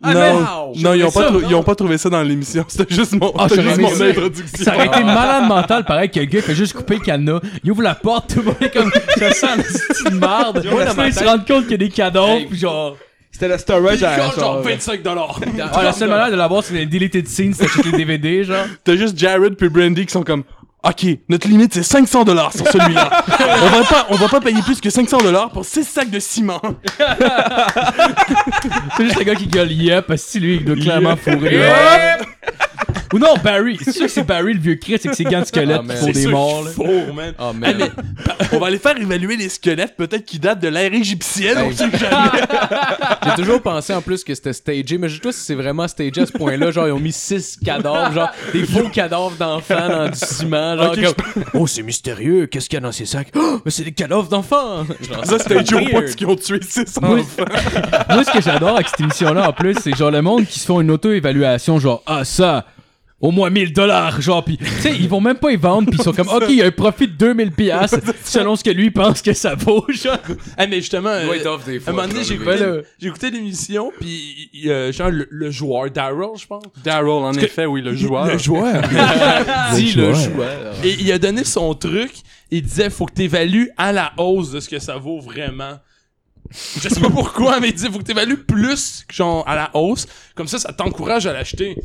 Ah, non, mais- non, ils ont pas, ça, trou- non. ils ont pas trouvé ça dans l'émission. C'était juste mon, Ah, c'était juste mon introduction. Ça aurait été malade mental, pareil, que le gars fait juste couper le cadenas, il ouvre la porte, tout le monde est comme, ça sent une petite merde. Yo, dans Là, ma il se tête- rend compte qu'il y a des cadavres, Hey. pis genre. C'était le storage à Genre, genre genre, 25 dollars. Ah, la seule manière de l'avoir, c'est les deleted scenes, c'est acheter les DVD, genre. T'as juste Jared puis Brandy qui sont comme OK, notre limite c'est 500 dollars sur celui-là. on va pas on va pas payer plus que 500 dollars pour 6 sacs de ciment. C'est juste le gars qui gueule yep, parce que lui, il doit clairement fourrer. Yep! Ou non, Barry. C'est sûr que c'est Barry le vieux Chris, c'est que c'est gants de squelette Ah, qui font des sûr morts, là. Faux, man. Oh, man. mais on va aller faire évaluer les squelettes peut-être qui datent de l'ère égyptienne, on Hey. sait jamais. J'ai toujours pensé en plus que c'était stagé, mais je sais pas si c'est vraiment stagé à ce point-là. Genre, ils ont mis six cadavres, genre des faux cadavres d'enfants dans du ciment. Genre, Ok, comme, oh, c'est mystérieux, qu'est-ce qu'il y a dans ces sacs? Oh, mais c'est des cadavres d'enfants! Genre, Ça c'était Joe weird. Potts qui ont tué 6 Moi, enfants. Moi, ce que j'adore avec cette émission-là, en plus, c'est genre le monde qui se font une auto-évaluation, genre, ah, ça, au moins 1000 dollars, genre, pis, tu sais, ils vont même pas y vendre, pis ils sont comme, ok, il y a un profit de 2000 piastres, selon ce que lui pense que ça vaut, genre. Ah, mais justement, euh, des un moment donné, j'ai écouté, là. j'ai écouté l'émission, puis euh, genre le, le joueur Daryl, je pense. Daryl en effet, oui, le joueur. Le joueur. Dis le joueur. Et il a donné son truc. Il disait faut que t'évalues à la hausse de ce que ça vaut vraiment. Je sais pas pourquoi, mais il disait faut que t'évalues plus que genre à la hausse. Comme ça, ça t'encourage à l'acheter.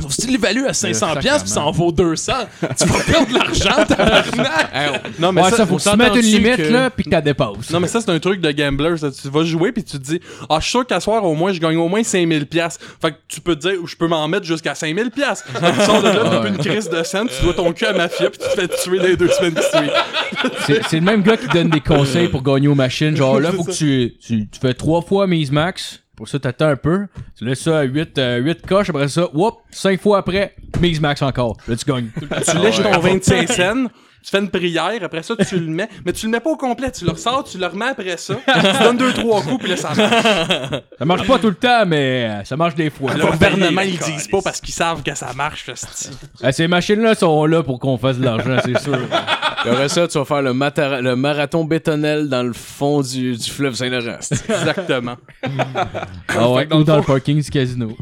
Sauf si tu l'évalues à 500 pièces puis ça en vaut 200, tu vas perdre de l'argent, tabarnak. Hey, Non mais Ouais, ça, ça, faut que tu mettes une limite, que- là, pis que t'as dépasses. Non mais ça c'est un truc de gambler, ça. tu vas jouer puis tu te dis ah je suis sûr qu'à soir au moins je gagne au moins 5000 pièces. Fait que tu peux te dire je peux m'en mettre jusqu'à 5000 pièces. Tu sors de là, t'as plus une crise de scène, tu dois ton cul à mafia puis tu te fais tuer les deux semaines qui suivent. C'est c'est le même gars qui donne des conseils pour gagner aux machines. Genre là, faut que tu, tu, tu fais trois fois mise max. Pour ça, t'attends un peu. Tu laisses ça à 8, euh, 8 coches. Après ça, whoop, 5 fois après, mise max encore. Là, tu gagnes. Tu lèches ton 25 cents, tu fais une prière, après ça tu le mets, mais tu le mets pas au complet, tu le ressors, tu le remets après ça, tu donnes deux trois coups puis là ça marche. Ça marche pas tout le temps, mais euh, ça marche des fois. Le gouvernement ils disent pas parce qu'ils savent que ça marche. Ah, ces machines-là sont là pour qu'on fasse de l'argent, c'est sûr. Après ça, tu vas faire le, marathon bétonnel dans le fond du, du fleuve Saint-Laurent. Exactement. Ah ouais, dans ou dans le parking du casino.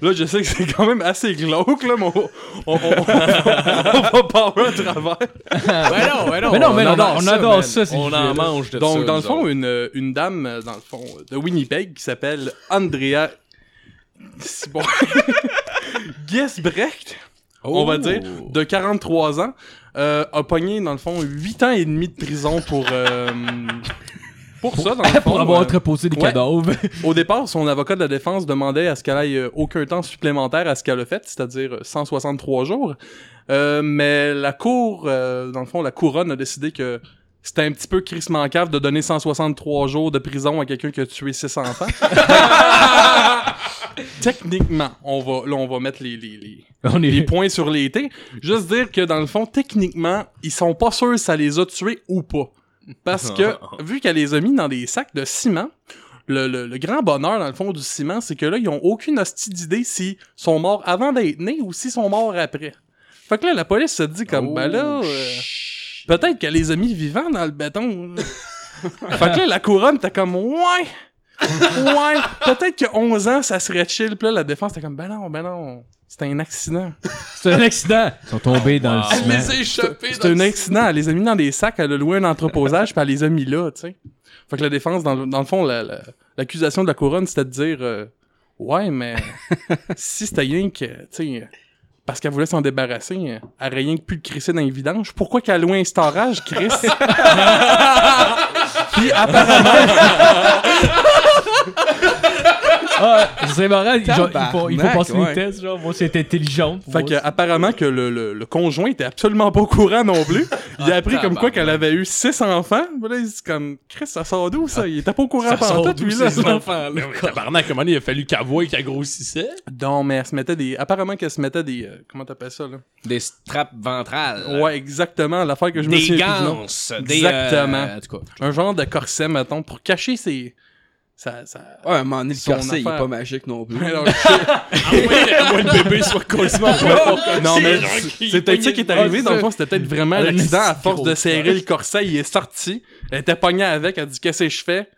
Là, je sais que c'est quand même assez glauque, là, mais on, on, on, on va power à ouais, non, ouais, non. Mais non, mais on- on adore man. ça, On en mange de ça. Donc, dans le fond, une, une dame, euh, dans le fond, de Winnipeg, qui s'appelle Andrea... C'est bon. Giesbrecht, on va Oh. dire, de 43 ans, euh, a pogné, dans le fond, 8 ans et demi de prison pour... euh, pour ça, dans le fond. pour avoir euh, entreposé des ouais. cadavres. Au départ, son avocat de la défense demandait à ce qu'elle ait euh, aucun temps supplémentaire à ce qu'elle a fait, c'est-à-dire euh, 163 jours. Euh, mais la cour, euh, dans le fond, la couronne a décidé que c'était un petit peu Chris Mancave de donner 163 jours de prison à quelqu'un qui a tué 6 enfants. Techniquement, on va, là, on va mettre les, les, les, On les points sur les T. Juste dire que dans le fond, techniquement, ils sont pas sûrs si ça les a tués ou pas. Parce que, vu qu'elle les a mis dans des sacs de ciment, le, le- le grand bonheur, dans le fond, du ciment, c'est que là, ils ont aucune hostie d'idée s'ils sont morts avant d'être nés ou s'ils sont morts après. Fait que là, la police se dit comme, ben là, euh, peut-être qu'elle les a mis vivants dans le béton. fait que là, la couronne, t'es comme, ouais, ouais, peut-être que 11 ans, ça serait chill. Puis là, la défense, t'es comme, ben non, ben non, c'était un accident. C'est un accident. Ils sont tombés dans le Elle ciment. les a échappés. C'était un accident. Elle les a mis dans des sacs, elle a loué un entreposage, puis elle les a mis là, tu sais. Fait que la défense, dans le, dans le fond, la- la- l'accusation de la couronne, c'était de dire euh, Ouais, mais si c'était rien que, tu sais, parce qu'elle voulait s'en débarrasser, elle aurait rien que pu le crisser dans les vidanges. Pourquoi qu'elle a loué un storage, Chris? Puis apparemment, Ah, c'est marrant. genre, il faut, il faut passer ouais. les tests, genre. Moi, c'était intelligent. fait que, apparemment que le, le, le conjoint était absolument pas au courant non plus. Il a appris comme quoi qu'elle avait eu six enfants. Là, il dit comme Chris, ça sort d'où ça? Il était pas au courant sort tout, lui là. ces enfants-là? Mais oui, tabarnak, comment il a fallu qu'elle voie qu'elle grossissait? Non, mais elle se mettait des. Apparemment qu'elle se mettait des. euh, comment t'appelles ça, là? Des straps ventrales. Ouais, exactement. L'affaire que je me Des ganses. Des, Exactement. euh, en tout cas. Un genre de corset, mettons, pour cacher ses. Ça. ça... Ouais, à un moment donné, le Son corset, il est pas magique non plus. Alors, je- À moins le bébé soit complètement pas non, mais c'est peut-être ça qui est arrivé. Dans le fond, c'était peut-être vraiment un Elle a accident. À force de serrer le corset, il est sorti. Elle était pognée avec. Elle dit Qu'est-ce que je fais?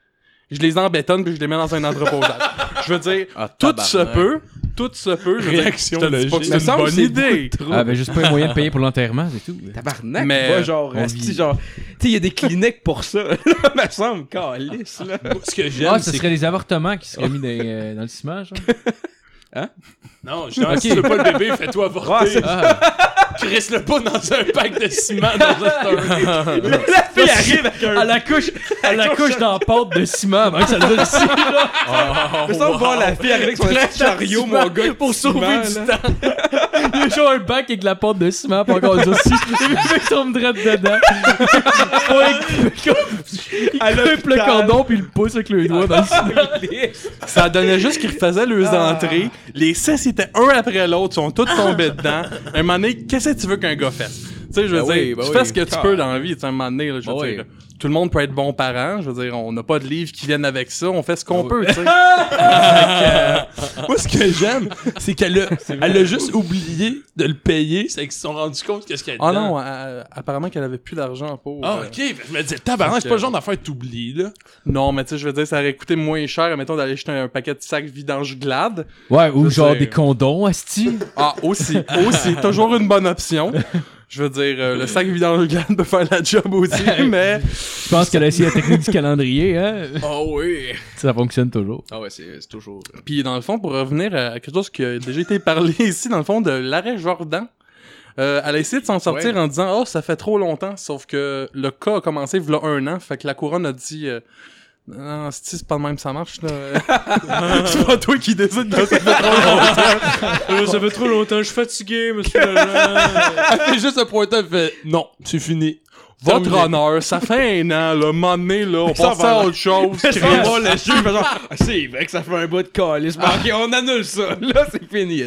Je les embétonne puis je les mets dans un entreposage. je veux dire, Ah, tout se peut. Tout se peut. Je veux dire, Réaction je pas que logique. c'est Me semble une bonne idée. Ah, ben, juste pas un moyen de payer pour l'enterrement, c'est tout. Tabarnak, Mais, genre, asti, genre, tu sais, il y a des cliniques pour ça, là, me semble, calice, là. Ce que j'aime, Ah, ce serait des avortements qui seraient mis dans, euh, dans le ciment, genre. Non, justement, si tu veux pas le bébé, fais-toi avorter. Ouais, Ah, Crisse-le pas dans un pack de ciment dans un storage. La fille arrive avec un... elle accouche, elle accouche dans la pâte de ciment avant que ça le donne ici, là. Me semble voir la fille arriver avec son petit chariot, mon gars, pour sauver du temps. Il y a genre un bac avec de la pâte de ciment, pas encore des aussi. Le bébé tombe direct dedans. Il coupe le cordon puis il le pousse avec le doigt dans le ciment. Ça donnait juste qu'ils refaisaient leurs entrées. Les six un après l'autre, sont tous tombés dedans. Un moment donné, qu'est-ce que tu veux qu'un gars fasse? Tu sais, je veux Ben dire, oui, ben tu oui. fais ce que tu peux dans la vie, tu sais, un moment donné, là, je veux Ben dire, oui. Tout le monde peut être bon parent, je veux dire, on n'a pas de livres qui viennent avec ça, on fait ce qu'on peut, tu sais. Moi, ce que j'aime, c'est qu'elle a, elle a juste oublié de le payer. C'est qu'ils se sont rendus compte qu'est-ce qu'elle Ah non, euh, apparemment qu'elle avait plus d'argent pour... Ah, euh, ok. Que Je me disais, tabarnak, c'est pas le genre d'affaire que t'oublies, là. Non, mais tu sais, je veux dire, ça aurait coûté moins cher, mettons, d'aller acheter un paquet de sacs vidange glad. Ouais, ou genre sais. des condoms, asti. Ah, aussi, aussi, toujours une bonne option. Je veux dire, euh, le sac vidange glad peut faire la job aussi, mais... Je pense qu'elle a essayé la technique du calendrier, hein. Ah oui. Ça fonctionne toujours. Ah ouais, c'est c'est toujours. Puis dans le fond, pour revenir à quelque chose qui a déjà été parlé ici, dans le fond, de l'arrêt Jordan, euh, elle a essayé de s'en sortir en disant « Oh, ça fait trop longtemps », sauf que le cas a commencé il y a un an, fait que la couronne a dit euh, Non, c'est c'est pas de même que ça marche, là. c'est pas toi qui décide quand ça fait trop longtemps. ça fait trop longtemps, je suis fatigué, monsieur l'agent. Elle fait juste un pointeur, elle fait, non, c'est fini. Votre honneur, ça fait un an, là, un moment donné, là, on passe va, à autre chose. Ça Chris. va, le fait genre, ah, c'est vrai que ça fait un bout de calice, mais ok, on annule ça, là, c'est fini.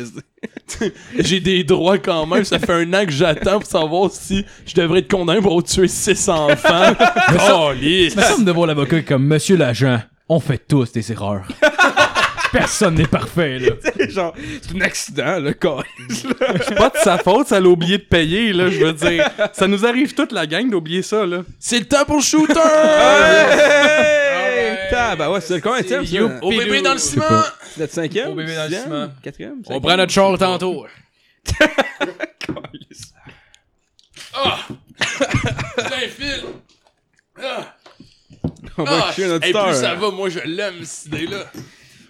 J'ai des droits quand même. Ça fait un an que j'attends pour savoir si je devrais être condamné pour tuer six enfants. oh, lisse. Ça me semble de voir l'avocat comme Monsieur l'agent, on fait tous des erreurs. Personne n'est parfait, là. genre, c'est un accident, le calice. C'est pas de sa faute, ça l'a oublié de payer, là, je veux dire. Ça nous arrive toute la gang d'oublier ça, là. C'est le temps pour le shooter! Hey! Bah ouais, c'est le combien ça? Au bébé dans le ciment! C'est notre cinquième? Au bébé dans le ciment. Quatrième? On prend notre char tantôt. Plein fil! Ah! On va Ah! chier notre Hey, plus ça va, moi je l'aime cette idée-là.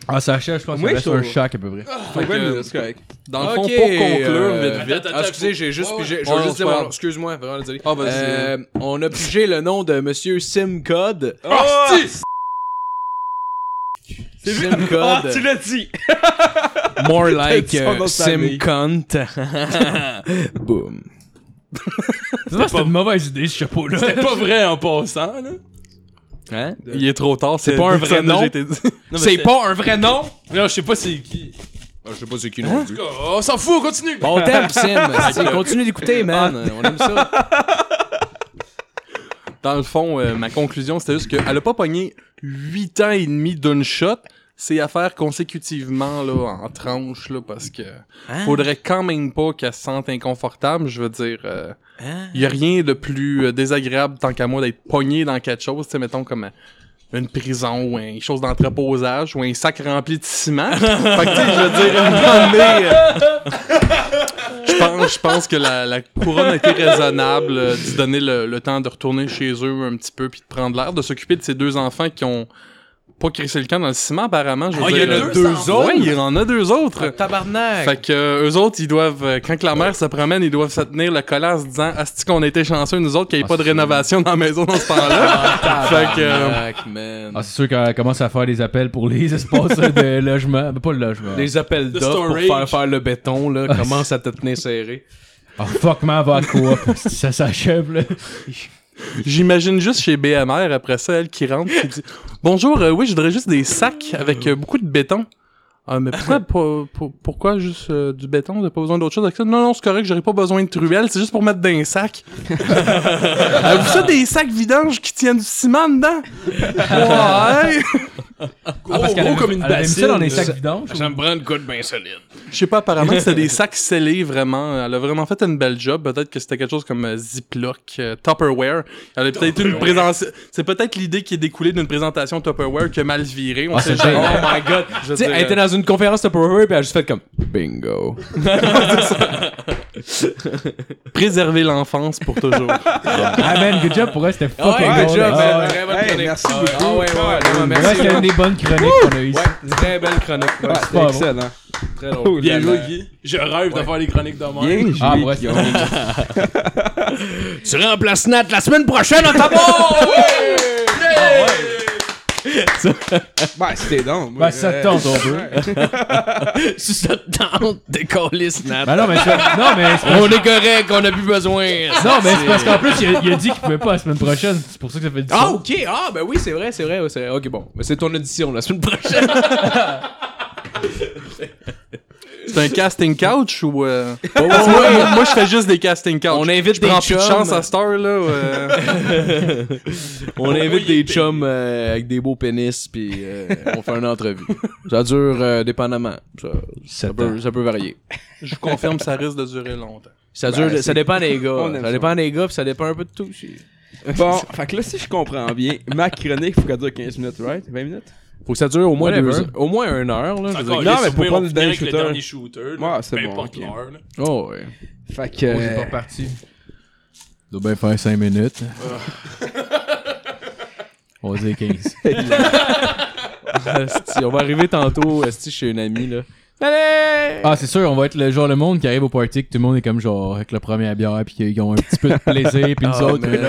Ah, ça achève, je pense reste je un chac à peu près. Fait que, que- c'est correct. Dans le fond, pour conclure, euh, vite, vite. Ah, excusez, j'ai juste pigé. Je vais Ouais, juste c'est dire. Excuse-moi, vraiment désolé. Ah, vas-y. Euh, on a pigé le nom de Monsieur Simcode. Oh! Simcode. Ah, tu l'as dit! More like famille. Simcunt. Boom. C'était une mauvaise idée, ce chapeau-là. C'était pas vrai en passant, là. Hein? Il est trop tard. C'est pas un vrai nom? C'est pas un vrai nom? Non, je sais pas c'est qui. je sais pas c'est qui non plus. Oh, on s'en fout, on continue. Bon, on t'aime, Sim. Continue d'écouter, man. On aime ça. Dans le fond, euh, ma conclusion, c'était juste qu'elle a pas pogné 8 ans et demi d'une shot. C'est à faire consécutivement, là, en tranches, là, parce que faudrait quand même pas qu'elle se sente inconfortable. Je veux dire, euh, y a rien de plus euh, désagréable, tant qu'à moi, d'être pogné dans quelque chose, tu sais, mettons, comme une prison ou une chose d'entreposage ou un sac rempli de ciment. fait que, tu sais, je veux dire, une euh, je pense, je pense que la, la couronne a été raisonnable euh, d'y donner le, le temps de retourner chez eux un petit peu puis de prendre l'air, de s'occuper de ces deux enfants qui ont pas crissé le camp dans le ciment apparemment. Je veux Ah, il y en a euh, deux autres? Ouais, il y en a deux autres. Tabarnak. Fait que euh, eux autres, ils doivent, euh, quand que la mère se promène, ils doivent se tenir le collant en se disant Asti qu'on a été chanceux, nous autres, qu'il n'y ait Ah, pas de rénovation dans la maison dans ce temps-là? fait que. euh. Ah, c'est sûr qu'elle commence à faire des appels pour les espaces de logement. Ben, pas le logement. Des appels d'offres pour faire faire le béton, là, commence à te tenir serré. Ah, fuck, man, va à coop. ça s'achève, là. J'imagine juste chez BMR, après ça, elle qui rentre qui dit Bonjour, euh, oui, je voudrais juste des sacs avec euh, beaucoup de béton. Ah, mais pourquoi, pour- pour- pourquoi juste euh, du béton? T'as pas besoin d'autre chose avec ça? Non, non, c'est correct, j'aurais pas besoin de truelle, c'est juste pour mettre dans un sac. Avez-vous ça des sacs vidanges qui tiennent du ciment dedans? Ouais! Gros, parce qu'elle gros avait- comme une ça dans des bassine. sacs vidanges. Ça me prend une coude bien solide. Je sais pas, apparemment, c'était des sacs scellés, vraiment. Elle a vraiment fait une belle job. Peut-être que c'était quelque chose comme euh, Ziploc, euh, Tupperware. Elle a peut-être une présentation. C'est peut-être l'idée qui est découlée d'une présentation Tupperware qui a mal viré. On Ah, sait. Oh my god. Je une conférence de Power puis elle a juste fait comme Bingo. Préserver l'enfance pour toujours. Ah, man, good job pour elle, c'était fucking Ouais, good job, Ah, man. ouais. Très bonne Hey, chronique. merci Ah, beaucoup. Ah ouais, ouais, Merci. une des bonnes chroniques qu'on a eues. Ouais, très belle chronique. C'était excellent. très drôle. Bien joué. Guy. Je rêve de faire les chroniques de moi. Bien joué, Ah, ouais. Tu remplaces Nat la semaine prochaine, on t'abonne! Ben, c'était donc. Ben, ça te tente, on peut. Si ça te tente, décoller Nat. Ben non, mais non, mais c'est On est correct, on a plus besoin. Non, mais c'est parce qu'en plus, il a, il a dit qu'il pouvait pas la semaine prochaine. C'est pour ça que ça fait du Ah, ok. Ah, ben oui, c'est vrai, c'est vrai, c'est vrai. Ok, bon. Mais c'est ton audition la semaine prochaine. C'est un casting couch ou. euh, moi, moi, moi, je fais juste des casting couch. On invite je des prends plus de chums. chance à Star, là. euh. on invite des chums euh, avec des beaux pénis, puis euh, on fait une entrevue. Ça dure euh, dépendamment. Ça, peut, ça peut varier. Je vous confirme, ça risque de durer longtemps. Ça, dure, Ben, ça dépend des gars. Ça ça. dépend des gars, puis ça dépend un peu de tout aussi. Bon, fait que là, si je comprends bien, ma chronique, faut qu'elle dure 15 minutes, right? 20 minutes? Faut que ça dure au moins, deux, au moins une heure. Là, je veux dire. Encore, Non, mais pour on pas le dernier le shooter. dernier shooter. là. Ouais, c'est Peu bon, importe ok. l'heure, là. Oh, ouais. Fait que. Oh, j'ai pas reparti. doit bien faire 5 minutes. On va dire 15. Asti, on va arriver tantôt asti, chez une amie. Là. Allez! Ah, c'est sûr, on va être le genre le monde qui arrive au party, que tout le monde est comme genre avec la première bière, puis qu'ils ont un petit peu de plaisir, puis nous Ah, autres. man.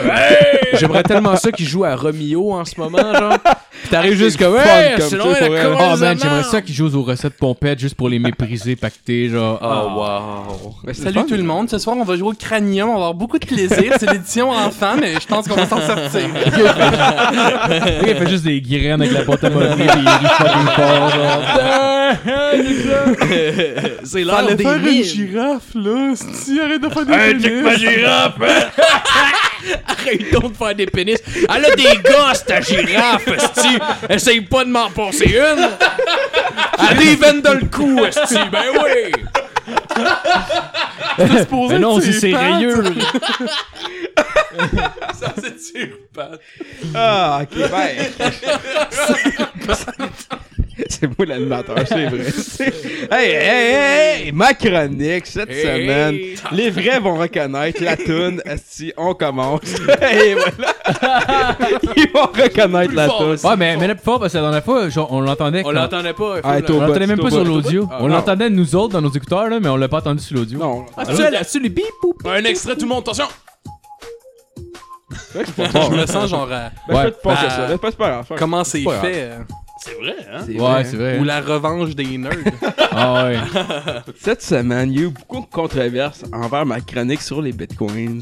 J'aimerais tellement ça qu'ils jouent à Romeo en ce moment, genre. T'arrives juste comme, comme c'est pour la Oh de man, j'aimerais ça qu'ils jouent aux recettes pompettes juste pour les mépriser, pacter, genre. Oh, wow. Ben, Salut fun. tout le monde. Ce soir, on va jouer au cranium. On va avoir beaucoup de plaisir. C'est l'édition enfant, mais je pense qu'on va s'en sortir. Il fait juste des graines avec la pâte à modeler, puis il rit fucking fort, genre. C'est l'heure des faire une girafe, là. Si, arrête de faire des Hey, pénis. check ma girafe! Arrête donc de faire des pénis. Elle a des gosses, ta girafe, esti. Essaye pas de m'en passer une. Elle veines dans le cou, esti. Ben oui. Mais non, si c'est rayeux. Ça, c'est Pat. Ah, ok, ben. c'est moi l'animateur, c'est vrai. hey, hey, hey, hey, ma chronique cette Hey. semaine. Les vrais vont reconnaître la toune. Si on commence. Et voilà. Ils vont reconnaître la toune. Ouais, mais, mais le plus fort, parce que la dernière fois, genre, on l'entendait. On l'entendait pas. Ah, On l'entendait même pas sur l'audio. Ah, on l'entendait nous autres dans nos écouteurs, là, mais on l'a pas entendu sur l'audio. Non. Ah, tu sais, là-dessus, les bip. Un extrait, tout le monde, attention! Je me sens genre à... Ben, je Ouais. peux te passer ça. là, C'est pas super grave. Comment c'est fait. Euh, C'est vrai, hein? C'est Ouais, vrai. c'est vrai. Ou la revanche des nerds. Ah ouais. Cette semaine, il y a eu beaucoup de controverses envers ma chronique sur les bitcoins.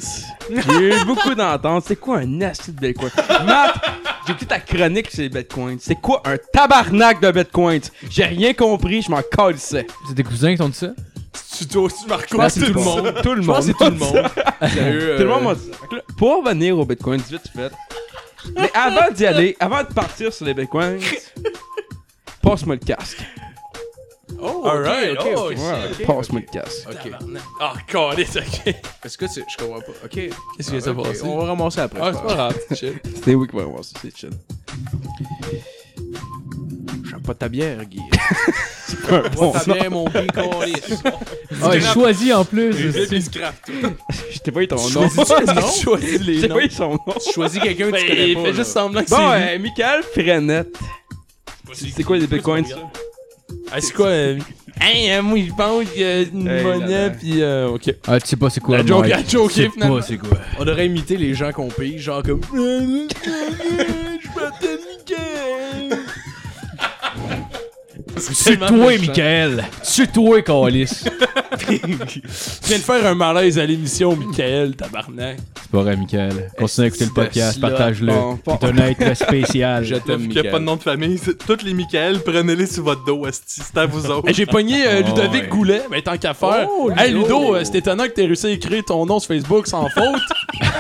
J'ai eu beaucoup d'ententes. C'est quoi un acide de bitcoin? Matt, j'ai écouté ta chronique sur les bitcoins. C'est quoi un tabarnak de bitcoins? J'ai rien compris, je m'en calissais. C'est tes cousins qui t'ont dit ça? tu dois aussi, Marco. que c'est tout le monde. Tout le monde. que c'est tout le monde. Sérieux, Tout le euh, monde m'a dit. Que là, Pour revenir au bitcoin, vite fait. Mais avant d'y aller, avant de partir sur les bitcoins, passe-moi le casque. Oh, Alright, ok, oh. Ouais, passe-moi le casque. Ok. Ah, calisse, ok. Est-ce que tu. Je comprends pas. Ok. Qu'est-ce qui vient de se Ok, passer? On va ramasser après. Ah, c'est c'est pas grave. grave, chill. C'était oui qui va ça, c'est chill. Pas ta bière, Guy. Bon, ta bière, mon Guy, câlisse. Ah, il choisit en plus. je t'ai pas eu ton nom. Tu choisis les noms. pas eu son nom. Tu choisis quelqu'un que tu Ben, connais il pas. fait juste semblant que Bon, c'est euh, Michael Frenette. C'est quoi les bitcoins, ça? Ah, c'est quoi? euh, Hey, euh, moi, je pense qu'il y a une Hey, monnaie, pis euh, ok. Ah, tu sais pas c'est quoi, La joke Mike. a joké, Tu sais finalement. pas c'est quoi. On aurait imité les gens qu'on pige, genre comme. C'est toi, Michael. C'est toi, Calis. Tu viens de faire un malaise à l'émission, Michael, tabarnak. C'est pas vrai, Michael. Continue à écouter le podcast, partage-le. C'est un être spécial. Je t'aime, qu'il n'y a pas de nom de famille, toutes les Michael, prenez-les sur votre dos, esti. C'est à vous autres. J'ai pogné euh, Oh, Ludovic. Goulet, mais tant qu'à faire. Oh, hey Ludo. Euh, c'est étonnant que t'aies réussi à écrire ton nom sur Facebook sans faute.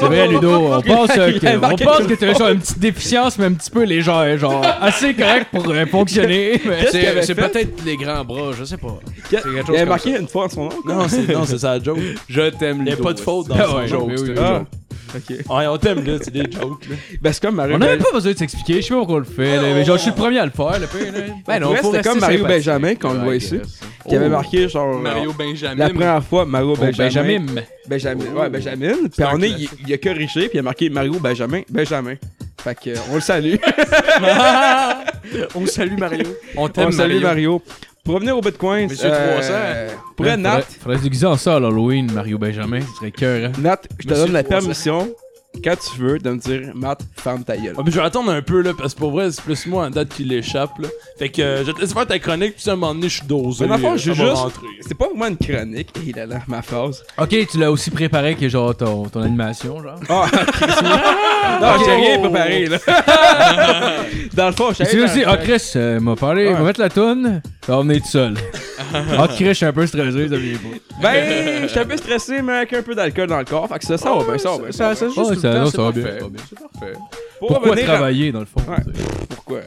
C'est vrai, Ludo. On pense, euh, Il a que, on pense que t'as une petite déficience, mais un petit peu légère. Genre, assez correct pour euh, fonctionner. C'est peut-être les grands bras, je sais pas. Il avait marqué une fois son nom? non, c'est non, c'est ça la joke. Je t'aime, Il Ludo, pas de faute dans Ah son ouais, oui, oui. Ah, joke. ok. Ouais, on t'aime là, c'est des jokes là. Ben, c'est comme Mario On n'a même Ben- pas besoin de s'expliquer. Je sais pas pourquoi on le fait. là, mais genre, je suis le premier à le faire. Le pire, là. Ben Ouais, faut c'était rester comme Mario sympathique. Benjamin, qu'on le Ouais, voit ici. Qui avait marqué genre. Mario Benjamin. La première fois, Mario Oh, Benjamin. Benjamin. Benjamin. Ouais, Benjamin. Puis un on est, il, il a corrigé, puis il a marqué Mario Benjamin. Benjamin. Fait que, euh, on le salue. On salue Mario. On on t'aime, salue Mario. Pour revenir au Bitcoin, Monsieur 300. pour Nat, Faudrait, faudrait se déguiser en ça à l'Halloween, Mario Benjamin. Ce serait cœur, hein. Nat, je te Monsieur donne la 300. permission, quand tu veux, de me dire, Matt, ferme ta gueule. Ah, mais je vais attendre un peu là, parce que pour vrai, c'est plus moi en date qui l'échappe là. Fait que euh, je vais te laisser faire ta chronique, puis à un moment donné, je suis dosé. Mais dans le fond, euh, je ça juste-. C'est pas vraiment une chronique. Et là là, ma phrase. Ok, tu l'as aussi préparé que genre ton, ton animation, genre. Ah, non, j'ai rien préparé, là. Dans le fond, je Tu aussi, ah Chris, euh, m'a parlé, Ouais. va mettre la toune, ça va venir tout seul. Ah Chris, je suis un peu stressé, ça vient pas. Ben, je suis un peu stressé, mais avec un peu d'alcool dans le corps. Fait que ça, ça va bien, ça va bien. Ça, ça, juste tout ça- va bien, parfait. ça va bien. C'est parfait. Pour Pourquoi travailler, dans le fond? Pourquoi?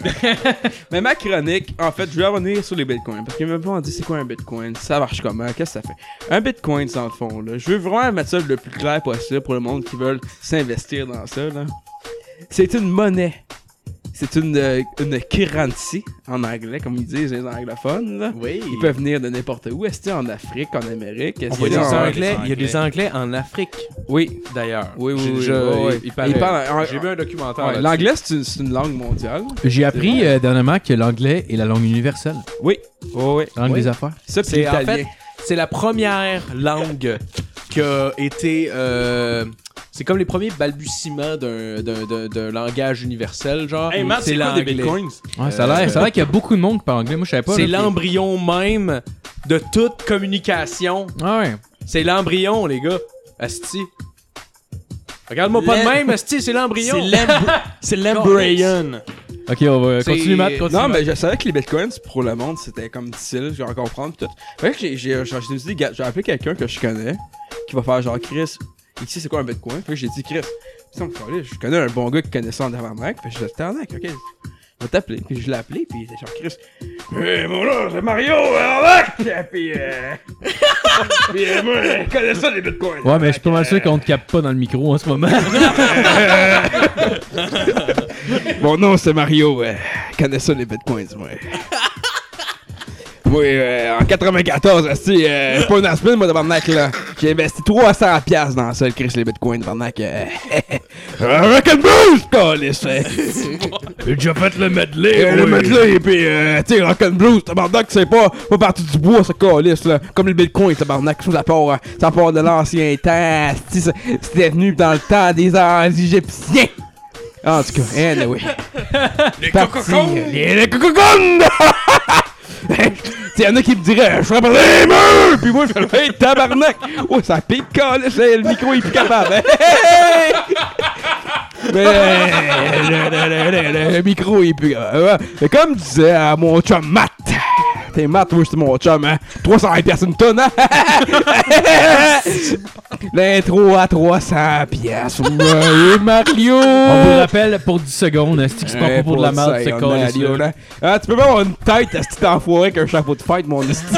mais ma chronique, en fait, je vais revenir sur les bitcoins. Parce que même pas dit c'est quoi un bitcoin, ça marche comment, qu'est-ce que ça fait? Un bitcoin, dans le fond, là. Je veux vraiment mettre ça le plus clair possible pour le monde qui veulent s'investir dans ça, là. C'est une monnaie. C'est une, euh, une currency, en anglais, comme ils disent les anglophones, là. Oui. Ils peuvent venir de n'importe où. Est-ce que en Afrique, en Amérique? Est-ce y, a des en- anglais, il y a des Anglais en Afrique, Oui, d'ailleurs. oui, oui. Ils parlent en- J'ai vu un documentaire. Ouais. L'anglais, c'est une, langue mondiale. J'ai appris euh, dernièrement que l'anglais est la langue universelle, Oui, oui, oui. la langue Oui. des affaires. Ça, C'est en fait, c'est la première langue qui a été. euh, c'est comme les premiers balbutiements d'un, d'un, d'un- d'un langage universel, genre. Hey Matt, c'est quoi des l'anglais. bitcoins? Ouais, ça a l'air ça a l'air qu'il y a beaucoup de monde qui parle anglais. Moi, je savais pas. C'est là, puis- l'embryon même de toute communication. Ah ouais. C'est l'embryon, les gars. Asti. Regarde-moi pas de même, Asti, c'est l'embryon. C'est l'embr- c'est l'embryon. Ok, on va C'est- continuer, Matt. Continue, Non, Matt. mais je savais que les bitcoins, pour le monde, c'était comme difficile, genre comprendre tout. Fait que j'ai, j'ai, j'ai dit, gars, j'ai appelé quelqu'un que je connais, qui va faire genre Chris, ici c'est quoi un bitcoin? Que j'ai dit Chris, ça me je connais un bon gars qui connaît ça en avant-mec, fait que je dit tabarnak, ok. Je vais t'appeler, puis je l'ai appelé, puis il était genre Chris, hey, mon nom c'est Mario, avec! Puis, euh. puis, euh, moi, je connais ça les bitcoins. Ouais, mais je suis pas mal sûr qu'on te capte pas dans le micro en ce moment. Mon nom c'est Mario, ouais. Je connais ça les bitcoins, moi. Moi, euh, en 94, esti, euh, c'est pas une aspirine, moi, de Barnac, là. J'ai investi 300$ piastres dans ça, le Chris, les bitcoins, de Barnac. Rock'n'Blues, euh. J'ai déjà fait le medley. Le medley, et puis, euh, tu sais, Rock'n'Blues, tabarnak, c'est pas, pas parti du bois, ce câlisse, là. Comme le bitcoin, tabarnak, ça part, ça part de l'ancien temps, c'était venu dans le temps des Égyptiens. En tout cas, anyway. Les cococons! Les cococons! T'sais, y'en a qui me diraient, je frappe les murs! Puis moi, je fais, hey, tabarnak! Oh, ça pique, le micro, il est plus capable. Hey! Mais le, le- le- le- le micro, il est plus capable. Comme disait à mon chum Matt, t'es Matt, oui, c'est mon chum, hein? 300 piastres une tonne, hein? L'intro à 300 piastres. Ouais, Mario! On vous rappelle pour 10 secondes, est-ce qu'il se prend pas pour de la merde, ce Mario, con là. Ah, tu peux pas avoir une tête, est-ce que t'es enfoiré avec un chapeau de fête, mon esti?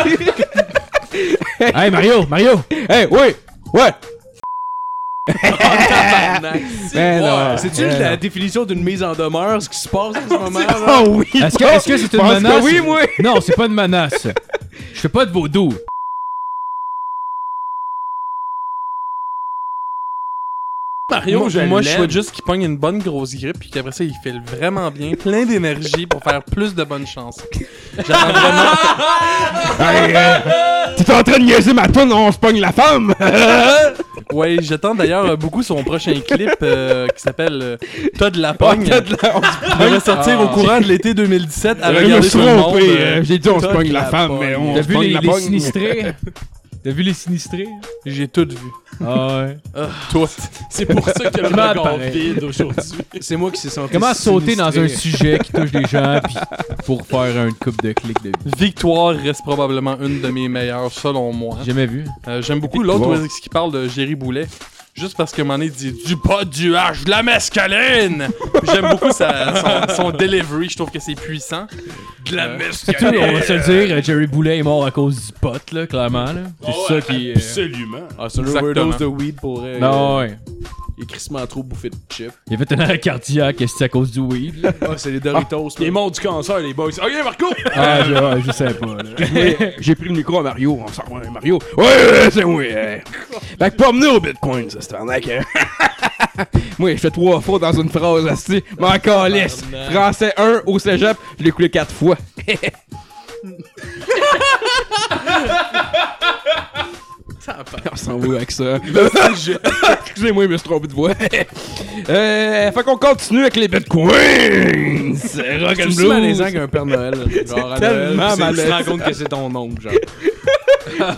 Hey Mario, Mario! hey, oui! Ouais! Ben C'est-tu ben la non. définition d'une mise en demeure, ce qui se passe en ce moment? Ah oui! Est-ce que c'est une menace? oui, moi. Non, c'est pas une menace. Je fais pas de vaudou. Mario, moi, je moi, je souhaite juste qu'il pogne une bonne grosse grippe puis qu'après ça, il file vraiment bien, plein d'énergie pour faire plus de bonnes chansons. J'attends vraiment. Hey, euh, T'es en train de niaiser ma toune, on se pogne la femme! Ouais, j'attends d'ailleurs euh, beaucoup son prochain clip euh, qui s'appelle euh, T'as de la Oh, pogne. t'as de la- on devrait sortir au courant de l'été 2017 à regarder tout le monde. J'ai dit on se pogne la la femme, pogne. mais on se vu pogne les, la pogne. T'as vu les sinistrés? J'ai tout vu. Ah ouais. Tout. C'est pour ça qu'il y a le Mal regard pareil. vide aujourd'hui. C'est moi qui s'est senti Comment sauter dans un sinistré. sujet qui touche des gens puis pour faire une coupe de clics de vie? Victoire reste probablement une de mes meilleures, selon moi. J'ai jamais vu. Euh, J'aime beaucoup l'autre où est-ce qu'il parle de Jerry Boulet. Juste parce que un moment donné, il dit du pot, du hache, de la mescaline! J'aime beaucoup sa- son, son delivery, je trouve que c'est puissant. De la sais, on va se le dire, euh, Jerry Boulet est mort à cause du pot, là, clairement. Là. C'est ça qui est. Absolument. Ah, c'est une overdose de weed pour. euh, Non, ouais. Il est crissement trop bouffé de chips. Il a fait un arrêt cardiaque, c'est à cause du weed? là? Ah, c'est les Doritos. Il est mort du cancer, les boys. Ok, Marco! Ah, je, ouais, je sais pas. Là. Ouais, J'ai pris le micro à Mario, on s'en va, Mario. Ouais, ouais, c'est moi. euh. Fait que pas au Bitcoin, ça, hein. Moi, je fais trois fois dans une phrase, asti. M'en calisse. Français 1 au cégep, je l'ai coulé quatre fois. On s'en va avec ça. Excusez-moi, je me suis trompé de voix. euh, fait qu'on continue avec les bitcoins. C'est rock and C'est malaisant qu'un Père Noël. Genre, à Tellement Noël, puis c'est- tu te malaisant. rends compte que c'est ton oncle, genre.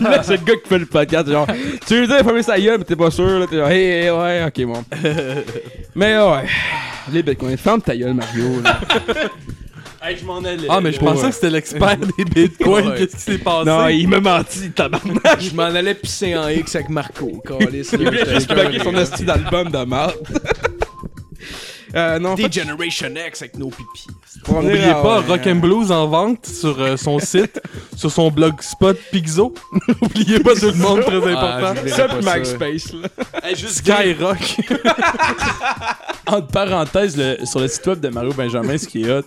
Là, c'est le gars qui fait le podcast, genre, tu lui dis de fermer sa gueule, mais t'es pas sûr, là, t'es genre, hey, hey, ouais, ok, bon. mais ouais, les bitcoins, ferme ta gueule, Mario, là. Hey, je m'en allais. Ah, mais je pensais que c'était l'expert des bitcoins. Qu'est-ce qui s'est passé? non, il m'a menti, tabarnak. Je m'en allais pisser en X avec Marco. Il voulait juste bloquer son esti d'album de merde. Euh, non, Degeneration X avec nos pipis. N'oubliez pas, ouais, Rock and Blues en vente sur euh, son site, sur son blogspot Pixo. N'oubliez pas tout le monde, très important. je verrai Ça, puis. MySpace. Hey, Skyrock. entre parenthèses, le- sur le site web de Mario Benjamin, ce qui est hot,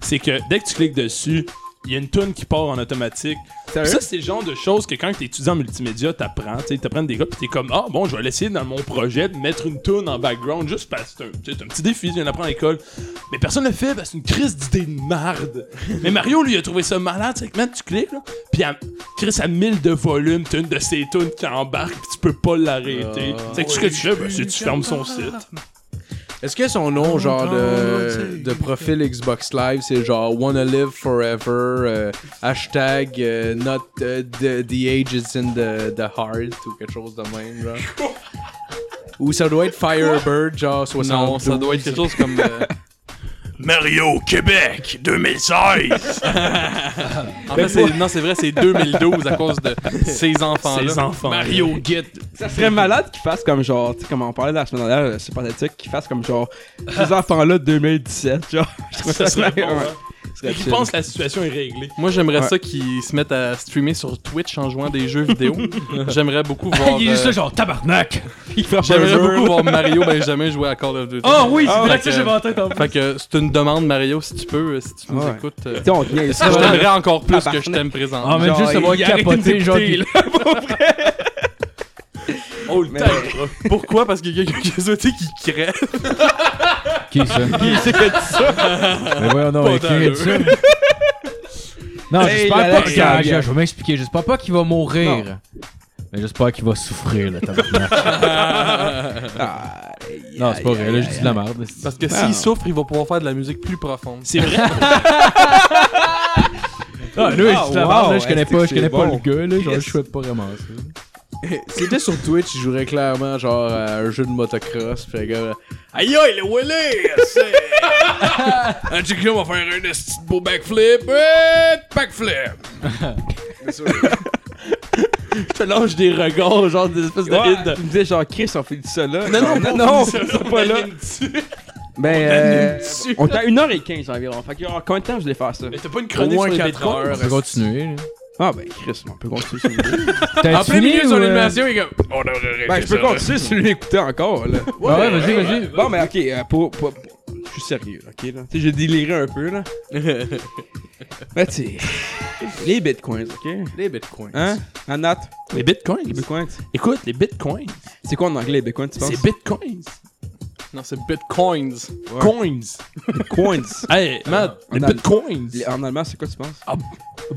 c'est que dès que tu cliques dessus, il y a une tune qui part en automatique. Sérieux? Ça, c'est le genre de choses que quand t'es étudiant en multimédia, t'apprends. Tu t'apprends des gars, pis t'es comme, ah bon, je vais l'essayer dans mon projet de mettre une tune en background juste parce que c'est un, petit défi, je viens d'apprendre à l'école. Mais personne ne le fait, parce que c'est une crise d'idée de marde. Mais Mario, lui, il a trouvé ça malade. C'est que, man, tu cliques, là, pis à, Chris à 1000 de volume, t'as une de ces tunes qui embarque, pis tu peux pas l'arrêter. c'est que ce que tu fais, ben, c'est que tu fermes son site. Est-ce que son nom, genre de, de profil Xbox Live, c'est genre Wanna Live Forever, euh, hashtag euh, Not uh, the, the age is in the, the heart ou quelque chose de même, genre? Ou ça doit être Firebird, genre 72. Non, ça doit être quelque chose comme. euh, Mario Québec 2016! En fait, c'est- non, c'est vrai, c'est 2012 à cause de ces enfants-là. Ces enfants. Mario Git. Ça serait malade qu'ils fassent comme genre, tu sais, comme on parlait la semaine dernière, c'est pathétique, qu'ils fassent comme genre, ces enfants-là de 2017, genre. Je trouve Ça serait bon, ouais. Chill. pense que la situation est réglée. Moi, j'aimerais Ouais. ça qu'ils se mettent à streamer sur Twitch en jouant des jeux vidéo. j'aimerais beaucoup voir. Il est juste euh, là, genre tabarnak! J'aimerais beaucoup voir Mario Benjamin jouer à Call of Duty. Oh oui, Ah, c'est vrai que j'avais en tête en. Fait que c'est une demande, Mario, si tu peux, euh, si tu nous Ouais. écoutes. euh, je t'aimerais encore plus que je t'aime présentement. Ah, mais juste capoter, de genre. Oh, le Mais- temps. Pourquoi? Parce qu'il y a quelqu'un qui a sauté qui crève. Qui ça? Qui a dit ça? Mais voyons Pas qui a dit ça? Non, Hey, j'espère pas je, vais m'expliquer, j'espère pas qu'il va mourir. Mais j'espère qu'il va souffrir, là, tabarnak. Non, c'est pas vrai, là, je dis de la merde. Parce que s'il souffre, il va pouvoir faire de la musique plus profonde. C'est vrai. Ah, là, je dis de la merde, wow, là, je connais pas, je connais pas le gars, là, genre, je souhaite pas vraiment ça. C'était sur Twitch, il jouerait clairement genre à un jeu de motocross. Puis le gars, aïe aïe, le Willy! Un on va faire un esti de beau backflip. Backflip! Je te lâche des regards, genre des espèces de Ouais, hits. tu me disais genre Chris, on fait ça là. Non, non, non, c'est pas là. Ben, euh, on est à 1h15 environ. Fait que, genre, combien de temps je vais faire ça? Mais t'as pas une Au chronique moins sur les 4 bitcoins? heures. On peut continuer, là. Ah, ben, Chris, on peut continuer sur le En plein milieu de ou, son euh, animation, il est comme. On Ben, je peux continuer si tu l'écouter encore, là. Ah ouais, vas-y, vas-y. Bon, mais ok, euh, pour, pour- pour- Je suis sérieux, ok, là. Tu sais, j'ai déliré un peu, là. Ben, tu sais. Les bitcoins, ok? Les bitcoins. Hein? Anat, Les bitcoins? les bitcoins. Écoute, les bitcoins. C'est quoi en anglais, les bitcoins, tu penses? C'est bitcoins. Non, c'est bitcoins. Ouais. Coins. Bitcoins. Hey, Matt, les bitcoins. En allemand, c'est quoi, tu penses?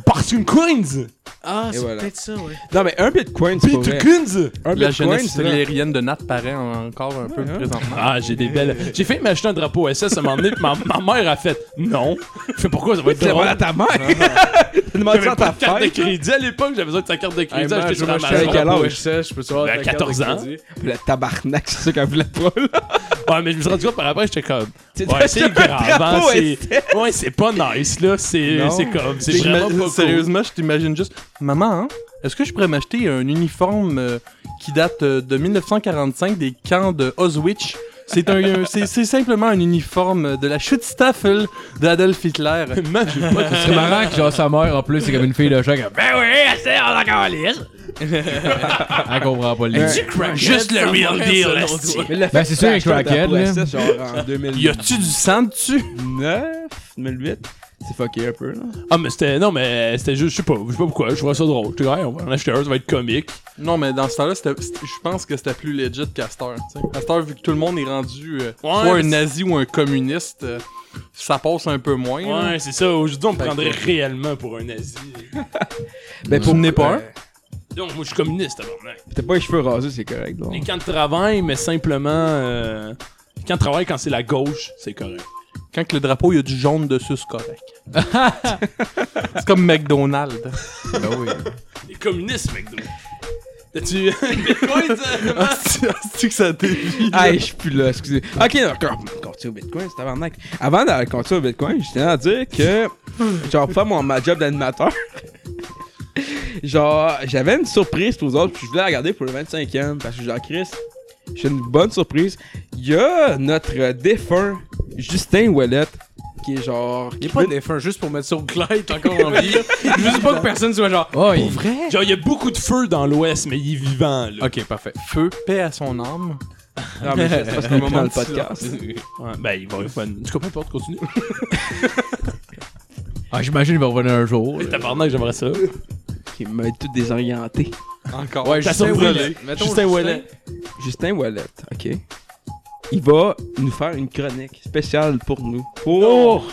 Parce qu'une coins. Ah, c'est voilà. peut-être ça, ouais. Non, mais un bitcoin, c'est pas vrai. Bitcoins. Un La bitcoin, jeunesse hitlérienne de Nat paraît encore un peu Ouais, hein. présentement. Ah, j'ai des belles. J'ai fait m'acheter un drapeau SS à un moment donné, pis ma, ma mère a fait non. Je fais pourquoi ça va être drôle? ta mère! Demandé ça J'avais à ta carte de crédit à l'époque, j'avais besoin de sa carte de Hey, crédit man, acheté je Avec un quel âge? Je peux savoir Ben, ta carte de 14 ans. Le tabarnak, c'est ça qu'elle voulait pas, là. Ouais, mais je me suis rendu compte par après, j'étais comme. C'est Ouais, c'est grave, hein. Ouais, c'est pas nice, là. C'est comme. C'est J'ima- vraiment pas cool. Sérieusement, je t'imagine juste. Maman, hein, est-ce que je pourrais m'acheter un uniforme euh, qui date euh, de 1945 des camps de Auschwitz C'est un, c'est c'est simplement un uniforme de la Schutzstaffel d'Adolf Hitler. Man, pas C'est marrant que genre sa mère en plus c'est comme une fille de choc. Ben oui, assez on la calisse. Elle comprend pas le. Juste le real deal, Ben, c'est sûr, un crackhead, drapeau là. SS, genre en 2009, Y a-tu du sang dessus? 2008, c'est fucké un peu, là. Ah, mais c'était. Non, mais c'était juste. Je sais pas. Je sais pas pourquoi. Je trouvais ça drôle. J'étais, hey, on va en acheter un, ça va être comique. Non, mais dans ce temps-là, je pense que c'était plus legit tu cette heure, vu que tout le monde est rendu euh, Ouais, soit un nazi ou un communiste, euh, ça passe un peu moins. là. Ouais, c'est ça. Aujourd'hui, on me prendrait que- réellement pour un nazi. Ben, Tu n'es pas un? Donc, moi, je suis communiste, tabarnak. T'as pas les cheveux rasés, c'est correct, donc. Les camps de travail, mais simplement. Euh... Les camps de travail, quand c'est la gauche, c'est correct. Quand que le drapeau, il y a du jaune dessus, c'est correct. c'est comme McDonald's. Ben oui. Les communistes, donc. T'as-tu. Bitcoin, ça? Ah, que ça dévie. Ah, je suis plus là, excusez. Ok, d'accord. Continue au Bitcoin, c'est tabarnak. Avant de continuer au Bitcoin, je tiens à dire que, genre, faire mon, ma job d'animateur, genre, j'avais une surprise pour vous autres, puis je voulais la garder pour le 25e, parce que, genre, Chris, j'ai une bonne surprise. Il y a notre défunt Justin Ouellette, qui est genre. Il qui est pas veut- défunt juste pour mettre sur Clyde, t'es encore en vie. Juste pas que personne soit genre. Oh, il... Genre, il y a beaucoup de feu dans l'Ouest, mais il est vivant, là. Ok, parfait. Feu, paix à son âme. Non, mais c'est parce qu'on moment le de podcast. Ouais, ben, il va faire. Du coup, peu importe, continue. Ah, j'imagine qu'il va revenir un jour. Et tabarnak, j'aimerais ça. Qui m'a tout désorienté. Encore. Ouais, Justin Ouellet. Mettons Justin Ouellet. Justin Ouellette, ok. Il va nous faire une chronique spéciale pour nous. Pour.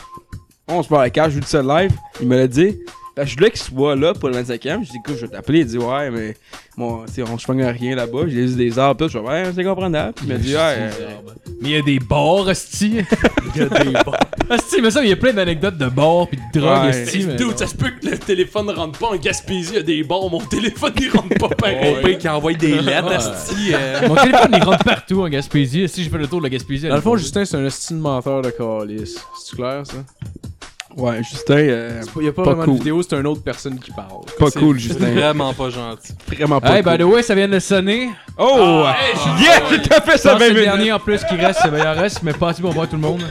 On se parle à je vous dis ça live. Il me l'a dit. Parce que je voulais qu'il soit là pour le 25e. Je dis, écoute, je vais t'appeler. Il dit, ouais, mais. Bon, tu sais, on se à rien là-bas. J'ai vu des arbres, tout. Je dis, ouais, c'est comprenable. Puis il m'a dit, ouais. euh, Mais il y a des bars, hostie. Il y a des bars. Hostie, mais ça, il y a plein d'anecdotes de bars pis de drogue, Ouais. hostie. mais- Dude, ça se peut que le téléphone rentre pas en Gaspésie, il y a des bars, mon téléphone il rentre pas pareil. On paye qui envoie des lettres, Ouais. asti, euh, Mon téléphone, il rentre partout en Gaspésie. Si je fais le tour de la Gaspésie. Dans le fond, Justin, c'est un estime menteur de calice. C'est clair, ça? Ouais, Justin, euh, Il y a pas, Pas vraiment cool. de vidéo, c'est une autre personne qui parle. pas c'est cool, Justin. Vraiment pas gentil. Vraiment pas Hey, by cool. the way, ça vient de sonner. Oh! Ah, hey, je- yeah! J'ai fait Je ça 20 c'est le dernier en plus qui reste. Ben, il en reste, mais pas assez pour voir tout le monde.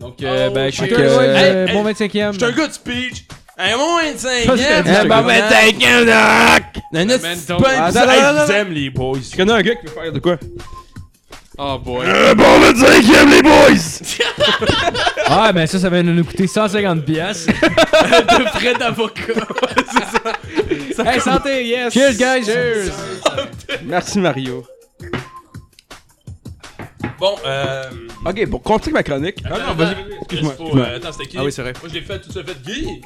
Donc, euh, Oh, ben, je suis que, Hey, hey, bon 25e. Je suis un gars de speech. Un bon 25 Ça, c'était ans. du- Eh, bon, 25e, doc! Un Memento. esti pas Attends, bizarre. attends, Hey, attends. je vous aime, les boys? Je connais un gars qui veut faire de quoi? Oh boy. Un bon 25e, les boys! Ah, ben ça, ça va nous coûter 150 piastres. de frais d'avocat. c'est ça. Hey, santé, yes! Cheers, guys. Cheers! Merci, Mario. Bon, euh. Ok, bon, continue ma chronique. Attends, non, vas-y, excuse-moi, excuse-moi. euh, Attends, c'était qui? Ah oui, c'est vrai. Moi, je l'ai fait, tout ça fait Guy.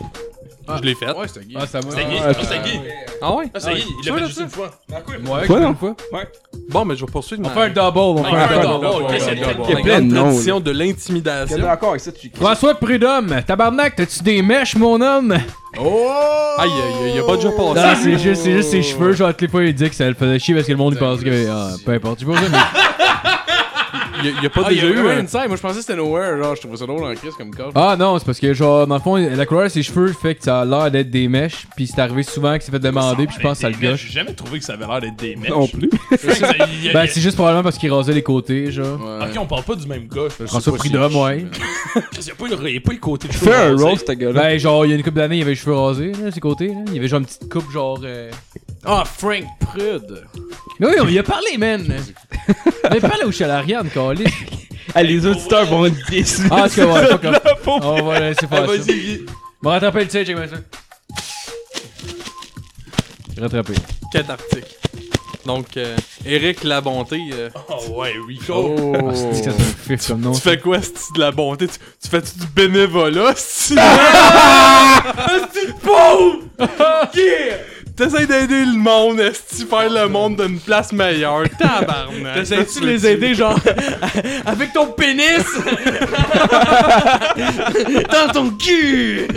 Je l'ai fait. Ouais, c'était Guy. Ah, ça m'a. C'était Guy, Ah, ah, c'était Guy. Ah ouais? Ah, c'est Guy, il l'a fait juste une fois. Ouais, Quoi, une fois. Bon, mais je vais poursuivre On fait un double, on fait Ouais, un double. Ouais, ouais, ouais. Il y a ouais. plein de traditions de l'intimidation. d'accord ici, tu François Prudhomme, tabarnak, t'as-tu des mèches, mon homme? Oh! Aïe, aïe, aïe, il a pas déjà passé. Non, c'est juste, c'est juste ses cheveux. Genre, les fois, il dit que ça le faisait chier parce que le monde, il pensait que. Ah, peu importe. Tu vois ça, mais. Il y a, il y a pas Ah, il y déjà a eu eu un... un inside. Moi, je pensais que c'était nowhere. Genre, je trouvais ça drôle en crise comme cas. Ah non, c'est parce que, genre, dans le fond, la couleur de ses cheveux fait que ça a l'air d'être des mèches. Puis c'est arrivé souvent qu'il s'est fait demander, puis je pense que ça le gauche. J'ai jamais trouvé que ça avait l'air d'être des mèches. Non plus. Ben, c'est juste probablement parce qu'il rasait les côtés, genre. Ouais. Ok, on parle pas du même gars. François Prudhomme, ouais. Il y a pas le- côté de cheveux Fais un roast, ce gars-là. Ben, genre, il y a une couple d'années, il avait les cheveux rasés, là, ses côtés, là. Il avait genre une petite coupe, genre. Ah, Frank Prude. Mais oui, on y a parlé, man! Mais parlé au Chalarian, Calis. Ah, les auditeurs vont être déçus. Ah, c'est que ouais, fuck off. On va laisser Ah, faire ça. Vas-y, Guy. On va rattraper le tir, ça. Rattrapé. Quête arctique. Donc, euh, Eric La Bonté, euh, Oh ouais, Rico. Oh. Ah, c'est que ça fait un fif comme nom. tu fais quoi, c'est de la bonté? Tu, tu fais-tu du bénévolat, c'est T'essayes d'aider le monde, est-ce faire le monde d'une place meilleure? Tabarnak! T'essayes-tu de les aider, genre, avec ton pénis? Dans ton cul!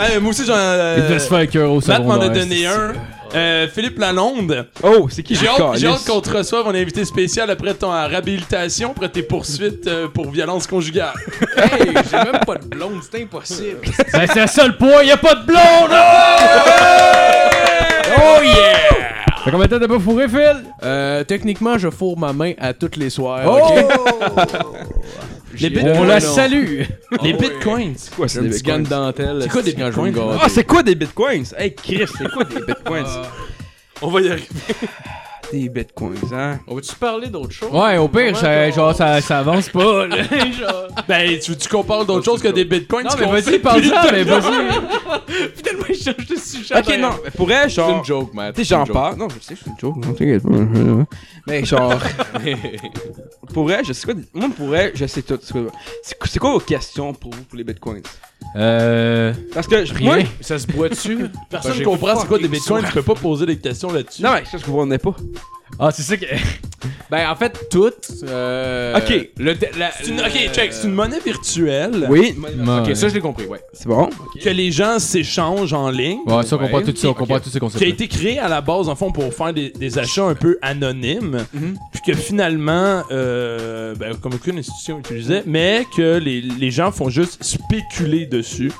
Hey, moi aussi, j'en. euh, Il devait se faire un cœur au Matt m'en a donné un. Euh, Philippe Lalonde. Oh, c'est qui J'ai le hâte, j'ai hâte qu'on te reçoive, on est invité spécial après ton réhabilitation, après tes poursuites euh, pour violence conjugale. Hey, j'ai même pas de blonde, c'est impossible. Ben, c'est le seul point, y'a pas de blonde! Oh yeah! Fait combien de temps t'as pas fourré, Phil? Euh, techniquement, je fourre ma main à toutes les soirs. Oh! J'ai- Les On Ouais, la non. salue! Les ouais. bitcoins. C'est quoi, J'ai c'est un des petit gant de bitcoins? dentelle. C'est quoi des quand je me bitcoins? Ah, c'est quoi des bitcoins? Hey, Chris, c'est quoi des bitcoins? On va y arriver. Des bitcoins, hein? On va-tu parler d'autre chose? Ouais, au pire, ça, genre, ça, ça avance pas, là. genre. Ben, tu, tu compares d'autres choses que des bitcoins. Non, tu mais qu'on vas-y, parle de- mais vas-y. Finalement, il change de sujet. Ok, non, mais pour elle, C'est une genre. joke, man. Tu sais, j'en parle. Non, je sais, c'est une joke. Non, t'inquiète pas. Mais genre. pour elle, je sais quoi. Moi, pour elle, je sais tout. C'est quoi, vos questions pour vous, pour les bitcoins? Euh. Parce que. je- Rien. Moi, Ça se boit dessus? Personne Ben, ne j'ai comprend c'est quoi des bitcoins, tu peux pas poser des questions là-dessus. non, mais ça, je comprenais pas. Ah, c'est ça que. Ben, en fait, toutes. Euh, Ok. Le dé- la- C'est une- le- ok, check, c'est une monnaie virtuelle Oui, Ok, ça, je l'ai compris, ouais. c'est bon. que les gens s'échangent en ligne. Ouais, ça, on comprend Ouais. tout ça, on comprend tous ces qui a concepts. été créé à la base, en fond, pour faire des, des achats un peu anonymes, puis que finalement, euh, ben, comme aucune institution utilisait, mais que les, les gens font juste spéculer dessus.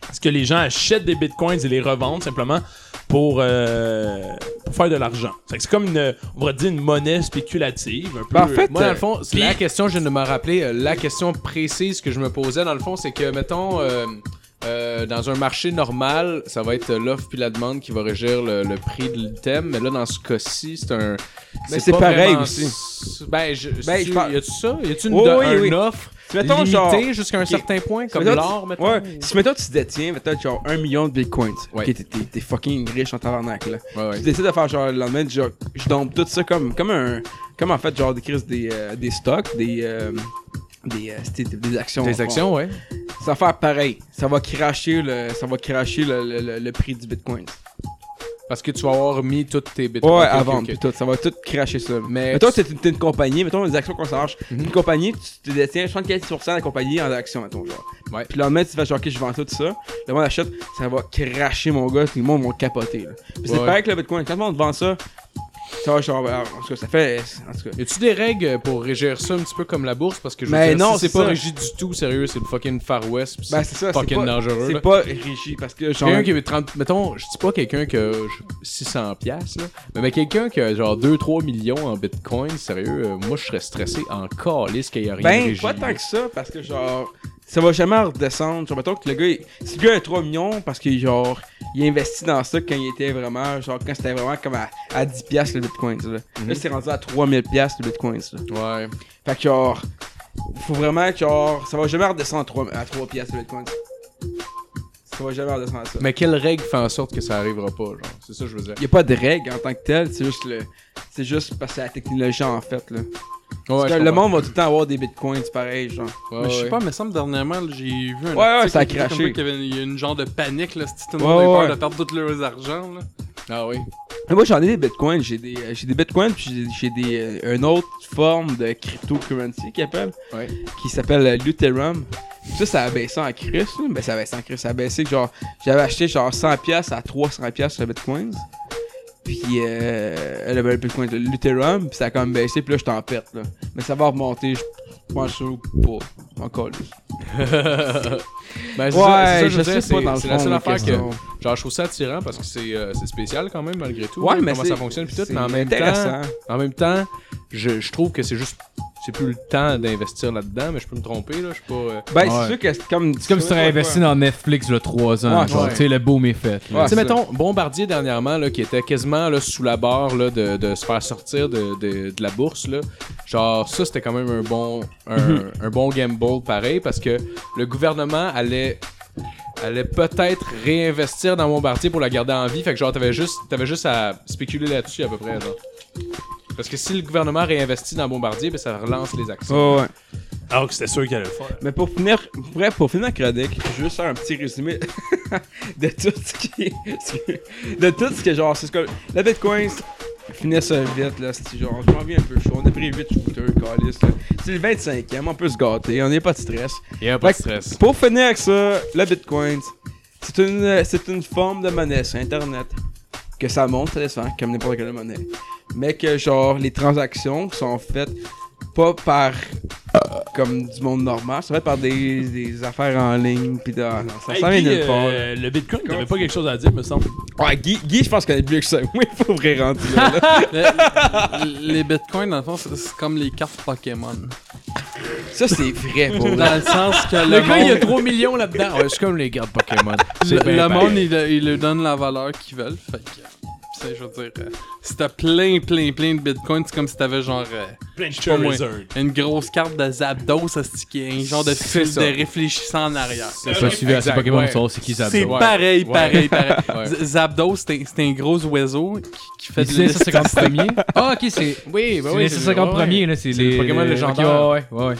Parce que les gens achètent des bitcoins et les revendent simplement pour, euh, pour faire de l'argent. C'est comme une, on va dire, une monnaie spéculative. Un peu, Ben, en fait, Moi, dans le fond, la question, je viens de me rappeler, euh, la question précise que je me posais, dans le fond, c'est que, mettons, euh, dans un marché normal, ça va être l'offre puis la demande qui va régir le, le prix de l'item, mais là, dans ce cas-ci, c'est un... Mais c'est pareil aussi. s- Ben, je, Ben, tu- parle- y a-tu ça? Y a-tu une, de- oui, un oui. offre mettons, limitée genre. jusqu'à un Ok. certain point, comme mettons, l'or, mettons? Ouais, si mettons tu détiens peut-être genre un million de bitcoins, Ouais. ok, t'es fucking riche en tabarnak là. Ouais, ouais. Tu décides de faire genre le lendemain, genre, je dompe tout ça comme, comme un. Comme en fait, genre des crises des, euh, des stocks, des. euh, des, euh, des actions. Des actions, ouais. Ça va faire pareil. Ça va cracher le, ça va cracher le, le, le- le prix du bitcoin. Parce que tu vas avoir mis toutes tes bitcoins. Ouais, avant, ok. puis tout. Ça va tout cracher ça. Mais Mettons, t'es une, une compagnie, mettons des actions qu'on s'arrache. Mhm. Une compagnie, tu te détiens 75% de la compagnie en actions, mettons, genre. Ouais. Puis le lendemain, tu fais genre, ok, je vends tout ça. Le monde achète, ça va cracher mon gars, tout le monde va capoter, là. Puis c'est pareil avec le bitcoin. Quand le monde vend ça, ça genre, en tout cas, ça fait. En tout cas. Y a-tu des règles pour régir ça un petit peu comme la bourse? Parce que je veux Mais dire, non, si c'est pas ça. régi du tout, sérieux, c'est le fucking Far West. pis Ben, c'est ça, c'est fucking pas, dangereux. c'est là. pas régi parce que genre. Quelqu'un qui avait 30. Mettons, je dis pas quelqu'un qui a je- 600 piastres, là. Mais, mais quelqu'un qui a genre 2-3 millions en bitcoin, sérieux, euh, moi je serais stressé en calice qu'il y a rien Ben, pas tant que ça, parce que genre, ça va jamais redescendre. Genre, mettons que le gars, il- si le gars a 3 millions, parce que genre, il a investi dans ça quand il était vraiment, genre, quand c'était vraiment comme à, à 10$ piastres le bitcoin, là. Mhm. Là, c'est rendu à 3000$ piastres le bitcoin, là. Ouais. Fait que genre, faut vraiment que genre, ça va jamais redescendre à 3, à 3 piastres le bitcoin. Ça va jamais redescendre à ça. Mais quelle règle fait en sorte que ça arrivera pas, genre? C'est ça que je veux dire. Y a pas de règle en tant que telle, c'est juste le. C'est juste parce que c'est la technologie en fait, là. Parce que le monde va tout le temps avoir des bitcoins, c'est pareil, genre. Ouais, Mais je sais ouais. pas, mais ça me dernièrement, j'ai vu un Ouais, ouais, article ça a qui craché. qu'il y avait il y a une genre de panique, là, c'était une Ouais, peur ouais. de perdre tout leurs argent, là. Ah oui. Mais moi, j'en ai des bitcoins. J'ai des, euh, j'ai des bitcoins, puis j'ai des, euh, une autre forme de cryptocurrency qui appelle, qui s'appelle euh, Lutherum. Ça, ça a baissé en crise. Ben, ça a baissé en crise. Ça a baissé, genre, j'avais acheté genre 100$ à 300$ sur le bitcoins. Puis, euh, le bitcoin de Lutherum, puis ça a quand même baissé, puis là, je t'en pète, là. Mais ça va remonter, je pense pas. Encore. Ben, c'est Ouais, ça, c'est ça, je veux sais pas c'est- dans le C'est la seule affaire que. Genre, je trouve ça attirant parce que c'est euh, c'est spécial quand même, malgré tout. Ouais, mais comment ça fonctionne, puis tout. Mais en même temps, en même temps, je, je trouve que c'est juste. C'est plus le temps d'investir là-dedans, mais je peux me tromper, là. Je suis pas. euh, Ben, Ouais. c'est sûr que c'est comme. C'est comme si t'aurais investi dans Netflix, là, 3 ans. Ouais, genre, ouais. tu sais, le boom est fait. tu sais, mettons, Bombardier dernièrement, là, qui était quasiment là, sous la barre là, de, de se faire sortir de, de, de la bourse, là. Genre, ça, c'était quand même un bon, un, un bon gamble pareil, parce que le gouvernement allait allait peut-être réinvestir dans Bombardier pour la garder en vie. Fait que genre, t'avais juste, t'avais juste à spéculer là-dessus à peu près, genre. Parce que si le gouvernement réinvestit dans Bombardier, ben ça relance les actions. Ouais, ouais. Alors que c'était sûr qu'il allait le faire. Mais pour finir, bref, pour finir la chronique, je veux juste faire un petit résumé de tout ce qui de tout ce que genre, c'est ce que la Bitcoin, finir ça vite là, c'est genre, je m'en viens un peu chaud, on a pris 8 shooters, calice, là. C'est le 25e, on peut se gâter, on n'est pas de stress. Il y a pas de stress. Pour finir avec ça, la Bitcoin, c'est une, c'est une forme de monnaie sur Internet. Que ça monte, ça descend, comme n'importe quelle monnaie. Mais que genre, les transactions sont faites pas par comme du monde normal, c'est fait par des, des affaires en ligne, pis de, non, ça Hey, s'en vient Guy, nulle part. là. euh, le Bitcoin, t'avais pas quelque chose à dire, me semble. Ouais, Guy, Guy je pense qu'il est plus que ça. Oui, il faut vrai rendu là. là. Le- les bitcoins, dans le fond, c'est c'est comme les cartes Pokémon. ça, c'est vrai, pour vrai. Dans le sens que Le le, gars, il y a monde, 3 millions là-dedans. Ouais, c'est comme les gardes Pokémon. le, bien monde, il, il leur donne la valeur qu'ils veulent. Fait que, tu sais, je veux dire, euh, si t'as plein, plein, plein de bitcoins, c'est comme si t'avais genre euh, Plein de sais pas moi. Charizard. une grosse carte de Zapdos, ça c'est qui est un genre de C'est fil ça. de réfléchissant en arrière. C'est pas suivi à ces Exact, Pokémon ouais. c'est qui ça C'est Ouais. pareil, Ouais. pareil, pareil. Ouais. Z- Zapdos, c'est un, c'est un gros oiseau qui, qui fait C'est de les 150 premiers. Ah, ok, c'est. Oui, bah C'est oui. les 150 premiers, là, c'est C'est les les Pokémon les- légendaires. Ouais, ouais, ouais.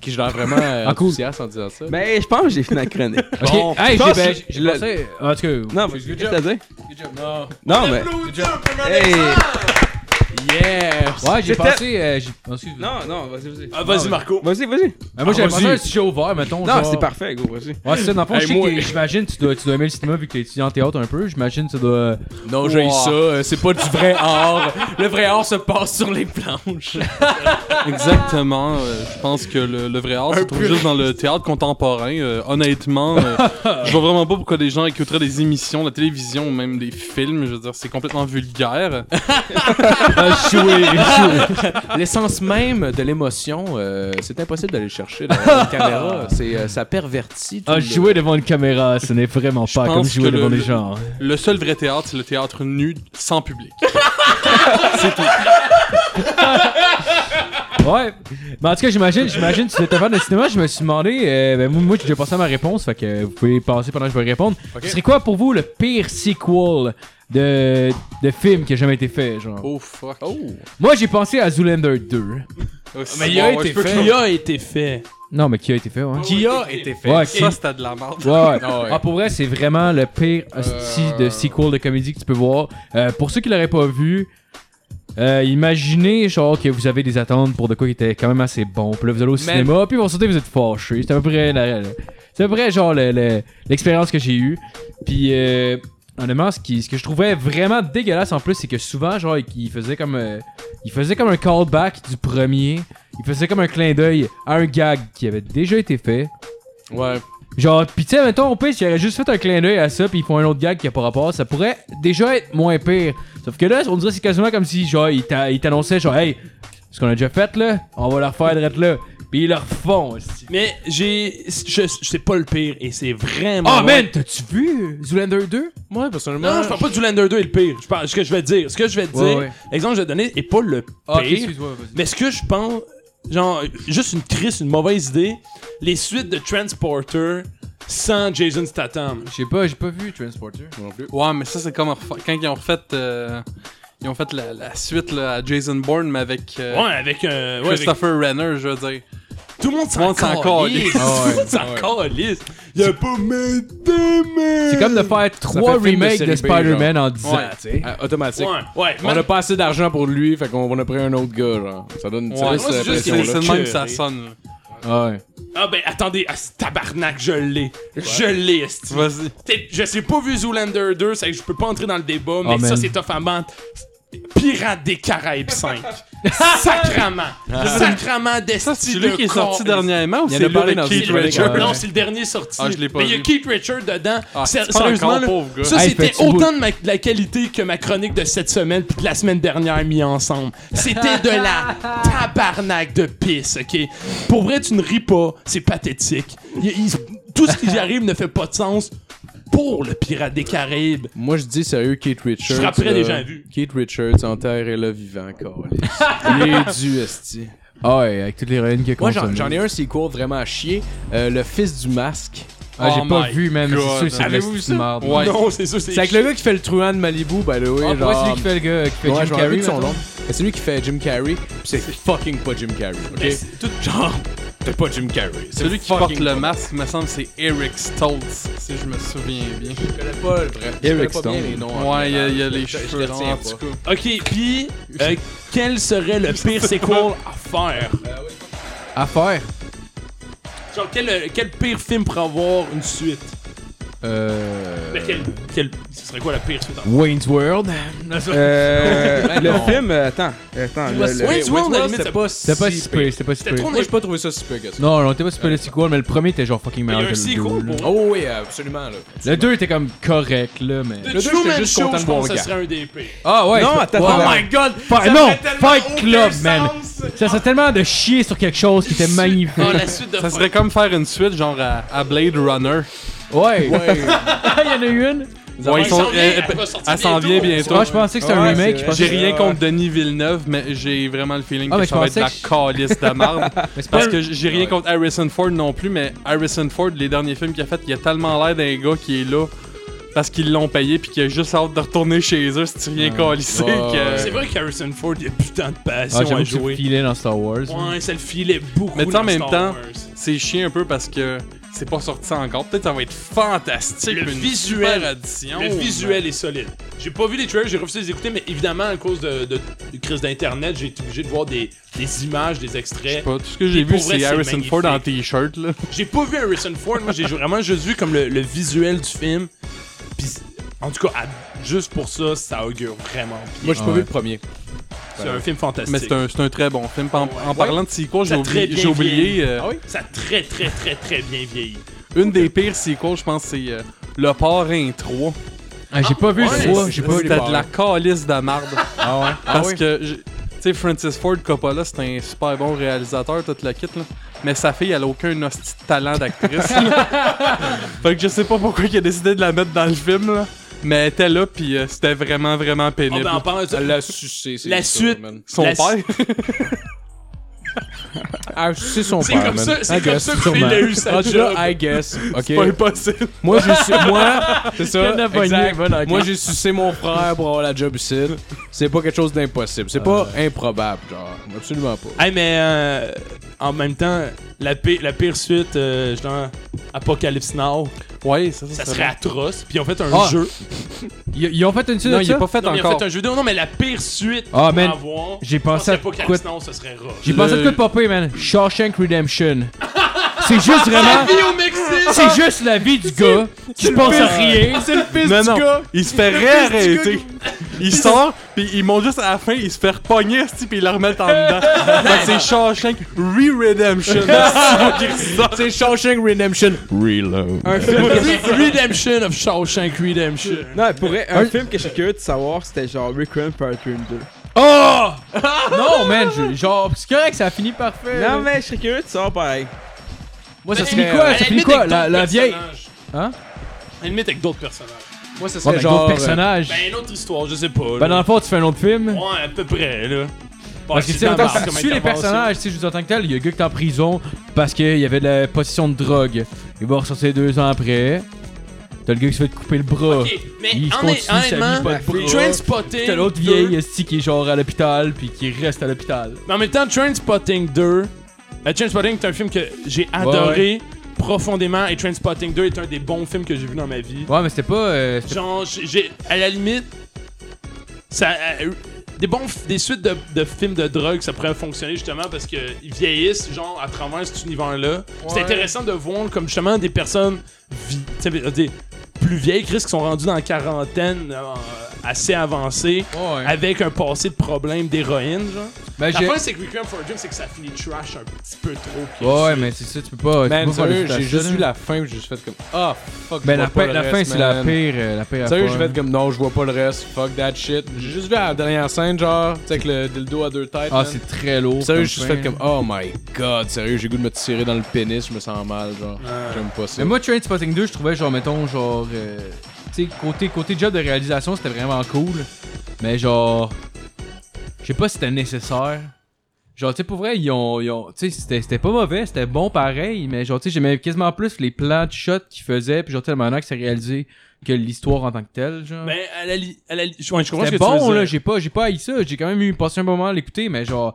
Qui je l'air vraiment euh, Ah, cool. enthousiaste en disant ça. Mais je pense que j'ai fini la chronique. Ok, Bon, hey, je j'ai ben, le- pensé. En tout cas, Non, good qu'est-ce que job. t'as dit? Good job. Non. Non, mais. Hey! Yes! Ouais, j'ai C'était- pensé. euh, j'ai- oh. Non, non, vas-y, vas-y. Ah, vas-y, Marco. Vas-y, vas-y. Ah, moi, j'avais vas-y. pensé à un sujet ouvert, mettons. Non, genre- c'est parfait, go, vas-y. Ouais, c'est ça, dans le fond, Hey, je sais moi- que j'imagine, tu dois, tu dois aimer le cinéma vu que t'es étudiant en théâtre un peu. J'imagine, tu dois. Non, j'ai ça. euh, C'est pas du vrai art. Le vrai art se passe sur les planches. Exactement. euh, je pense que le, le vrai art se trouve juste dans le théâtre contemporain. Euh, honnêtement, euh, je vois vraiment pas pourquoi les gens écouteraient des émissions, la télévision ou même des films. Je veux dire, c'est complètement vulgaire. L'essence même de l'émotion, euh, c'est impossible d'aller le chercher dans la caméra. C'est, euh, ça pervertit tout Ah, le- jouer devant une caméra, ce n'est vraiment pas comme pense jouer que devant le- des gens. Le seul vrai théâtre, c'est le théâtre nu sans public. Ouais. Mais en tout cas, j'imagine, j'imagine, tu étais fan de cinéma, je me suis demandé, euh, ben, moi, moi, j'ai déjà pensé à ma réponse, fait que vous pouvez penser pendant que je vais répondre. Ce serait quoi pour vous le pire sequel de, de film qui a jamais été fait, genre? Oh fuck. Moi, j'ai pensé à Zoolander 2. mais il a été fait. Qui a été fait? Non, mais qui a été fait, ouais. Qui a été fait? Ouais, Ça, c'était de la merde. Ouais, ouais. Ah ouais. Ah, pour vrai, c'est vraiment le pire hostie de sequel de comédie que tu peux voir. Euh, pour ceux qui l'auraient pas vu, euh, imaginez genre que vous avez des attentes pour de quoi qui était quand même assez bon. Puis là, vous allez au cinéma, puis vous sortez, vous êtes fâchés. C'est à peu près, la- la- c'est à peu près genre le- le- l'expérience que j'ai eue. Puis euh, honnêtement, ce, qui, ce que je trouvais vraiment dégueulasse en plus, c'est que souvent, genre, il faisait comme, euh, il faisait comme un callback du premier. Il faisait comme un clin d'œil à un gag qui avait déjà été fait. Ouais. Genre, pis tu sais, mettons, au pire, s'il aurait juste fait un clin d'œil à ça, puis ils font un autre gag qui a pas rapport, ça pourrait déjà être moins pire. Sauf que là, on dirait que c'est quasiment comme si, genre, ils t'a- ils t'annonçaient, genre, hey, ce qu'on a déjà fait là, on va le refaire direct là. Pis ils le refont aussi. Mais j'ai. Je, je- c'est pas le pire et c'est vraiment. Oh loin. man, t'as-tu vu Zoolander 2 Moi, personnellement. Non, je parle pas du Lander 2 est le pire. Je parle, ce que je vais te dire. Ce que je vais te Ouais, dire, ouais. l'exemple que je vais te donner est pas le Ah, ok, pire. vas-y. mais ce que je pense, genre, juste une triste, une mauvaise idée, les suites de Transporter sans Jason Statham. Je sais pas, j'ai pas vu Transporter. Non plus. Ouais, mais ça, c'est comme quand ils ont refait. euh, Ils ont fait la, la suite là, à Jason Bourne, mais avec euh, Ouais, avec un. ouais, avec- Christopher Renner, je veux dire. Tout le monde le s'en calisse. Tout le monde s'en calisse. Il y a pas maintenant. C'est comme de faire trois de remakes de, Spider-Man en 10 ans, Ouais. tu sais. Ah, automatique. Ouais, ouais. On a pas assez d'argent pour lui, fait qu'on on a pris un autre gars, genre. Ça donne ça Ouais, c'est juste C'est de même que que- ça sonne. là. Ouais. Ah ben attendez, ah, tabarnak, je l'ai. Je l'ai, esti. Vas-y. T'sais, Je sais pas vu Zoolander 2, c'est que je peux pas entrer dans le débat, mais Oh, ça man. c'est tough à battre. Pirates des Caraïbes 5. Sacrament. Sacrament d'esti Ça, c'est de celui qui est sorti dernièrement ou c'est avec dans Keith? Ouais. Non, c'est le dernier sorti. Ah, je l'ai pas Mais il y a. Keith Richards dedans. Ah, Sérieusement, ça Ah, c'était autant de, de la qualité que ma chronique de cette semaine puis de la semaine dernière mis ensemble. C'était de la tabarnak de pisse, ok? Pour vrai, tu ne ris pas, c'est pathétique. Tout ce qui y arrive ne fait pas de sens pour le Pirate des Caraïbes. Moi, je dis sérieux, Kate Richards. Je frapperais les gens vus. Kate Richards, en terre et là vivant, câlisse. Il est dû, esti. Ah ouais, avec toutes les héroïnes qu'il a Moi, j'en ai un sequel vraiment à chier. Euh, le fils du masque. Ah, j'ai Oh pas my vu, man. mais God. C'est sûr, c'est Avez-vous ça? merde. Ouais. Non, c'est ça, c'est C'est avec le gars qui fait le truand de Malibu, by the way. Ah, genre... celui qui fait le gars, qui fait Ouais, Jim je me rappelle Carrey, de son mettons. nom. Mais C'est lui qui fait Jim Carrey. pis C'est fucking pas Jim Carrey, ok? Mais c'est tout- Genre, c'est pas Jim Carrey. Celui qui porte le masque, me semble, c'est Eric Stoltz, si je me souviens bien. Je connais pas le vrai. Je Eric connais pas bien Stone. les noms. Ouais, il y a, il y a les cheveux en tout cas. Ok, puis euh, quel serait le pire sequel à faire? À faire. Genre, quel, quel pire film pour avoir une suite? Euh. Mais quel, quel, ce serait quoi la pire suite? Wayne's World. Euh, le non. film, euh, attends, attends, le- le- Wayne's World, à la limite, c'était pas C'était pas si si pire. peu, c'était pas si C'était peu. Moi, j'ai pas trouvé ça si pire que ça. Non, non, t'es pas super le sequel, mais le premier était genre fucking Il y a meilleur un que le sequel 2. là. pour. Oh oui, absolument, là. Le 2 était comme correct, là, mais. The deux, j'étais Truman juste content de voir le serait un des. Ah ouais. Non, attends, attends, ouais. god! Non, Fight Club, man. Ça serait tellement de chier sur quelque chose qui était magnifique. Ah, la suite de Ça serait comme faire une suite genre à Blade Runner. Ouais. Ouais. Il y en a eu une. Ouais, ils elle sont- s'en vient, elle- elle elle s'en vient bientôt. Moi, je pensais que c'était un remake. J'ai rien contre Denis Villeneuve, mais j'ai vraiment le feeling Ah, que ça va être de la calice de merde. Parce que j'ai rien contre Harrison Ford non plus, mais Harrison Ford, les derniers films qu'il a fait, il a tellement l'air d'un gars qui est là parce qu'ils l'ont payé puis qu'il a juste hâte de retourner chez eux si tu rien calissé Ouais, que... C'est vrai qu'Harrison Ford, il a putain de Ah, passion j'avoue à jouer. filé dans Star Wars. Ouais, ça le filait beaucoup. Mais tu sais, en même Star temps, c'est chiant un peu parce que c'est pas sorti encore. Peut-être ça va être fantastique. Le une visuel- addition. Le visuel est solide. J'ai pas vu les trailers, j'ai refusé de les écouter, mais évidemment, à cause de, de, de crise d'internet, j'ai été obligé de voir des, des images, des Je sais extraits. pas, tout ce que j'ai vu, c'est Harrison Ford en t-shirt, là. J'ai pas vu Harrison Ford, moi j'ai vraiment juste vu comme le, le visuel du film. Puis, en tout cas, à- juste pour ça, ça augure vraiment bien. Moi, j'ai pas Ouais. vu le premier. C'est un film fantastique. Mais c'est un, c'est un très bon film. En, en Ouais. parlant de sequel, j'ai oublié, j'ai euh, Ah oui? Ça a très, très, très, très bien vieilli. une des pires sequels, je pense, c'est euh, Le Parrain 3. Ah, j'ai pas vu Ouais, le 3. J'ai pas vu C'était de la calice de marde. Ah ouais. Parce que, je- tu sais, Francis Ford Coppola, c'est un super bon réalisateur, toute la kit, là. Mais sa fille, elle a aucun hostie de talent d'actrice. là. fait que je sais pas pourquoi il a décidé de la mettre dans le film, là. Mais elle était là, puis euh, c'était vraiment, vraiment Oh, pénible. ben, en parlant de ça, Elle l'a sucé, c'est La ça, suite. man. Son la- père? Ah, c'est son C'est père, comme man. ça- c'est I comme guess, ça que sûrement. Phil a eu sa Rendu job. là, I guess. Ok. C'est pas impossible. Moi, j'ai su... Moi, c'est ça. Exact. j'ai sucé mon frère pour avoir la job ici. C'est pas quelque chose d'impossible. C'est pas improbable, genre. Absolument pas. Hey, mais euh, en même temps, la pire, la pire suite, euh, genre Apocalypse Now, Ouais, ça, ça ça serait atroce. Puis ils ont fait un Ah. jeu. Ils, ils ont fait une suite Non, de il ça? est pas fait Non, mais ils ont encore. fait un jeu vidéo. Non, mais la pire suite Ah, pour man, avoir. j'ai je pensé à quoi- Now, ça serait rough. J'ai Le- pensé à quoi de popper, man? Shawshank Redemption. C'est juste La vraiment. vie au Mexique! C'est juste la vie du gars qui se pense à rien. C'est le fils Non, du non, gars. il se fait réarrêter. Il sort, puis ils montent juste à la fin, il se fait repogner, puis ils le remettent en dedans. C'est Shawshank Re-Redemption. C'est Shawshank Redemption. Reload. Un film Redemption of Shawshank Redemption. Non, pour vrai, un film que je suis curieux de savoir, c'était genre Requiem Part 1 2. Oh! non, man, je- genre, c'est correct, ça a fini parfait. Non, mais je serais curieux de savoir pareil. Moi, ça serait. quoi? Ça la finit quoi? avec La, vieille. personnages. Hein? À la limite avec d'autres personnages. Moi, ça serait avec genre. d'autres euh, personnages. Ben, une autre histoire, je sais pas. Ben, dans le fond, tu fais un autre film? Ouais, à peu près, là. Parce que tu sais, la si marque tu suis les personnages, tu sais, en tant que tel, il y a un gars qui est en prison parce qu'il y avait de la possession de drogue. Il va ressortir deux ans après. T'as le gars qui se fait couper le bras. Ok, mais Il continue sa vie, honnêtement, pas de bras. Trainspotting. T'as l'autre 2, vieille esti qui est genre à l'hôpital puis qui reste à l'hôpital. Mais en même temps, Trainspotting 2. Euh, Trainspotting, c'est un film que j'ai adoré profondément. Et Trainspotting 2 est un des bons films que j'ai vu dans ma vie. Ouais, mais c'était pas. euh, Genre, j'ai-. À la limite. Ça. euh, des bons des suites de, de films de drogue ça pourrait fonctionner justement parce que ils vieillissent genre à travers cet univers là c'est intéressant de voir comme justement des personnes des plus vieilles Chris qui sont rendues dans la quarantaine euh, assez Ouais. avec un passé de problème d'héroïne genre Ben, la fin c'est que Requiem for a Dream c'est que ça finit trash un petit peu trop Ouais, mais c'est ça, tu peux pas. tu Man, j'ai juste vu la fin, j'ai juste fait comme Ah, fuck. je Ben, la pas fin, la c'est la pire. euh, La pire Sérieux, j'ai fait comme non, je vois pas le reste, fuck that shit. J'ai juste vu la dernière scène, genre, tu sais, avec le dildo à deux têtes. Ah, c'est très lourd. Sérieux, j'ai juste fait comme oh my god, sérieux, j'ai goût de me tirer dans le pénis, je me sens mal, genre. J'aime pas ça. Mais moi, Trainspotting 2, je trouvais, genre, mettons, genre. Tu sais, côté, côté job de réalisation, c'était vraiment cool. Mais genre. Je sais pas si c'était nécessaire. Genre, tu sais, pour vrai, ils ont. ils ont- tu sais, c'était pas mauvais, c'était bon pareil. Mais genre, tu sais, j'aimais quasiment plus les plans de shot qu'ils faisaient. Puis genre, tu sais, que c'est réalisé que l'histoire en tant que telle, genre. mais à la li- à la je comprends ce que C'était tu veux bon, dire. là, j'ai pas, j'ai pas haï ça. J'ai quand même eu passé un moment à l'écouter, mais genre.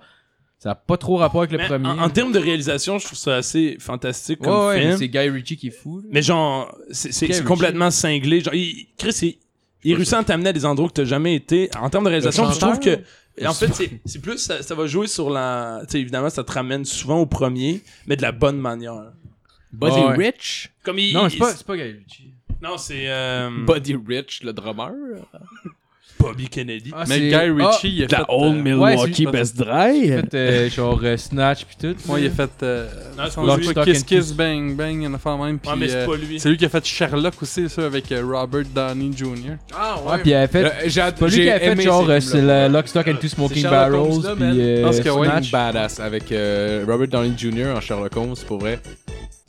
Ça a pas trop rapport avec le Mais premier. en, en termes de réalisation je trouve ça assez fantastique comme ouais, film c'est Guy Ritchie qui est fou. là. Mais genre, c'est complètement cinglé. Genre, il, Chris, il, il réussit à t'amener à des endroits que t'as jamais été. En termes de réalisation, je trouve que. chanteur? En fait, c'est- plus. Ça, ça va jouer sur la. Tu sais, évidemment, ça te ramène souvent au premier, mais de la bonne manière. Buddy Ouais. Rich? Comme il. Non, c'est pas, Guy Ritchie. Non, c'est. euh, Buddy Rich, le drummer? Bobby Kennedy. Ah, Mais Guy Ah, Ritchie, il a fait. Old euh, Milwaukee ouais, Best Dry. Il a fait euh, genre euh, Snatch pis tout. Ouais, il a fait. euh, Non, lui. Stock Kiss Kiss. Bang Bang, il en a fait même. Puis, Ouais, mais c'est euh, pas lui. c'est lui qui a fait Sherlock aussi, ça, avec euh, Robert Downey Jr. Ah Ouais, pis il a fait. C'est pas lui j'ai qui a fait genre euh, Lock, Stock and Two Smoking Barrels pis euh, ouais, Snatch. Badass avec euh, Robert Downey Jr. en Sherlock Holmes, pour vrai.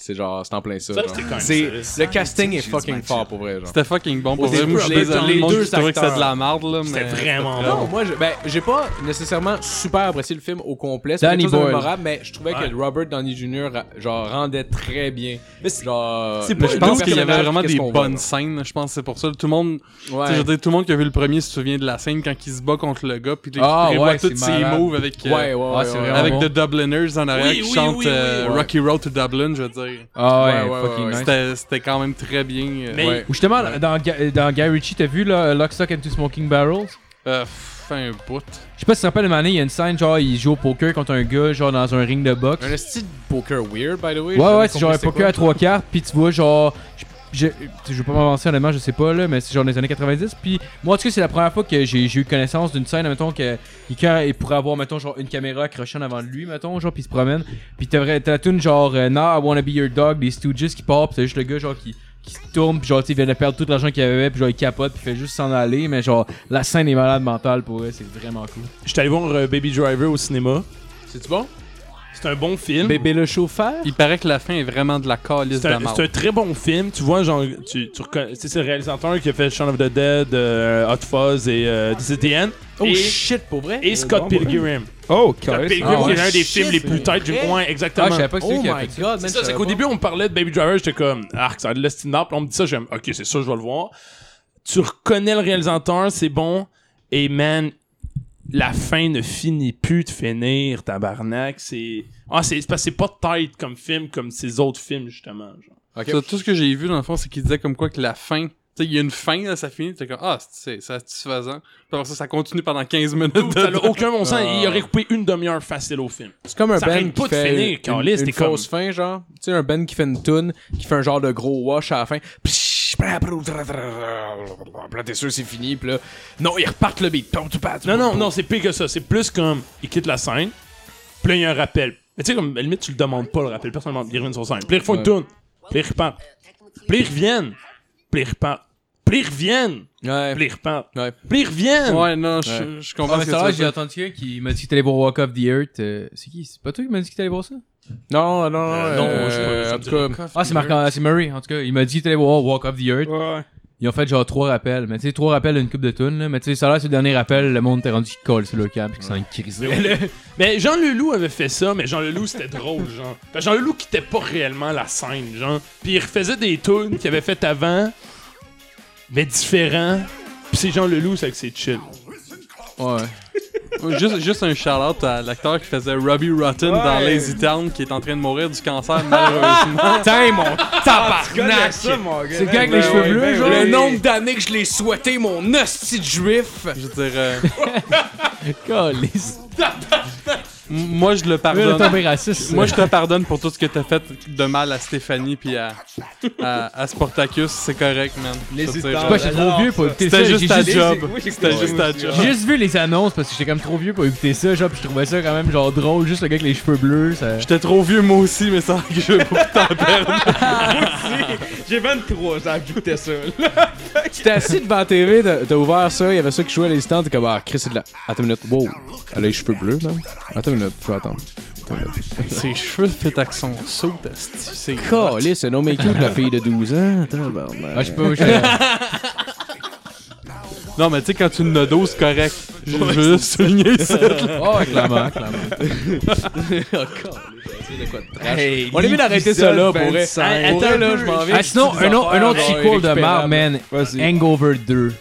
C'est genre, c'est en plein ça. Ça, genre. c'était quand même C'est le casting est fucking fort pour vrai, genre. C'était fucking bon pour vrai. Moi, je suis les- désolé, les moi, deux je trouvais que c'était de la acteurs. merde, là. C'était vraiment bon. Non, moi, je- ben, j'ai pas nécessairement super apprécié le film au complet. C'est Danny quelque chose de mémorable, mais je trouvais Ouais. que Robert Downey Jr. genre rendait très bien. Mais c'est- genre, c'est Je pense qu'il y avait vraiment des voit, bonnes scènes. Je pense que c'est pour ça. Tout le monde, je veux dire, tout le monde qui a vu le premier se souvient de la scène quand il se bat contre le gars, puis il Ah, prévoit ouais, tous ses moves avec, euh, avec. The Dubliners en arrière qui chantent euh. Rocky Road to Dublin, je veux dire. Ah ouais, Ouais, ouais, fucking ouais, nice. C'était c'était quand même très bien. euh, Mais- ouais. Ou justement, dans, Ga- dans Guy Ritchie, t'as vu là, Lock, Stock and Two Smoking Barrels? Euh, fin bout. Je sais pas si tu te rappelles, une année, il y a une scène, genre, il joue au poker contre un gars, genre, dans un ring de boxe. Un style poker weird, by the way. Ouais, ouais, c'est genre un poker à trois cartes, puis tu vois, genre. Je, je, je veux pas m'avancer honnêtement, je sais pas là, mais c'est genre des années 90. Puis moi, en tout cas, c'est la première fois que j'ai eu connaissance d'une scène, mettons, que quelqu'un il pourrait avoir, mettons, genre une caméra accrochée en avant de lui, mettons, genre, puis il se promène. Puis t'as vrai- t'as la tune genre euh, Now I Wanna Be Your Dog, des Stooges qui part, puis c'est juste le gars, genre, qui, qui se tourne, puis genre, tu sais, il vient de perdre tout l'argent qu'il avait, puis genre, il capote, puis il fait juste s'en aller, mais genre, la scène est malade mentale pour eux, c'est vraiment cool. J'étais allé voir euh, Baby Driver au cinéma. C'est-tu bon? C'est un bon film. Bébé le chauffeur? Il paraît que la fin est vraiment de la calice de C'est un, merde. c'est un très bon film. Tu vois, genre, tu, tu reconnais. C'est le réalisateur qui a fait Shaun of the Dead, euh, Hot Fuzz et euh, This is the End. Oh et, shit, pour vrai? et Scott Pilgrim. Oh, Scott Pilgrim, Ah ouais. qui est un des Shit, films les plus têtes du coin, Ah, exactement. je savais pas que c'est Oh my fait god, man. c'est ça, c'est qu'au début, on me parlait de Baby Driver, j'étais comme, arc, ça a de l'estinable. On me dit ça, j'aime, ok, c'est ça, je vais le voir. Tu reconnais le réalisateur, c'est bon. Et man, la fin ne finit plus de finir, tabarnak. C'est. Ah, c'est parce pas tight comme film, comme ces autres films, justement. genre. Tout ce que j'ai vu, dans le fond, c'est qu'il disait comme quoi que la fin. Tu sais, il y a une fin, là, ça finit, t'es comme, ah, c'est satisfaisant. Puis après ça, ça continue pendant 15 minutes. Dude, ça de- n'a aucun bon sens. Ah. Il aurait coupé une demi-heure facile au film. C'est comme un Ça band qui fait finir, une, une comme- fausse fin, genre. Tu sais, un band qui fait une tune, qui fait un genre de gros wash à la fin. Puis t'es sûr c'est fini, puis là... Non, ils repartent le beat. Non, non, non, c'est pire que ça. C'est plus comme, il quitte la scène, puis là, il y a un rappel. Mais tu sais, comme, à la limite, tu le demandes pas, le rappel. Personne ne demande, ils reviennent sur scène. Puis ils refont une tune. Puis ils repartent. Puis ils reviennent. Puis ils repartent. Puis ils reviennent. Ouais. Puis ils repartent. Ouais. Puis là, ils reviennent. Ouais, non, je, je comprends Ah, mais ce ça que va, tu j'ai entendu quelqu'un qui m'a dit que t'allais voir Walk of the Earth. euh, c'est qui? C'est pas toi qui m'a dit que t'allais voir ça? Non, non, non. Euh, non, euh, je en tout cas... Ah, c'est Marc c'est Murray, en tout cas. Il m'a dit que t'allais voir Walk of the Earth. Ouais. Ils ont fait genre trois rappels. Mais tu sais, trois rappels d'une coupe de tunes, là. Mais tu sais, ça l'air, c'est le dernier rappel, le monde t'est rendu qui colle sur le câble, puis que c'est une crise. Mais Jean Leloup avait fait ça, mais Jean Leloup, c'était drôle, genre. Parce que Jean Leloup quittait pas réellement la scène, genre. Puis il refaisait des tunes qu'il avait faites avant. mais différent. Pis c'est Jean Leloup, c'est que c'est chill. Ouais. Juste, juste un shout-out à l'acteur qui faisait Robbie Rotten dans. Lazy Town qui est en train de mourir du cancer malheureusement. Putain, mon tabarnak! ça, mon gars. C'est gars avec les cheveux bleus, genre? Le nombre d'années que je l'ai souhaité, mon hostie juif! Je veux dire, euh, Calice. Moi je le pardonne. tombé raciste. Moi je te pardonne pour tout ce que t'as fait de mal à Stéphanie puis à, à, à Sportacus, c'est correct man. Je veux Town. Quoi, j'étais trop vieux pour écouter ça? C'était juste ta job. C'était j'ai- juste ta job. J'ai juste vu les annonces parce que j'étais comme trop vieux pour écouter ça, genre, pis je trouvais ça quand même genre drôle, juste le gars avec les cheveux bleus, ça... J'étais trop vieux moi aussi, mais ça que je vais beaucoup t'en perdre. J'ai 23 ans, j'écoutais ça. T'es assis devant la TV, t'as t'as ouvert ça, il y avait ça qui jouait à l'instant, t'es comme, ah, Chris, c'est de la. Attends une minute, wow, elle a les cheveux bleus, man. Attends une minute, faut attendre. Attends une minute. Ses cheveux fait avec son saut, c'est Calisse, c'est no make de la fille de 12 ans. Attends. Ah, je je- Non, mais tu sais, quand tu ne doses, c'est correct. Je veux juste souligner ça. Oh, clairement, clairement. Hey, On est mieux d'arrêter ça là, pour vrai. 25. Pour vrai, là, je m'en viens. Ah, sinon, un, autre- un autre sequel de marre, man. Hangover 2.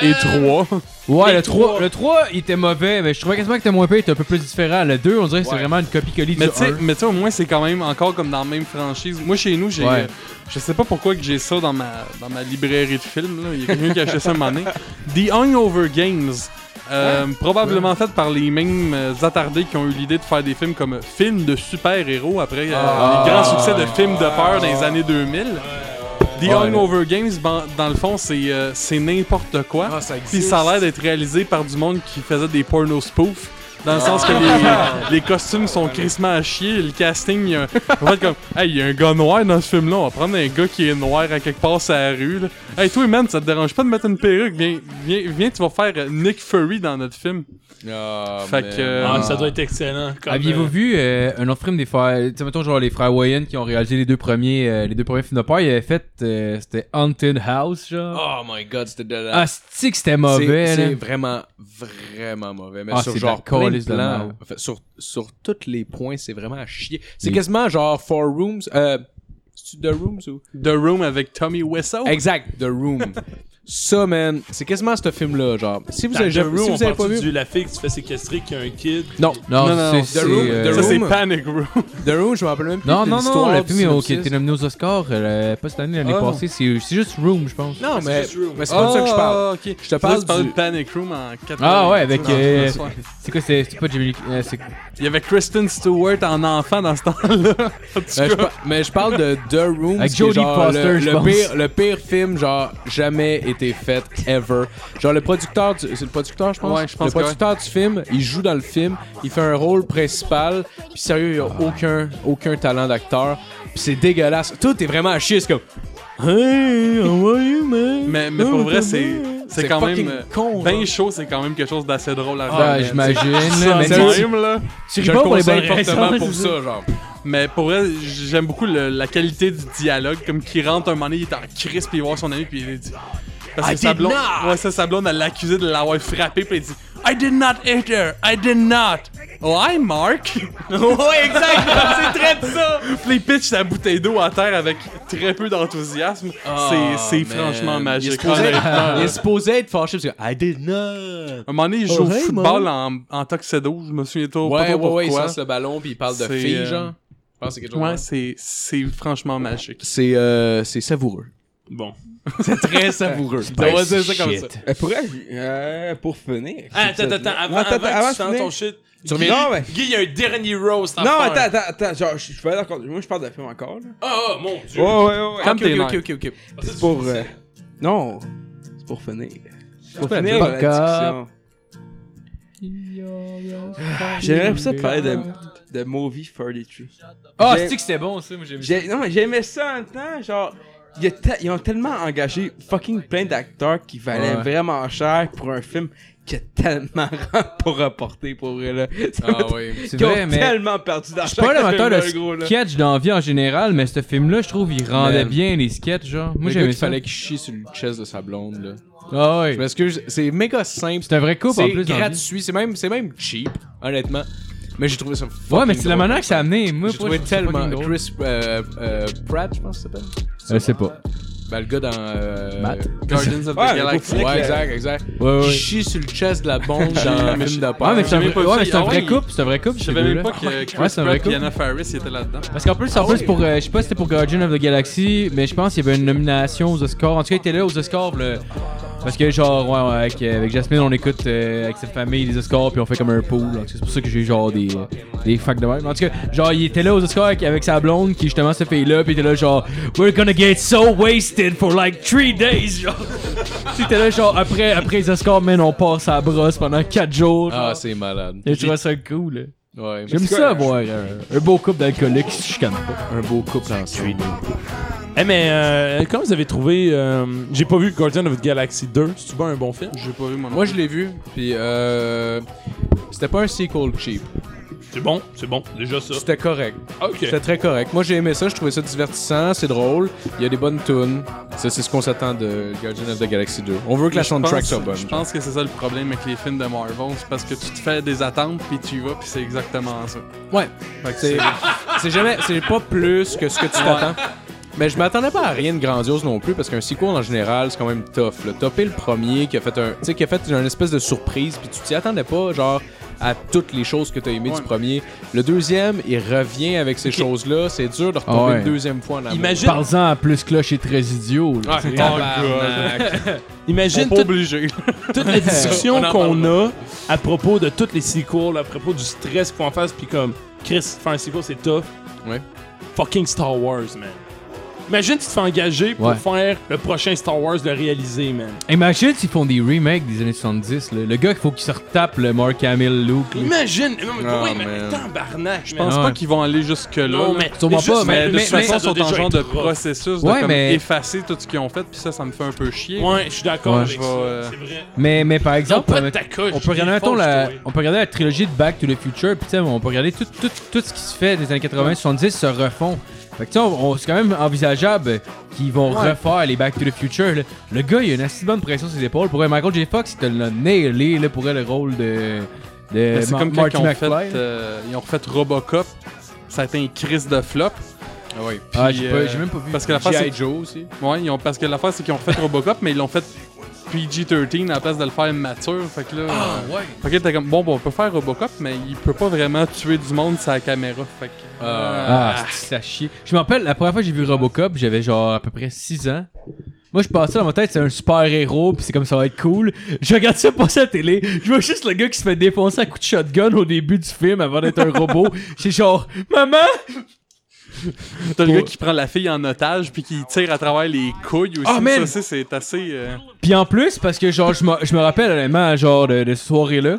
Et trois. Ouais, le 3, le 3, il était mauvais, mais je trouvais quasiment que c'était moins pire, il était un peu plus différent. Le 2, on dirait que c'est vraiment une copie-colie du Mais tu sais, 1. mais tu sais, au moins, c'est quand même encore comme dans la même franchise. Moi, chez nous, j'ai. Ouais. euh, je sais pas pourquoi que j'ai ça dans ma, dans ma librairie de films. là. Il y a quelqu'un qui a acheté ça un moment donné. The Hangover Games. euh, probablement fait par les mêmes euh, attardés qui ont eu l'idée de faire des films comme films de super-héros après euh, Ah. les grands succès de films de peur dans les années 2000. The Ouais. Hangover Games, ban- dans le fond, c'est euh, c'est n'importe quoi. Ah, ça Puis ça a l'air d'être réalisé par du monde qui faisait des porno spoofs. Dans le sens que Ah. les, les costumes sont crissement à chier. Le casting, il y a, en fait, comme, hey, il y a un gars noir dans ce film-là. On va prendre un gars qui est noir à quelque part sur la rue. Là. Hey, toi, man, ça te dérange pas de mettre une perruque? Viens, viens, viens tu vas faire euh, Nick Fury dans notre film. Ah, Fait que, euh, Ah, ça doit être excellent. Aviez-vous euh, vu euh, un autre film des frères, tu sais, mettons genre les frères Wayans qui ont réalisé les deux premiers, euh, les deux premiers films de peur, ils avaient fait, euh, c'était Haunted House, genre. Oh my god, c'était de la. Ah, c'était mauvais, C'est- vraiment, vraiment mauvais. Mais Ah, sur genre plein de sur, sur tous les points, c'est vraiment à chier. C'est quasiment genre Four Rooms. Euh, c'est The Rooms ou? The Room avec Tommy Wiseau? Exact, The Room. Ça, man, c'est quasiment ce film-là, genre. Si vous Dans avez, The jamais- Room, si on vous avez pas parle vu. du la fille qui se fait séquestrer, qui a un kid. Non, Non, Non, non, c'est, non, c'est, The Room, euh, The Ça, c'est Room. Panic Room. The Room, je me rappelle même plus. Non, de non, l'histoire, non, le du film qui synopsis. était nominé aux Oscars, euh, pas cette année, l'année Ah, non. passée, c'est, c'est juste Room, je pense. Non, mais, juste Room. mais c'est pas de ça que je parle. Ah, ok. Je te parle du- de Panic Room en 80. Ah ouais, avec, euh. C'est quoi, c'est, c'est pas Jamie euh, c'est... Il y avait Kristen Stewart en enfant dans ce temps-là. En tout Euh, je cas. par- mais je parle de The Room. Avec qui est Jodie genre Foster, le, je le pense. pire, le pire film, genre, jamais été fait, ever. Genre, le producteur, du- c'est le producteur, je pense? Ouais, je pense Le que producteur du film, il joue dans le film, il fait un rôle principal, puis sérieux, il a aucun, aucun talent d'acteur, puis c'est dégueulasse. Tout est vraiment à chier, c'est comme. Hey, how are you, man? Mais, mais pour vrai, c'est c'est quand même. euh, con. Ben chaud, c'est quand même quelque chose d'assez drôle à Ah, sais. j'imagine, mais même, là. Je le conseille fortement pour ça, genre. Mais pour vrai, j'aime beaucoup le- la qualité du dialogue. Comme qu'il rentre un moment donné, il est en crise, puis il voit son ami, puis il dit. Parce que I sa did blonde, not. ouais, ça, sa blonde, elle l'accusait de l'avoir frappé, puis il dit I did not hit her, I did not. Oh, I'm Mark? ouais, exact, c'est très de ça. puis il pitch sa bouteille d'eau à terre avec très peu d'enthousiasme. c'est c'est franchement Il est magique. supposé Il est supposé être fâché parce que I did not. À un moment donné, il joue Oh, au hey, football en, en tuxedo, je me souviens trop, pas Ouais, trop ouais, pourquoi. ouais, il sort le ballon puis il parle de C'est, filles, euh, genre. Je pense que c'est quelque chose. Ouais, c'est franchement magique. C'est euh, c'est savoureux. Bon. C'est très savoureux. On va dire ça comme ça. Euh, pour, euh, pour finir? Ah, attends, attends, attends. Avant, Non, attends, avant, avant que tu ton shit. Tu Guy, reviens? Non, mais- Guy, il y a un dernier roast à Non, attends, attends, attends. Genre, je je vais d'accord. Moi, je parle de film encore, là. Ah, ah, mon dieu. Ouais, ouais, ouais. ouais. Comme Ok, tes ok, nerfs. ok, ok. C'est pour. euh, Non, c'est pour finir. C'est pour finir la discussion. J'aimerais ça te parler de, de Movie 33. Ah, J'ai- c'est que c'était bon, ça, moi, j'ai vu J'ai- Non, mais j'aimais ça en même temps, genre. Il y a te- Ils ont tellement engagé fucking plein d'acteurs qui valaient Ouais. vraiment cher pour un film qui a tellement pour rapporter pour eux, là. Ah oui. C'est Qui ont vrai, mais... tellement perdu d'argent. Je suis pas l'amateur de là. sketch dans la vie en général, mais ce film-là, je trouve, il rendait Man. bien les sketchs, genre. Moi, j'aimais qu'il ça. fallait qu'il chie sur le chest de sa blonde, là. Ah Je ouais. m'excuse, c'est méga simple. C'est un vrai couple, en C'est plus. vie. gratuit, c'est même, c'est même cheap, honnêtement. Mais j'ai trouvé ça Ouais, mais c'est la manière que ça a amené. Moi, J'ai pour trouvé tellement. Chris euh, euh, Pratt, je pense que ça s'appelle. Je sais pas. Ben, le gars dans. euh, Matt? Guardians of the Ouais, le Galaxy. Ouais, exact, exact. Ouais, ouais. chie sur le chest de la bombe dans mais le film je- de peur. Ouais, mais c'est un J'ai vrai, même pas ouais, mais c'est un Ah vrai ouais, couple, c'est un vrai couple. Je ces savais même deux-là. pas que Chris Ouais, c'est un vrai Pratt et couple. Anna Faris étaient là-dedans. Parce qu'en plus, en plus pour, euh, je sais pas si c'était pour Guardian of the Galaxy, mais je pense qu'il y avait une nomination aux Oscars. En tout cas, il était là aux Oscars. le- Parce que genre, ouais, ouais, avec, euh, avec Jasmine, on écoute euh, avec cette famille les Oscars, puis on fait comme un pool. Donc, C'est pour ça que j'ai genre des, euh, des facts de même. En tout cas, genre, il était là aux Oscars avec, avec sa blonde, qui justement se fait là, puis il était là genre, We're gonna get so wasted for like three days, genre. C'était là genre, après, après les Oscars, man, on passe à la brosse pendant 4 jours. Ah, c'est malade. Et je trouvais ça cool. là. Ouais, J'aime ça avoir un, un beau couple d'alcooliques qui se chicanent pas. un beau couple ensemble. Eh, mais euh, comment vous avez trouvé. euh, J'ai pas vu Guardian of the Galaxy 2. C'est-tu pas un bon film? J'ai pas vu mon Moi, je l'ai vu, puis euh, c'était pas un sequel cheap. C'est bon, c'est bon, déjà ça. C'était correct. Ok. C'était très correct. Moi, j'ai aimé ça. Je trouvais ça divertissant. C'est drôle. Il y a des bonnes tunes. Ça, c'est ce qu'on s'attend de Guardian of the Galaxy 2. On veut que la soundtrack soit bonne. Je pense que c'est ça le problème avec les films de Marvel, c'est parce que tu te fais des attentes puis tu y vas puis c'est exactement ça. Ouais. Fait que C'est c'est jamais. C'est pas plus que ce que tu t'attends. Mais je m'attendais pas à rien de grandiose non plus parce qu'un sequel en général c'est quand même tough. Là. Topper le premier qui a fait un, tu sais qui a fait une espèce de surprise puis tu t'y attendais pas genre à toutes les choses que tu as aimées du premier. Le deuxième il revient avec ces choses là. C'est dur de retomber Ah ouais. une deuxième fois en amour. Imagine, Parle-en à plus cloche et très idiot. là. Ah, tabarnak. imagine pas tout- obligé. toute la discussion qu'on a à propos de toutes les sequels, à propos du stress qu'il faut en face, puis comme, Chris, faire un sequel, c'est tough. Ouais. Fucking Star Wars, man. Imagine tu te fais engager pour Ouais. faire le prochain Star Wars, le réaliser, man. Imagine s'ils font des remakes des années 70. là. Le gars, il faut qu'il se retape le Mark Hamill look. là. Imagine! Non, mais Oh, oui, mais man. tabarnak, Je pense Ah pas ouais. qu'ils vont aller jusque là. Non, là. mais, Sûrement juste- pas, Mais de mais- toute mais façon, ça ils sont doit en déjà genre être de rough. processus de Ouais, comme mais- effacer tout ce qu'ils ont fait, puis ça, ça me fait un peu chier. Ouais, je suis d'accord Ouais. avec Je ça. vais, euh, C'est vrai. Mais, mais par exemple, pas de on peut regarder, mettons, la, on peut regarder la trilogie de Back to the Future, puis tu sais, on peut regarder tout, tout, tout ce qui se fait des années 80-70 se refont. Fait que tu sais, c'est quand même envisageable qu'ils vont refaire les Back to the Future. là. Le gars, il a une assez bonne pression sur ses épaules. Pour Michael J. Fox, il te l'a nailé là, pour le rôle de, de c'est comme quand Marty ils ont, fait, McFly. euh, ils ont refait Robocop. Ça a été un crise de flop. Ah ouais. Ah, j'ai euh, j'ai même pas vu. Parce que la face, G.I. Joe aussi. Ouais, ils ont, parce que l'affaire, c'est qu'ils ont refait Robocop, mais ils l'ont fait PG-13 à la place de le faire mature. Fait que là. euh, ouais. Fait que t'es comme, bon, bon, on peut faire Robocop, mais il peut pas vraiment tuer du monde la caméra. Fait que. Ah, c'est ça chie. Je me rappelle, la première fois que j'ai vu Robocop, j'avais genre à peu près 6 ans. Moi, je pensais dans ma tête, c'est un super héros, puis c'est comme ça va être cool. Je regarde ça passer à la télé. Je vois juste le gars qui se fait défoncer à coup de shotgun au début du film avant d'être un robot. J'ai genre, maman! T'as le gars qui prend la fille en otage puis qui tire à travers les couilles aussi. Ah, man! Ça, c'est- assez. euh, Puis en plus, parce que genre, je me, je me rappelle honnêtement, genre, de, de cette soirée-là,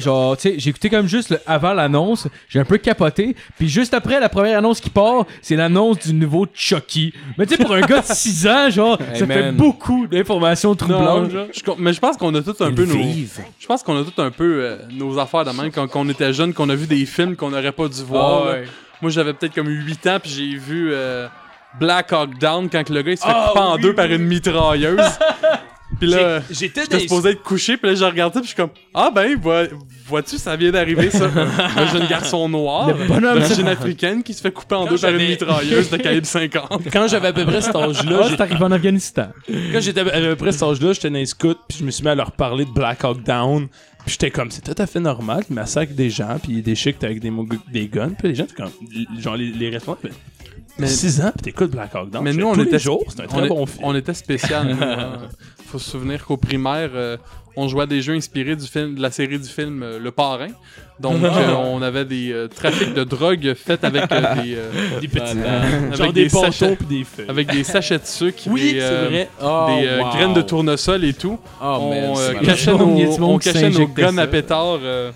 genre, tu sais, j'ai écouté comme juste le- avant l'annonce, j'ai un peu capoté, puis juste après la première annonce qui part, c'est l'annonce du nouveau Chucky. Mais tu sais, pour un gars de 6 ans, genre, Hey, ça fait man. beaucoup d'informations troublantes, Non, genre. je com- mais je pense qu'on a tous un peu nos. Je pense qu'on a tous un peu euh, nos affaires de même quand, quand on était jeune, qu'on a vu des films qu'on n'aurait pas dû voir. Ah là. ouais. Moi, j'avais peut-être comme 8 ans, puis j'ai vu euh, Black Hawk Down quand que le gars il se fait Ah, couper en oui, deux oui. par une mitrailleuse. puis là, J'étais supposé être couché, puis là, je regardais, puis je suis comme Ah ben, vois- vois-tu, ça vient d'arriver, ça. un jeune garçon noir, d'origine africaine, qui se fait couper en Quand deux par une mitrailleuse de calibre 50. Quand j'avais à peu près cet âge-là, Ah, c'est arrivé en Afghanistan. quand j'étais à peu près cet âge-là, j'étais dans les scouts, puis je me suis mis à leur parler de Black Hawk Down. Puis j'étais comme, c'est tout à fait normal qu'ils massacrent des gens, puis ils déchiquent avec des, des guns. Puis les gens, comme, genre les, les responsables, mais 6 ans, puis t'écoutes Black Hawk Down. Mais nous, on était c'est un très on, bon film. on était spécial. hein. Faut se souvenir qu'au primaire, euh, on jouait à des jeux inspirés du film, de la série du film euh, Le Parrain. Donc, euh, on avait des euh, trafics de drogue faits avec euh, des, euh, des petits, avec genre des sachets- des feuilles. avec des sachets de sucre, Oui, des, c'est euh, vrai. Oh, des wow. graines de tournesol et tout. Oh, on man, cachait Il nos, on cachait nos guns à pétard. euh,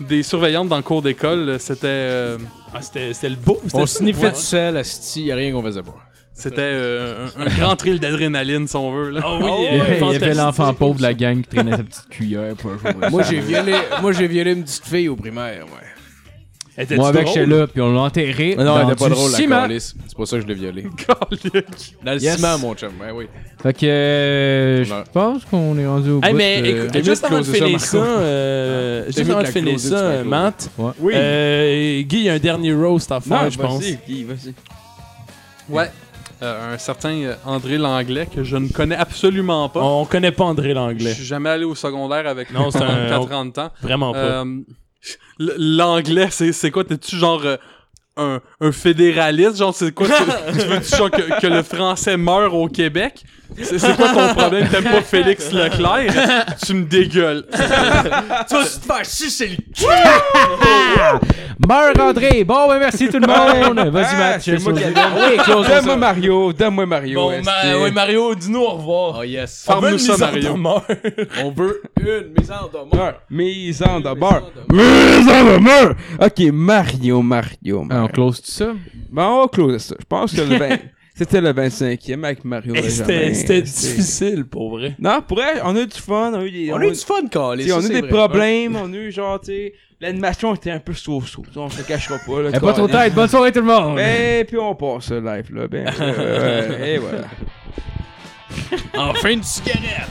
des surveillantes dans le cours d'école, c'était euh, Ah, c'était c'était le beau. On c'était- sniffait Ouais. du sel, asti, y a rien qu'on faisait pas. C'était euh, un, un grand thrill d'adrénaline, si on veut. Là. Ah oui, Il y avait- il y avait l'enfant pauvre de la gang qui traînait sa petite cuillère pour un jour. Moi, j'ai violé, moi, j'ai violé une petite fille au primaire, ouais. Moi avec, j'étais là, puis on l'a enterré. Non, dans elle était pas drôle, la ciment. calice. C'est pour ça que je l'ai violée. Dans le Yes. ciment, mon chum, ouais, oui. Fait que euh, je pense qu'on est rendu au Hey, bout. mais écoute, T'as juste de avant de finir ça, euh, juste avant de de la finir ça. Matt, Oui. Guy, il y a un dernier roast à faire, je pense. Vas-y, Guy, vas-y. Ouais. Euh, un certain euh, André Langlais que je ne connais absolument pas. On connaît pas André Je Langlais. suis jamais allé au secondaire avec Non, c'est un- 4 ans de temps. Vraiment pas. Euh, L'anglais, c'est quoi? T'es-tu genre euh, un, un fédéraliste? Genre, c'est quoi? Tu, tu veux-tu genre que, que le français meure au Québec? C'est quoi ton problème? T'aimes pas Félix Leclerc? Tu me dégueules. Tu vas te faire sucer le Meurs André! Bon, ben merci tout le monde! Vas-y, Ah, Matt, c'est moi qui- Donne-moi Mario, donne-moi Mario. Bon, ma- ouais, Mario, dis-nous au revoir. Oh yes. On veut Farme-nous une ça, mise en Mario. demeure. On veut une mise en demeure. Mise en demeure. Mise en demeure. Ok, Mario, Mario, Ah, on close tout ça? Bon, on va closer ça. Je pense que le 20 c'était le 25e avec Mario. Benjamin. C'était difficile, pour vrai. Non, pour vrai, on a eu du fun. On a eu des, On a eu du fun, Carlis. On a eu des problèmes, on a eu genre, tu sais, l'animation était un peu so-so, on se cachera pas. Là, Eh, pas trop tard, bonne soirée tout le monde! Ben, puis on passe ce live là, ben, euh, et voilà. Enfin une cigarette.